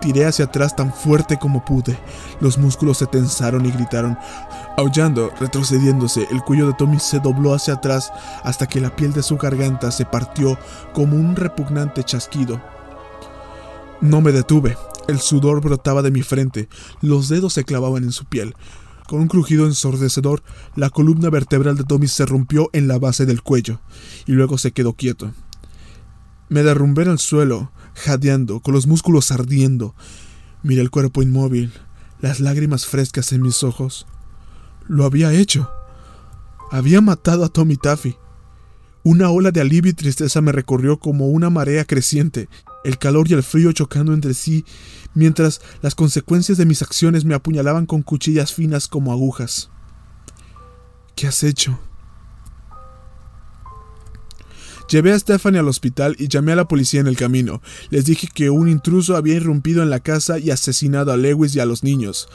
Tiré hacia atrás tan fuerte como pude. Los músculos se tensaron y gritaron. Aullando, retrocediéndose, el cuello de Tommy se dobló hacia atrás hasta que la piel de su garganta se partió como un repugnante chasquido. No me detuve. El sudor brotaba de mi frente, los dedos se clavaban en su piel. Con un crujido ensordecedor, la columna vertebral de Tommy se rompió en la base del cuello, y luego se quedó quieto. Me derrumbé en el suelo, jadeando, con los músculos ardiendo. Miré el cuerpo inmóvil, las lágrimas frescas en mis ojos. Lo había hecho. Había matado a Tommy Taffy. Una ola de alivio y tristeza me recorrió como una marea creciente, el calor y el frío chocando entre sí, mientras las consecuencias de mis acciones me apuñalaban con cuchillas finas como agujas. ¿Qué has hecho? Llevé a Stephanie al hospital y llamé a la policía en el camino. Les dije que un intruso había irrumpido en la casa y asesinado a Lewis y a los niños.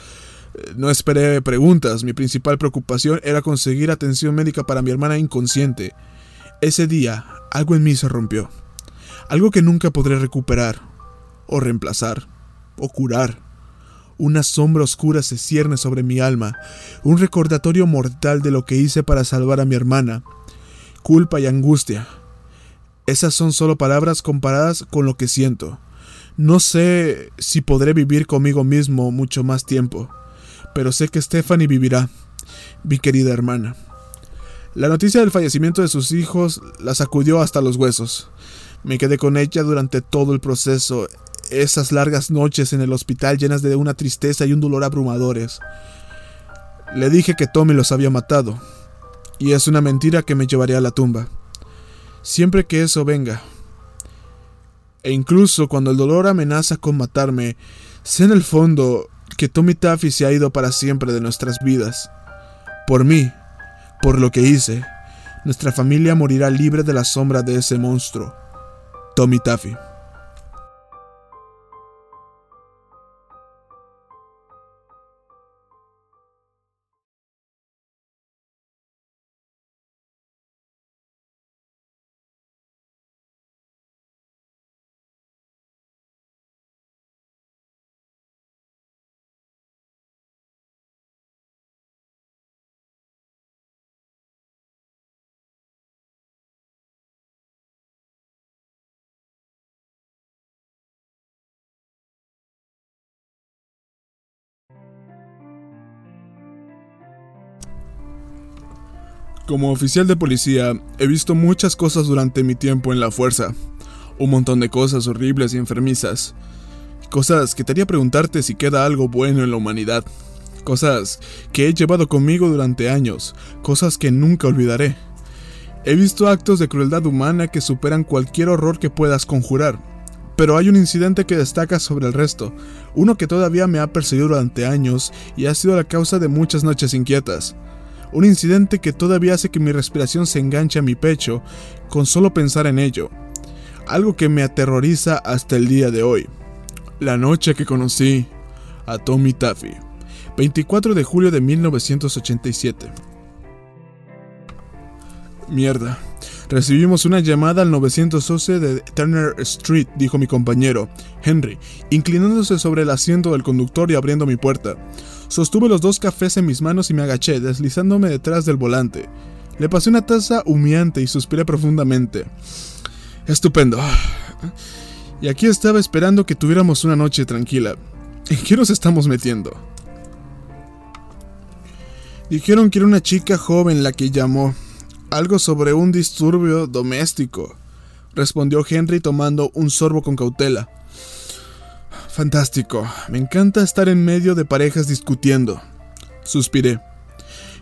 No esperé preguntas, mi principal preocupación era conseguir atención médica para mi hermana inconsciente. Ese día, algo en mí se rompió. Algo que nunca podré recuperar, o reemplazar, o curar. Una sombra oscura se cierne sobre mi alma, un recordatorio mortal de lo que hice para salvar a mi hermana. Culpa y angustia. Esas son solo palabras comparadas con lo que siento. No sé si podré vivir conmigo mismo mucho más tiempo pero sé que Stephanie vivirá, mi querida hermana. La noticia del fallecimiento de sus hijos la sacudió hasta los huesos. Me quedé con ella durante todo el proceso, esas largas noches en el hospital llenas de una tristeza y un dolor abrumadores. Le dije que Tommy los había matado, y es una mentira que me llevaría a la tumba. Siempre que eso venga. E incluso cuando el dolor amenaza con matarme, sé en el fondo que Tommy Taffy se ha ido para siempre de nuestras vidas. Por mí, por lo que hice, nuestra familia morirá libre de la sombra de ese monstruo, Tommy Taffy. Como oficial de policía, he visto muchas cosas durante mi tiempo en la fuerza. Un montón de cosas horribles y enfermizas. Cosas que te haría preguntarte si queda algo bueno en la humanidad. Cosas que he llevado conmigo durante años. Cosas que nunca olvidaré. He visto actos de crueldad humana que superan cualquier horror que puedas conjurar. Pero hay un incidente que destaca sobre el resto, uno que todavía me ha perseguido durante años y ha sido la causa de muchas noches inquietas. Un incidente que todavía hace que mi respiración se enganche a mi pecho con solo pensar en ello. Algo que me aterroriza hasta el día de hoy. La noche que conocí a Tommy Taffy. 24 de julio de 1987. Mierda. Recibimos una llamada al 911 de Turner Street, dijo mi compañero, Henry, inclinándose sobre el asiento del conductor y abriendo mi puerta. Sostuve los dos cafés en mis manos y me agaché, deslizándome detrás del volante. Le pasé una taza humeante y suspiré profundamente. Estupendo. Y aquí estaba esperando que tuviéramos una noche tranquila. ¿En qué nos estamos metiendo? Dijeron que era una chica joven la que llamó. Algo sobre un disturbio doméstico. respondió Henry tomando un sorbo con cautela. Fantástico, me encanta estar en medio de parejas discutiendo. Suspiré.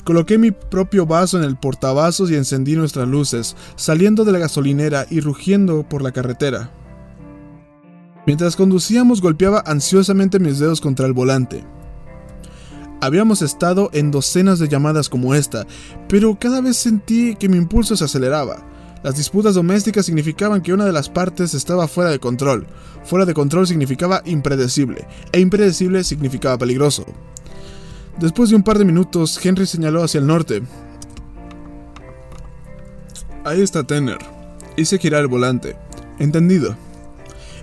Coloqué mi propio vaso en el portavasos y encendí nuestras luces, saliendo de la gasolinera y rugiendo por la carretera. Mientras conducíamos golpeaba ansiosamente mis dedos contra el volante. Habíamos estado en docenas de llamadas como esta, pero cada vez sentí que mi impulso se aceleraba. Las disputas domésticas significaban que una de las partes estaba fuera de control. Fuera de control significaba impredecible, e impredecible significaba peligroso. Después de un par de minutos, Henry señaló hacia el norte. Ahí está Tanner. Hice girar el volante. Entendido.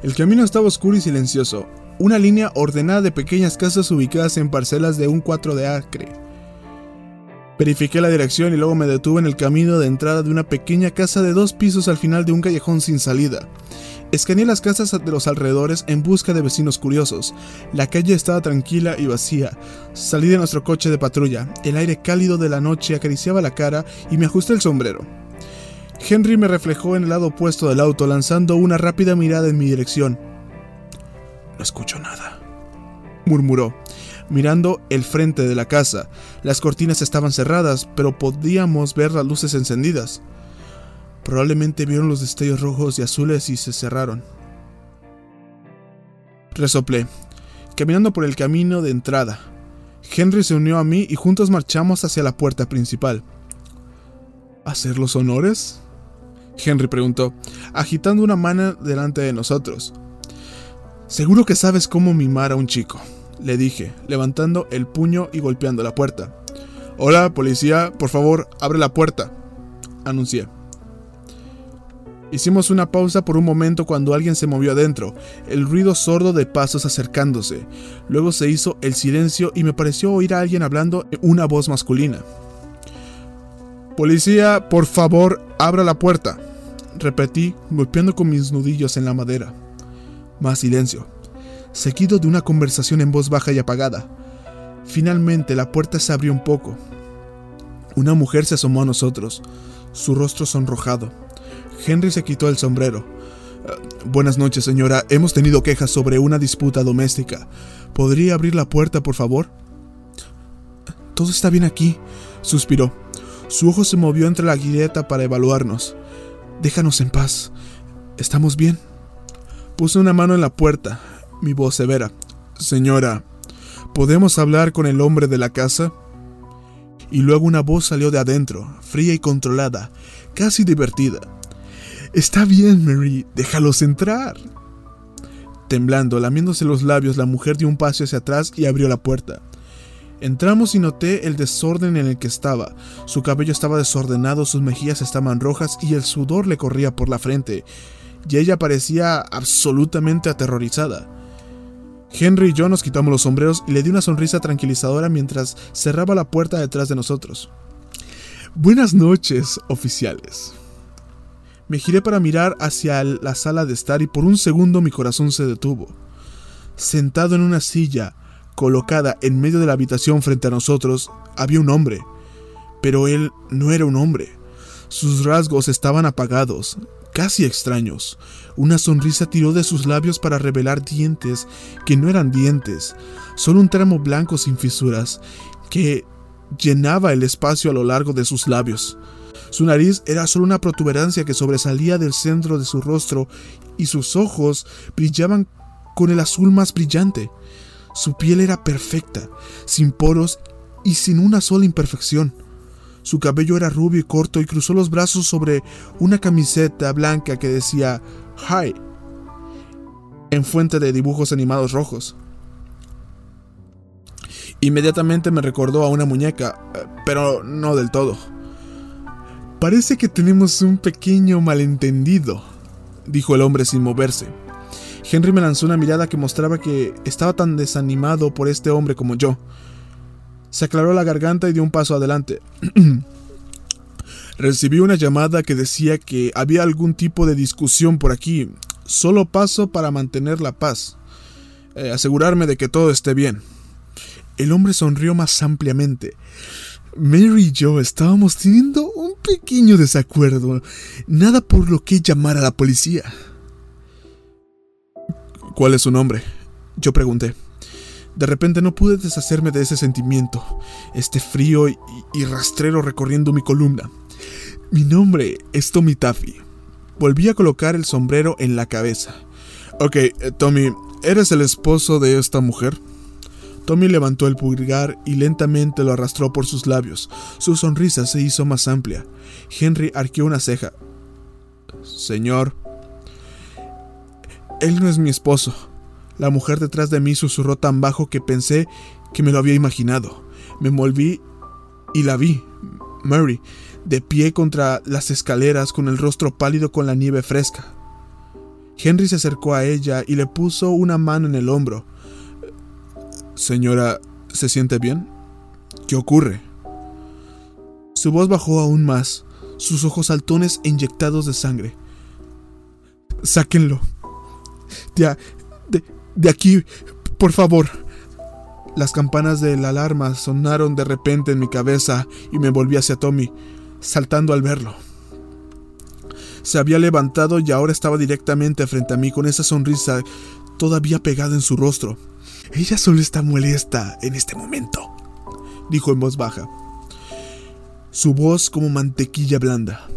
El camino estaba oscuro y silencioso, una línea ordenada de pequeñas casas ubicadas en parcelas de un 4 de acre. Verifiqué la dirección y luego me detuve en el camino de entrada de una pequeña casa de dos pisos al final de un callejón sin salida. Escaneé las casas de los alrededores en busca de vecinos curiosos. La calle estaba tranquila y vacía. Salí de nuestro coche de patrulla. El aire cálido de la noche acariciaba la cara y me ajusté el sombrero. Henry me reflejó en el lado opuesto del auto, lanzando una rápida mirada en mi dirección. No escucho nada, murmuró, mirando el frente de la casa. Las cortinas estaban cerradas, pero podíamos ver las luces encendidas. Probablemente vieron los destellos rojos y azules y se cerraron. Resoplé, caminando por el camino de entrada. Henry se unió a mí y juntos marchamos hacia la puerta principal. ¿Hacer los honores? Henry preguntó, agitando una mano delante de nosotros. Seguro que sabes cómo mimar a un chico, le dije, levantando el puño y golpeando la puerta. Hola, policía, por favor, abre la puerta, anuncié. Hicimos una pausa por un momento cuando alguien se movió adentro, el ruido sordo de pasos acercándose. Luego se hizo el silencio y me pareció oír a alguien hablando una voz masculina. Policía, por favor, abra la puerta repetí, golpeando con mis nudillos en la madera. Más silencio, seguido de una conversación en voz baja y apagada. Finalmente la puerta se abrió un poco. Una mujer se asomó a nosotros, su rostro sonrojado. Henry se quitó el sombrero. Eh, buenas noches, señora. Hemos tenido quejas sobre una disputa doméstica. ¿Podría abrir la puerta, por favor? Todo está bien aquí, suspiró. Su ojo se movió entre la guileta para evaluarnos. Déjanos en paz. ¿Estamos bien? Puse una mano en la puerta, mi voz severa. Señora, ¿podemos hablar con el hombre de la casa? Y luego una voz salió de adentro, fría y controlada, casi divertida. Está bien, Mary, déjalos entrar. Temblando, lamiéndose los labios, la mujer dio un paso hacia atrás y abrió la puerta. Entramos y noté el desorden en el que estaba. Su cabello estaba desordenado, sus mejillas estaban rojas y el sudor le corría por la frente. Y ella parecía absolutamente aterrorizada. Henry y yo nos quitamos los sombreros y le di una sonrisa tranquilizadora mientras cerraba la puerta detrás de nosotros. Buenas noches, oficiales. Me giré para mirar hacia la sala de estar y por un segundo mi corazón se detuvo. Sentado en una silla, colocada en medio de la habitación frente a nosotros, había un hombre. Pero él no era un hombre. Sus rasgos estaban apagados, casi extraños. Una sonrisa tiró de sus labios para revelar dientes que no eran dientes, solo un tramo blanco sin fisuras que llenaba el espacio a lo largo de sus labios. Su nariz era solo una protuberancia que sobresalía del centro de su rostro y sus ojos brillaban con el azul más brillante. Su piel era perfecta, sin poros y sin una sola imperfección. Su cabello era rubio y corto y cruzó los brazos sobre una camiseta blanca que decía Hi en fuente de dibujos animados rojos. Inmediatamente me recordó a una muñeca, pero no del todo. Parece que tenemos un pequeño malentendido, dijo el hombre sin moverse. Henry me lanzó una mirada que mostraba que estaba tan desanimado por este hombre como yo. Se aclaró la garganta y dio un paso adelante. [CLEARS THROAT] Recibí una llamada que decía que había algún tipo de discusión por aquí. Solo paso para mantener la paz. Eh, asegurarme de que todo esté bien. El hombre sonrió más ampliamente. Mary y yo estábamos teniendo un pequeño desacuerdo. Nada por lo que llamar a la policía. ¿Cuál es su nombre? Yo pregunté. De repente no pude deshacerme de ese sentimiento, este frío y, rastrero recorriendo mi columna. Mi nombre es Tommy Taffy. Volví a colocar el sombrero en la cabeza. Ok, eh, Tommy, ¿eres el esposo de esta mujer? Tommy levantó el pulgar y lentamente lo arrastró por sus labios. Su sonrisa se hizo más amplia. Henry arqueó una ceja. Señor. Él no es mi esposo. La mujer detrás de mí susurró tan bajo que pensé que me lo había imaginado. Me volví y la vi, Mary, de pie contra las escaleras con el rostro pálido con la nieve fresca. Henry se acercó a ella y le puso una mano en el hombro. Señora, ¿se siente bien? ¿Qué ocurre? Su voz bajó aún más, sus ojos saltones e inyectados de sangre. Sáquenlo. De, de, aquí, por favor. Las campanas de la alarma sonaron de repente en mi cabeza y me volví hacia Tommy, saltando al verlo. Se había levantado y ahora estaba directamente frente a mí con esa sonrisa todavía pegada en su rostro. Ella solo está molesta en este momento, dijo en voz baja. Su voz como mantequilla blanda.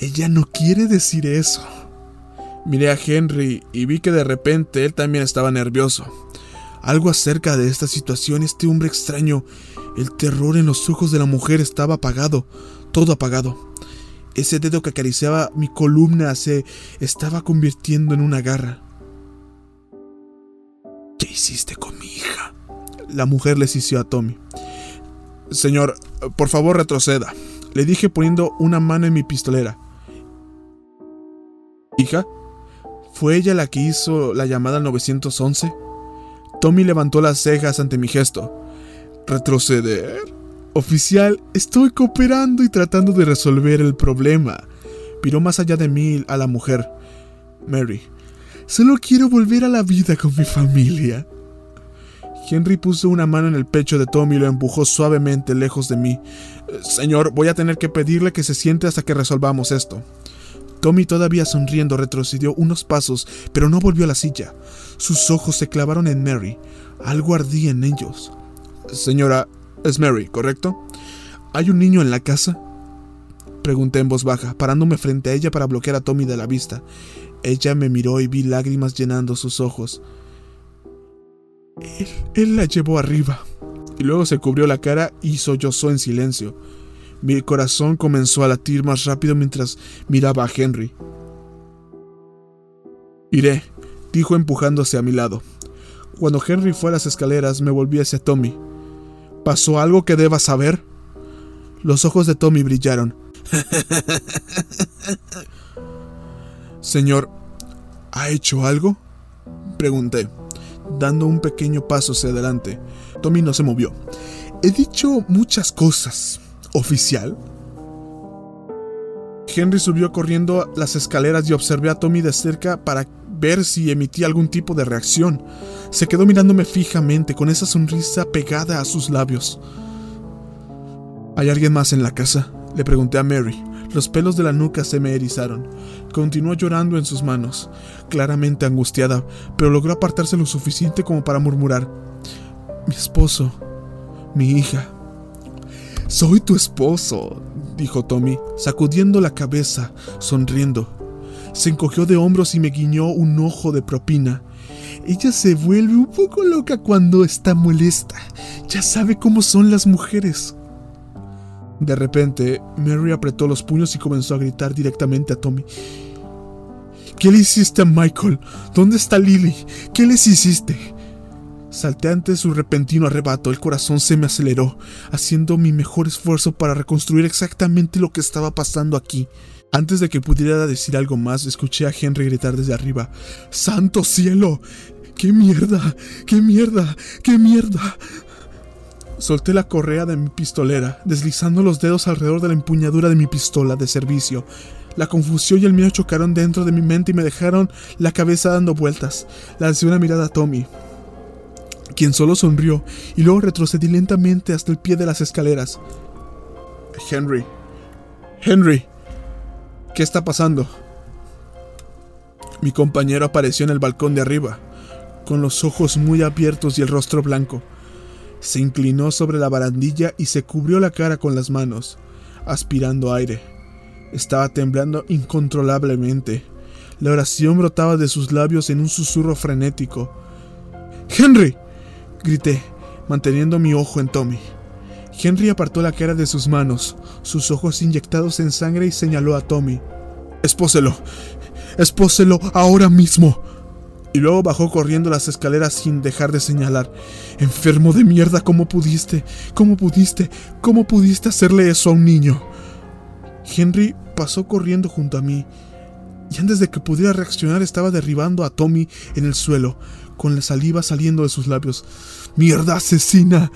Ella no quiere decir eso. Miré a Henry y vi que de repente él también estaba nervioso. Algo acerca de esta situación, este hombre extraño, el terror en los ojos de la mujer estaba apagado, todo apagado. Ese dedo que acariciaba mi columna se estaba convirtiendo en una garra. ¿Qué hiciste con mi hija? La mujer le sisió a Tommy. Señor, por favor retroceda, le dije poniendo una mano en mi pistolera. ¿Hija? ¿Fue ella la que hizo la llamada al 911? Tommy levantó las cejas ante mi gesto. ¿Retroceder? Oficial, estoy cooperando y tratando de resolver el problema. Miró más allá de mí a la mujer. Mary, solo quiero volver a la vida con mi familia. Henry puso una mano en el pecho de Tommy y lo empujó suavemente lejos de mí. Señor, voy a tener que pedirle que se siente hasta que resolvamos esto. Tommy, todavía sonriendo, retrocedió unos pasos, pero no volvió a la silla. Sus ojos se clavaron en Mary. Algo ardía en ellos. Señora, es Mary, ¿correcto? ¿Hay un niño en la casa? Pregunté en voz baja, parándome frente a ella para bloquear a Tommy de la vista. Ella me miró y vi lágrimas llenando sus ojos. Él, él la llevó arriba. Y luego se cubrió la cara y sollozó en silencio. Mi corazón comenzó a latir más rápido mientras miraba a Henry. Iré, dijo empujándose a mi lado. Cuando Henry fue a las escaleras me volví hacia Tommy. ¿Pasó algo que deba saber? Los ojos de Tommy brillaron. [LAUGHS] Señor, ¿ha hecho algo? Pregunté, dando un pequeño paso hacia adelante. Tommy no se movió. He dicho muchas cosas, oficial? Henry subió corriendo las escaleras y observé a Tommy de cerca para ver si emitía algún tipo de reacción. Se quedó mirándome fijamente con esa sonrisa pegada a sus labios. ¿Hay alguien más en la casa? Le pregunté a Mary. Los pelos de la nuca se me erizaron. Continuó llorando en sus manos, claramente angustiada, pero logró apartarse lo suficiente como para murmurar. Mi esposo, mi hija, soy tu esposo, dijo Tommy, sacudiendo la cabeza, sonriendo. Se encogió de hombros y me guiñó un ojo de propina. Ella se vuelve un poco loca cuando está molesta. Ya sabe cómo son las mujeres. De repente, Mary apretó los puños y comenzó a gritar directamente a Tommy. ¿Qué le hiciste a Michael? ¿Dónde está Lily? ¿Qué les hiciste? Salté ante su repentino arrebato, el corazón se me aceleró, haciendo mi mejor esfuerzo para reconstruir exactamente lo que estaba pasando aquí. Antes de que pudiera decir algo más, escuché a Henry gritar desde arriba. ¡Santo cielo! ¡Qué mierda! ¡Qué mierda! ¡Qué mierda! Solté la correa de mi pistolera, deslizando los dedos alrededor de la empuñadura de mi pistola de servicio. La confusión y el miedo chocaron dentro de mi mente y me dejaron la cabeza dando vueltas. Lancé una mirada a Tommy, quien solo sonrió y luego retrocedí lentamente hasta el pie de las escaleras. Henry, Henry, ¿qué está pasando? Mi compañero apareció en el balcón de arriba, con los ojos muy abiertos y el rostro blanco. Se inclinó sobre la barandilla y se cubrió la cara con las manos, aspirando aire. Estaba temblando incontrolablemente. La oración brotaba de sus labios en un susurro frenético. ¡Henry! Grité, manteniendo mi ojo en Tommy. Henry apartó la cara de sus manos, sus ojos inyectados en sangre y señaló a Tommy. Espóselo. Espóselo ahora mismo. Y luego bajó corriendo las escaleras sin dejar de señalar. Enfermo de mierda, ¿cómo pudiste? ¿Cómo pudiste? ¿Cómo pudiste hacerle eso a un niño? Henry pasó corriendo junto a mí, y antes de que pudiera reaccionar estaba derribando a Tommy en el suelo, con la saliva saliendo de sus labios. ¡Mierda asesina!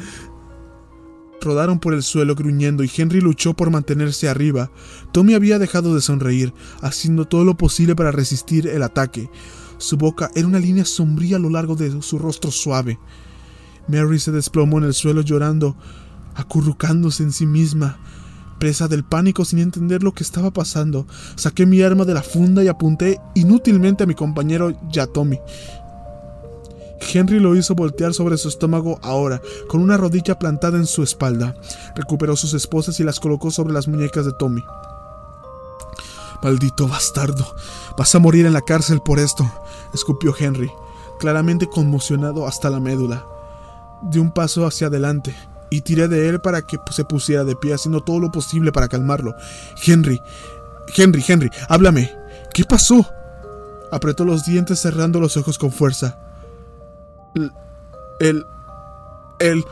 Rodaron por el suelo gruñendo y Henry luchó por mantenerse arriba. Tommy había dejado de sonreír, haciendo todo lo posible para resistir el ataque. Su boca era una línea sombría a lo largo de su rostro suave. Mary se desplomó en el suelo llorando, acurrucándose en sí misma, presa del pánico sin entender lo que estaba pasando. Saqué mi arma de la funda y apunté inútilmente a mi compañero Yatomi. Henry lo hizo voltear sobre su estómago ahora, con una rodilla plantada en su espalda. Recuperó sus esposas y las colocó sobre las muñecas de Tommy. Maldito bastardo, vas a morir en la cárcel por esto, escupió Henry, claramente conmocionado hasta la médula. Di un paso hacia adelante y tiré de él para que se pusiera de pie, haciendo todo lo posible para calmarlo. Henry, Henry, Henry, háblame. ¿Qué pasó? Apretó los dientes cerrando los ojos con fuerza. El... El...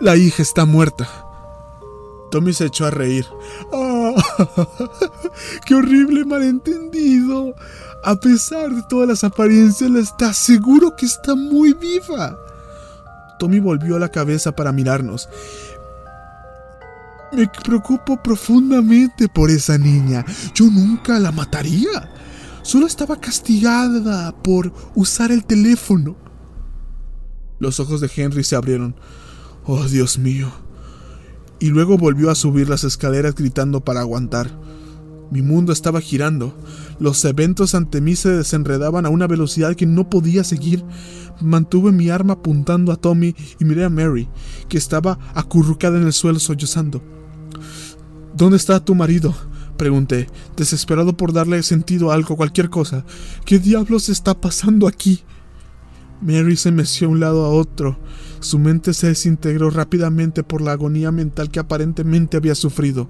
La hija está muerta. Tommy se echó a reír. ¡Ah! ¡Qué horrible malentendido! A pesar de todas las apariencias, está seguro que está muy viva. Tommy volvió la cabeza para mirarnos. Me preocupo profundamente por esa niña. Yo nunca la mataría. Solo estaba castigada por usar el teléfono. Los ojos de Henry se abrieron. Oh, Dios mío. Y luego volvió a subir las escaleras gritando para aguantar. Mi mundo estaba girando. Los eventos ante mí se desenredaban a una velocidad que no podía seguir. Mantuve mi arma apuntando a Tommy y miré a Mary, que estaba acurrucada en el suelo sollozando. ¿Dónde está tu marido? Pregunté, desesperado por darle sentido a algo, cualquier cosa. ¿Qué diablos está pasando aquí? Mary se meció de un lado a otro. Su mente se desintegró rápidamente por la agonía mental que aparentemente había sufrido.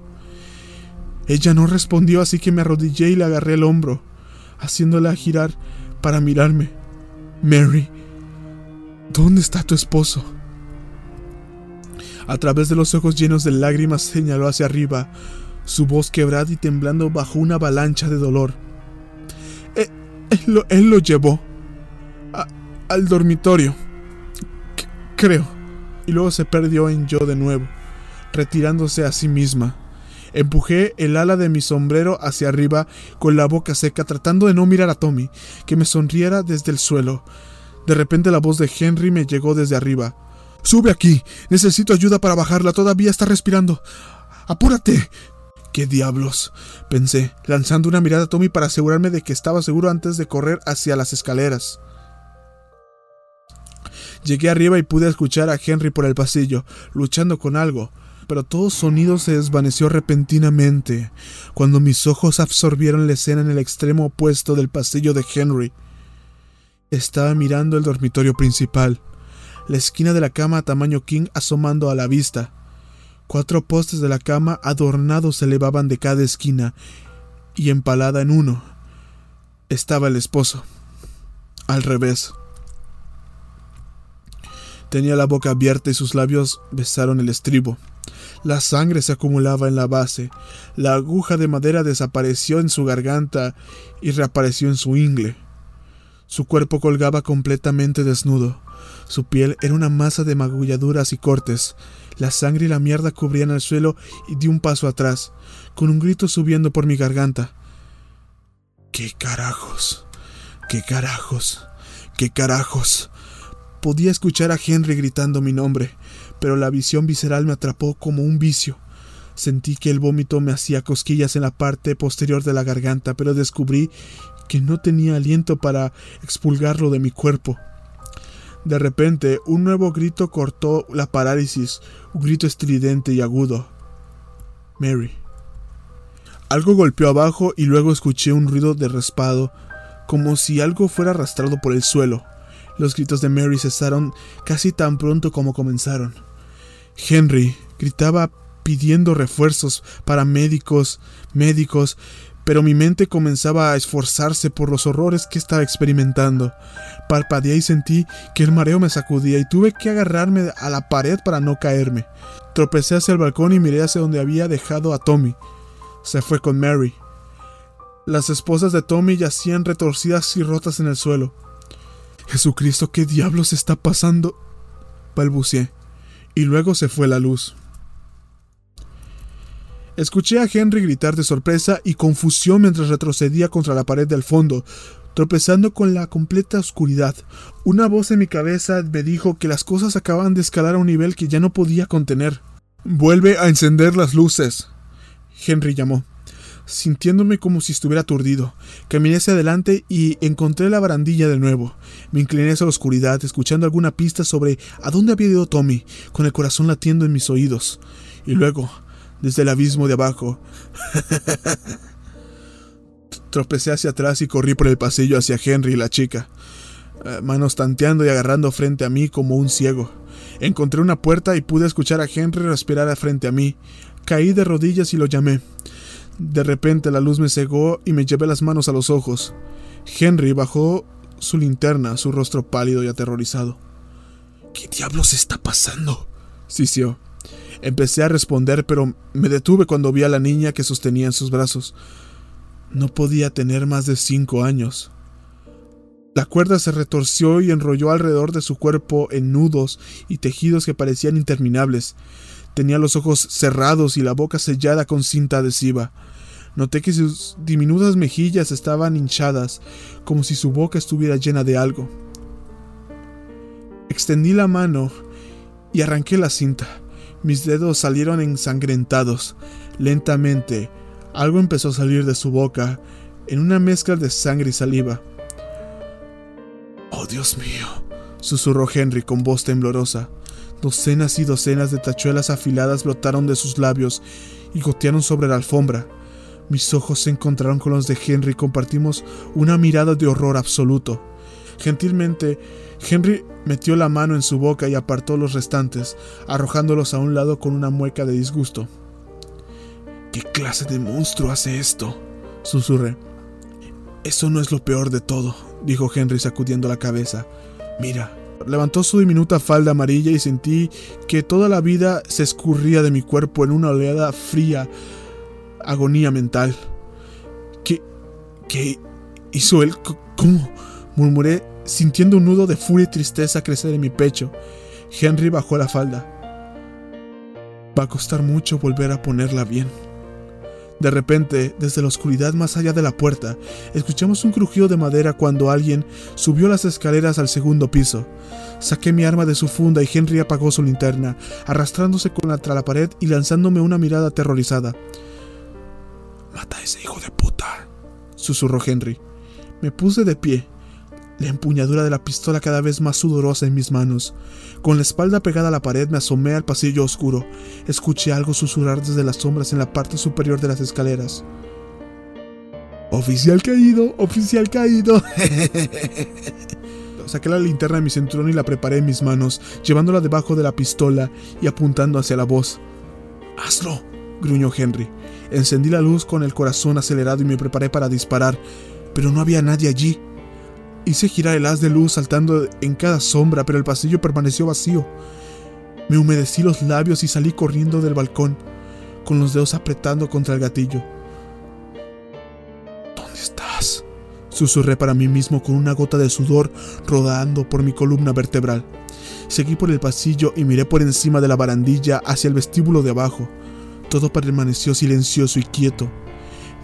Ella no respondió, así que me arrodillé y le agarré el hombro, haciéndola girar para mirarme. Mary, ¿dónde está tu esposo? A través de los ojos llenos de lágrimas señaló hacia arriba, su voz quebrada y temblando bajo una avalancha de dolor. Eh, él, lo, llevó al dormitorio, creo, y luego se perdió en yo de nuevo, retirándose a sí misma. Empujé el ala de mi sombrero hacia arriba con la boca seca, tratando de no mirar a Tommy, que me sonriera desde el suelo. De repente la voz de Henry me llegó desde arriba. Sube aquí. Necesito ayuda para bajarla. Todavía está respirando. Apúrate. ¿Qué diablos? pensé, lanzando una mirada a Tommy para asegurarme de que estaba seguro antes de correr hacia las escaleras. Llegué arriba y pude escuchar a Henry por el pasillo, luchando con algo, pero todo sonido se desvaneció repentinamente cuando mis ojos absorbieron la escena en el extremo opuesto del pasillo de Henry. Estaba mirando el dormitorio principal, la esquina de la cama a tamaño king asomando a la vista. Cuatro postes de la cama adornados se elevaban de cada esquina, y empalada en uno estaba el esposo. Al revés. Tenía la boca abierta y sus labios besaron el estribo. La sangre se acumulaba en la base. La aguja de madera desapareció en su garganta y reapareció en su ingle. Su cuerpo colgaba completamente desnudo. Su piel era una masa de magulladuras y cortes. La sangre y la mierda cubrían el suelo y di un paso atrás, con un grito subiendo por mi garganta. ¿Qué carajos? ¿Qué carajos? ¿Qué carajos? Podía escuchar a Henry gritando mi nombre, pero la visión visceral me atrapó como un vicio. Sentí que el vómito me hacía cosquillas en la parte posterior de la garganta, pero descubrí que no tenía aliento para expulgarlo de mi cuerpo. De repente, un nuevo grito cortó la parálisis, un grito estridente y agudo. Mary. Algo golpeó abajo y luego escuché un ruido de raspado, como si algo fuera arrastrado por el suelo. Los gritos de Mary cesaron casi tan pronto como comenzaron. Henry gritaba pidiendo refuerzos para médicos, médicos, pero mi mente comenzaba a esforzarse por los horrores que estaba experimentando. Parpadeé y sentí que el mareo me sacudía y tuve que agarrarme a la pared para no caerme. Tropecé hacia el balcón y miré hacia donde había dejado a Tommy. Se fue con Mary. Las esposas de Tommy yacían retorcidas y rotas en el suelo. Jesucristo, ¿qué diablos está pasando? balbuceé, y luego se fue la luz. Escuché a Henry gritar de sorpresa y confusión mientras retrocedía contra la pared del fondo, tropezando con la completa oscuridad. Una voz en mi cabeza me dijo que las cosas acababan de escalar a un nivel que ya no podía contener. Vuelve a encender las luces. Henry llamó, sintiéndome como si estuviera aturdido. Caminé hacia adelante y encontré la barandilla de nuevo. Me incliné hacia la oscuridad, escuchando alguna pista sobre a dónde había ido Tommy, con el corazón latiendo en mis oídos. Y luego, desde el abismo de abajo. [LAUGHS] Tropecé hacia atrás y corrí por el pasillo hacia Henry y la chica, eh, manos tanteando y agarrando frente a mí como un ciego. Encontré una puerta y pude escuchar a Henry respirar frente a mí. Caí de rodillas y lo llamé. De repente la luz me cegó y me llevé las manos a los ojos. Henry bajó su linterna, su rostro pálido y aterrorizado. ¿Qué diablos está pasando? sisió. Empecé a responder, pero me detuve cuando vi a la niña que sostenía en sus brazos. No podía tener más de cinco años. La cuerda se retorció y enrolló alrededor de su cuerpo en nudos y tejidos que parecían interminables. Tenía los ojos cerrados y la boca sellada con cinta adhesiva. Noté que sus diminutas mejillas estaban hinchadas, como si su boca estuviera llena de algo. Extendí la mano y arranqué la cinta. Mis dedos salieron ensangrentados. Lentamente, algo empezó a salir de su boca, en una mezcla de sangre y saliva. Oh, Dios mío, susurró Henry con voz temblorosa. Docenas y docenas de tachuelas afiladas brotaron de sus labios y gotearon sobre la alfombra. Mis ojos se encontraron con los de Henry y compartimos una mirada de horror absoluto. Gentilmente, Henry metió la mano en su boca y apartó los restantes, arrojándolos a un lado con una mueca de disgusto. ¿Qué clase de monstruo hace esto? susurré. Eso no es lo peor de todo, dijo Henry sacudiendo la cabeza. Mira. Levantó su diminuta falda amarilla y sentí que toda la vida se escurría de mi cuerpo en una oleada fría agonía mental. ¿Qué. qué hizo él? ¿Cómo? murmuré sintiendo un nudo de furia y tristeza crecer en mi pecho. Henry bajó la falda. Va a costar mucho volver a ponerla bien. De repente, desde la oscuridad más allá de la puerta, escuchamos un crujido de madera cuando alguien subió las escaleras al segundo piso. Saqué mi arma de su funda y Henry apagó su linterna, arrastrándose contra la pared y lanzándome una mirada aterrorizada. Mata a ese hijo de puta, susurró Henry. Me puse de pie, la empuñadura de la pistola cada vez más sudorosa en mis manos. Con la espalda pegada a la pared me asomé al pasillo oscuro. Escuché algo susurrar desde las sombras en la parte superior de las escaleras. Oficial caído, oficial caído. [LAUGHS] Saqué la linterna de mi cinturón y la preparé en mis manos, llevándola debajo de la pistola y apuntando hacia la voz. Hazlo, gruñó Henry. Encendí la luz con el corazón acelerado y me preparé para disparar, pero no había nadie allí. Hice girar el haz de luz saltando en cada sombra, pero el pasillo permaneció vacío. Me humedecí los labios y salí corriendo del balcón, con los dedos apretando contra el gatillo. ¿Dónde estás? Susurré para mí mismo con una gota de sudor rodando por mi columna vertebral. Seguí por el pasillo y miré por encima de la barandilla hacia el vestíbulo de abajo. Todo permaneció silencioso y quieto.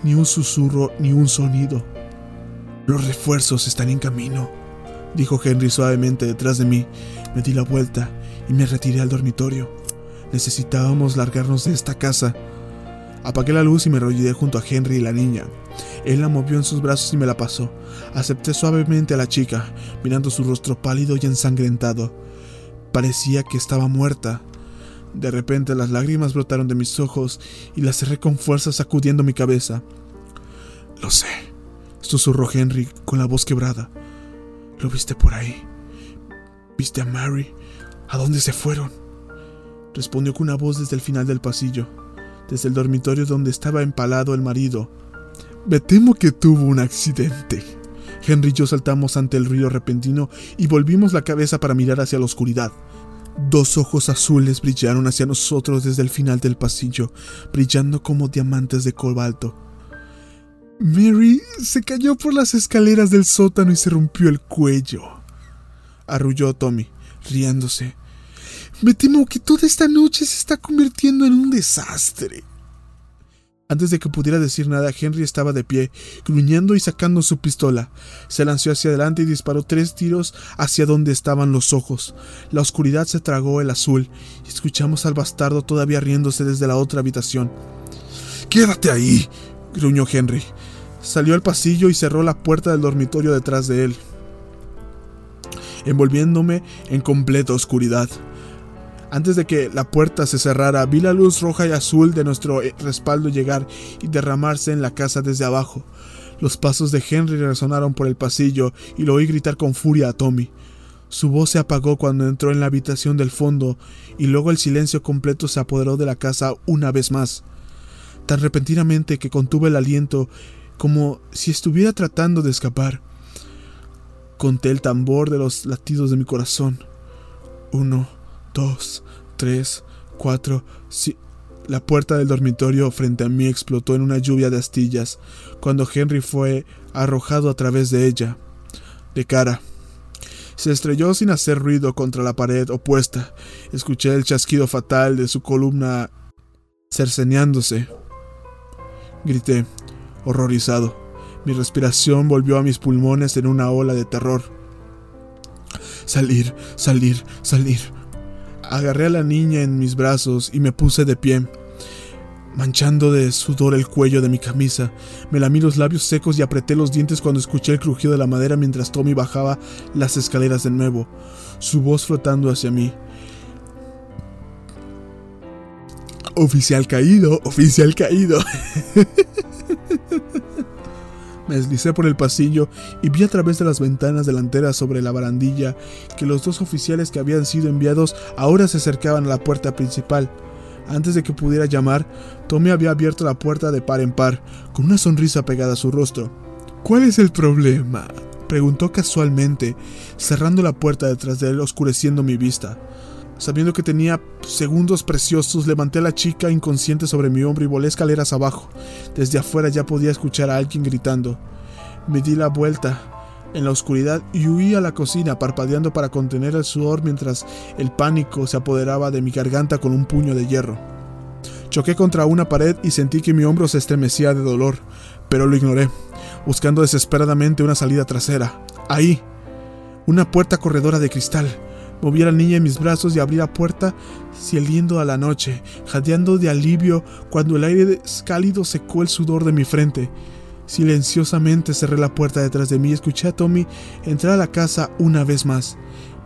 Ni un susurro, ni un sonido. Los refuerzos están en camino, dijo Henry suavemente detrás de mí. Me di la vuelta y me retiré al dormitorio. Necesitábamos largarnos de esta casa. Apagué la luz y me arrodillé junto a Henry y la niña. Él la movió en sus brazos y me la pasó. Acepté suavemente a la chica, mirando su rostro pálido y ensangrentado. Parecía que estaba muerta. De repente las lágrimas brotaron de mis ojos y las cerré con fuerza sacudiendo mi cabeza. Lo sé, susurró Henry con la voz quebrada. Lo viste por ahí. ¿Viste a Mary? ¿A dónde se fueron? Respondió con una voz desde el final del pasillo, desde el dormitorio donde estaba empalado el marido. Me temo que tuvo un accidente. Henry y yo saltamos ante el ruido repentino y volvimos la cabeza para mirar hacia la oscuridad. Dos ojos azules brillaron hacia nosotros desde el final del pasillo, brillando como diamantes de cobalto. Mary se cayó por las escaleras del sótano y se rompió el cuello. Arrulló Tommy, riéndose. Me temo que toda esta noche se está convirtiendo en un desastre. Antes de que pudiera decir nada, Henry estaba de pie, gruñendo y sacando su pistola. Se lanzó hacia adelante y disparó tres tiros hacia donde estaban los ojos. La oscuridad se tragó el azul y escuchamos al bastardo todavía riéndose desde la otra habitación. Quédate ahí, gruñó Henry. Salió al pasillo y cerró la puerta del dormitorio detrás de él, envolviéndome en completa oscuridad. Antes de que la puerta se cerrara, vi la luz roja y azul de nuestro eh, respaldo llegar y derramarse en la casa desde abajo. Los pasos de Henry resonaron por el pasillo y lo oí gritar con furia a Tommy. Su voz se apagó cuando entró en la habitación del fondo y luego el silencio completo se apoderó de la casa una vez más. Tan repentinamente que contuve el aliento como si estuviera tratando de escapar. Conté el tambor de los latidos de mi corazón. Uno, dos, tres, cuatro, La puerta del dormitorio frente a mí explotó en una lluvia de astillas cuando Henry fue arrojado a través de ella, de cara. Se estrelló sin hacer ruido contra la pared opuesta. Escuché el chasquido fatal de su columna cerceneándose. Grité, horrorizado. Mi respiración volvió a mis pulmones en una ola de terror. Salir, salir, salir. Agarré a la niña en mis brazos y me puse de pie, manchando de sudor el cuello de mi camisa. Me lamí los labios secos y apreté los dientes cuando escuché el crujido de la madera mientras Tommy bajaba las escaleras de nuevo, su voz flotando hacia mí. Oficial caído, oficial caído. Me deslicé por el pasillo y vi a través de las ventanas delanteras sobre la barandilla que los dos oficiales que habían sido enviados ahora se acercaban a la puerta principal. Antes de que pudiera llamar, Tommy había abierto la puerta de par en par, con una sonrisa pegada a su rostro. ¿Cuál es el problema? preguntó casualmente, cerrando la puerta detrás de él, oscureciendo mi vista. Sabiendo que tenía segundos preciosos, levanté la chica inconsciente sobre mi hombro y volé escaleras abajo. Desde afuera ya podía escuchar a alguien gritando. Me di la vuelta en la oscuridad y huí a la cocina, parpadeando para contener el sudor mientras el pánico se apoderaba de mi garganta con un puño de hierro. Choqué contra una pared y sentí que mi hombro se estremecía de dolor, pero lo ignoré, buscando desesperadamente una salida trasera. Ahí, una puerta corredora de cristal. Moví a la niña en mis brazos y abrí la puerta, cieliendo a la noche, jadeando de alivio cuando el aire cálido secó el sudor de mi frente. Silenciosamente cerré la puerta detrás de mí y escuché a Tommy entrar a la casa una vez más.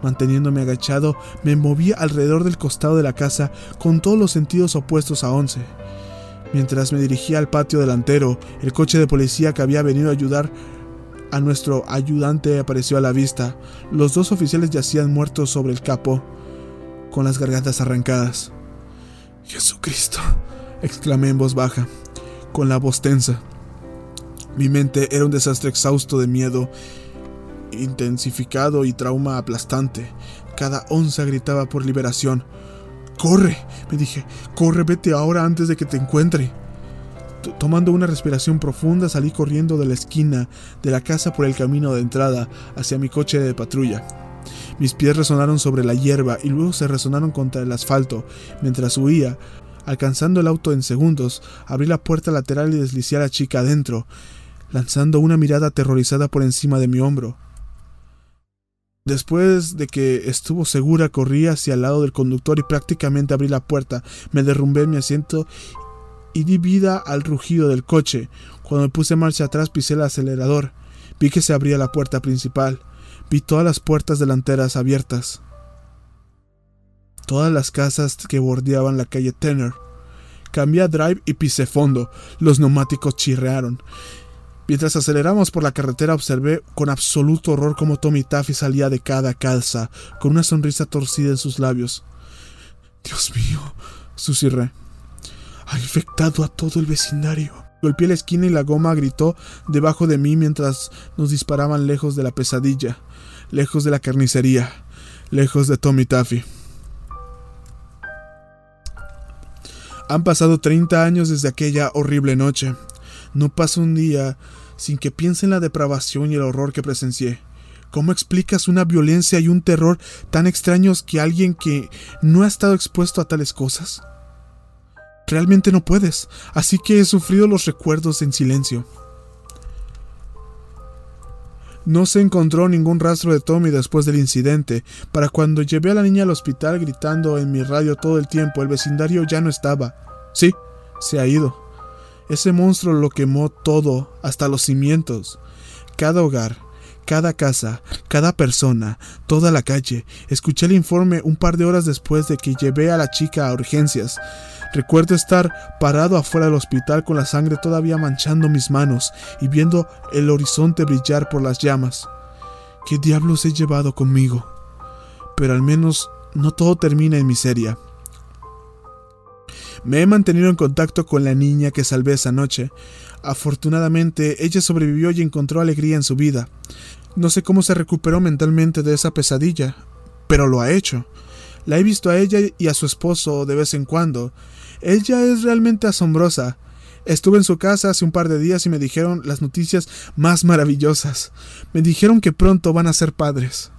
Manteniéndome agachado, me moví alrededor del costado de la casa con todos los sentidos opuestos a Once. Mientras me dirigía al patio delantero, el coche de policía que había venido a ayudar a nuestro ayudante apareció a la vista. Los dos oficiales yacían muertos sobre el capó, con las gargantas arrancadas. Jesucristo, exclamé en voz baja, con la voz tensa. Mi mente era un desastre exhausto de miedo, intensificado y trauma aplastante. Cada onza gritaba por liberación. ¡Corre! me dije. ¡Corre, vete ahora antes de que te encuentre! Tomando una respiración profunda, salí corriendo de la esquina de la casa por el camino de entrada hacia mi coche de patrulla. Mis pies resonaron sobre la hierba y luego se resonaron contra el asfalto. Mientras huía, alcanzando el auto en segundos, abrí la puerta lateral y deslicé a la chica adentro, lanzando una mirada aterrorizada por encima de mi hombro. Después de que estuvo segura, corrí hacia el lado del conductor y prácticamente abrí la puerta. Me derrumbé en mi asiento y di vida al rugido del coche. Cuando me puse marcha atrás pisé el acelerador. Vi que se abría la puerta principal. Vi todas las puertas delanteras abiertas. Todas las casas que bordeaban la calle Tenner. Cambié a drive y pisé fondo. Los neumáticos chirrearon. Mientras aceleramos por la carretera observé con absoluto horror cómo Tommy Taffy salía de cada calza, con una sonrisa torcida en sus labios. Dios mío, susurré. Ha infectado a todo el vecindario. Golpeé la esquina y la goma gritó debajo de mí mientras nos disparaban lejos de la pesadilla, lejos de la carnicería, lejos de Tommy Taffy. Han pasado 30 años desde aquella horrible noche. No pasa un día sin que piense en la depravación y el horror que presencié. ¿Cómo explicas una violencia y un terror tan extraños que alguien que no ha estado expuesto a tales cosas? Realmente no puedes, así que he sufrido los recuerdos en silencio. No se encontró ningún rastro de Tommy después del incidente. Para cuando llevé a la niña al hospital gritando en mi radio todo el tiempo, el vecindario ya no estaba. Sí, se ha ido. Ese monstruo lo quemó todo, hasta los cimientos. Cada hogar, cada casa, cada persona, toda la calle. Escuché el informe un par de horas después de que llevé a la chica a urgencias. Recuerdo estar parado afuera del hospital con la sangre todavía manchando mis manos y viendo el horizonte brillar por las llamas. ¿Qué diablos he llevado conmigo? Pero al menos no todo termina en miseria. Me he mantenido en contacto con la niña que salvé esa noche. Afortunadamente, ella sobrevivió y encontró alegría en su vida. No sé cómo se recuperó mentalmente de esa pesadilla, pero lo ha hecho. La he visto a ella y a su esposo de vez en cuando. Ella es realmente asombrosa. Estuve en su casa hace un par de días y me dijeron las noticias más maravillosas. Me dijeron que pronto van a ser padres.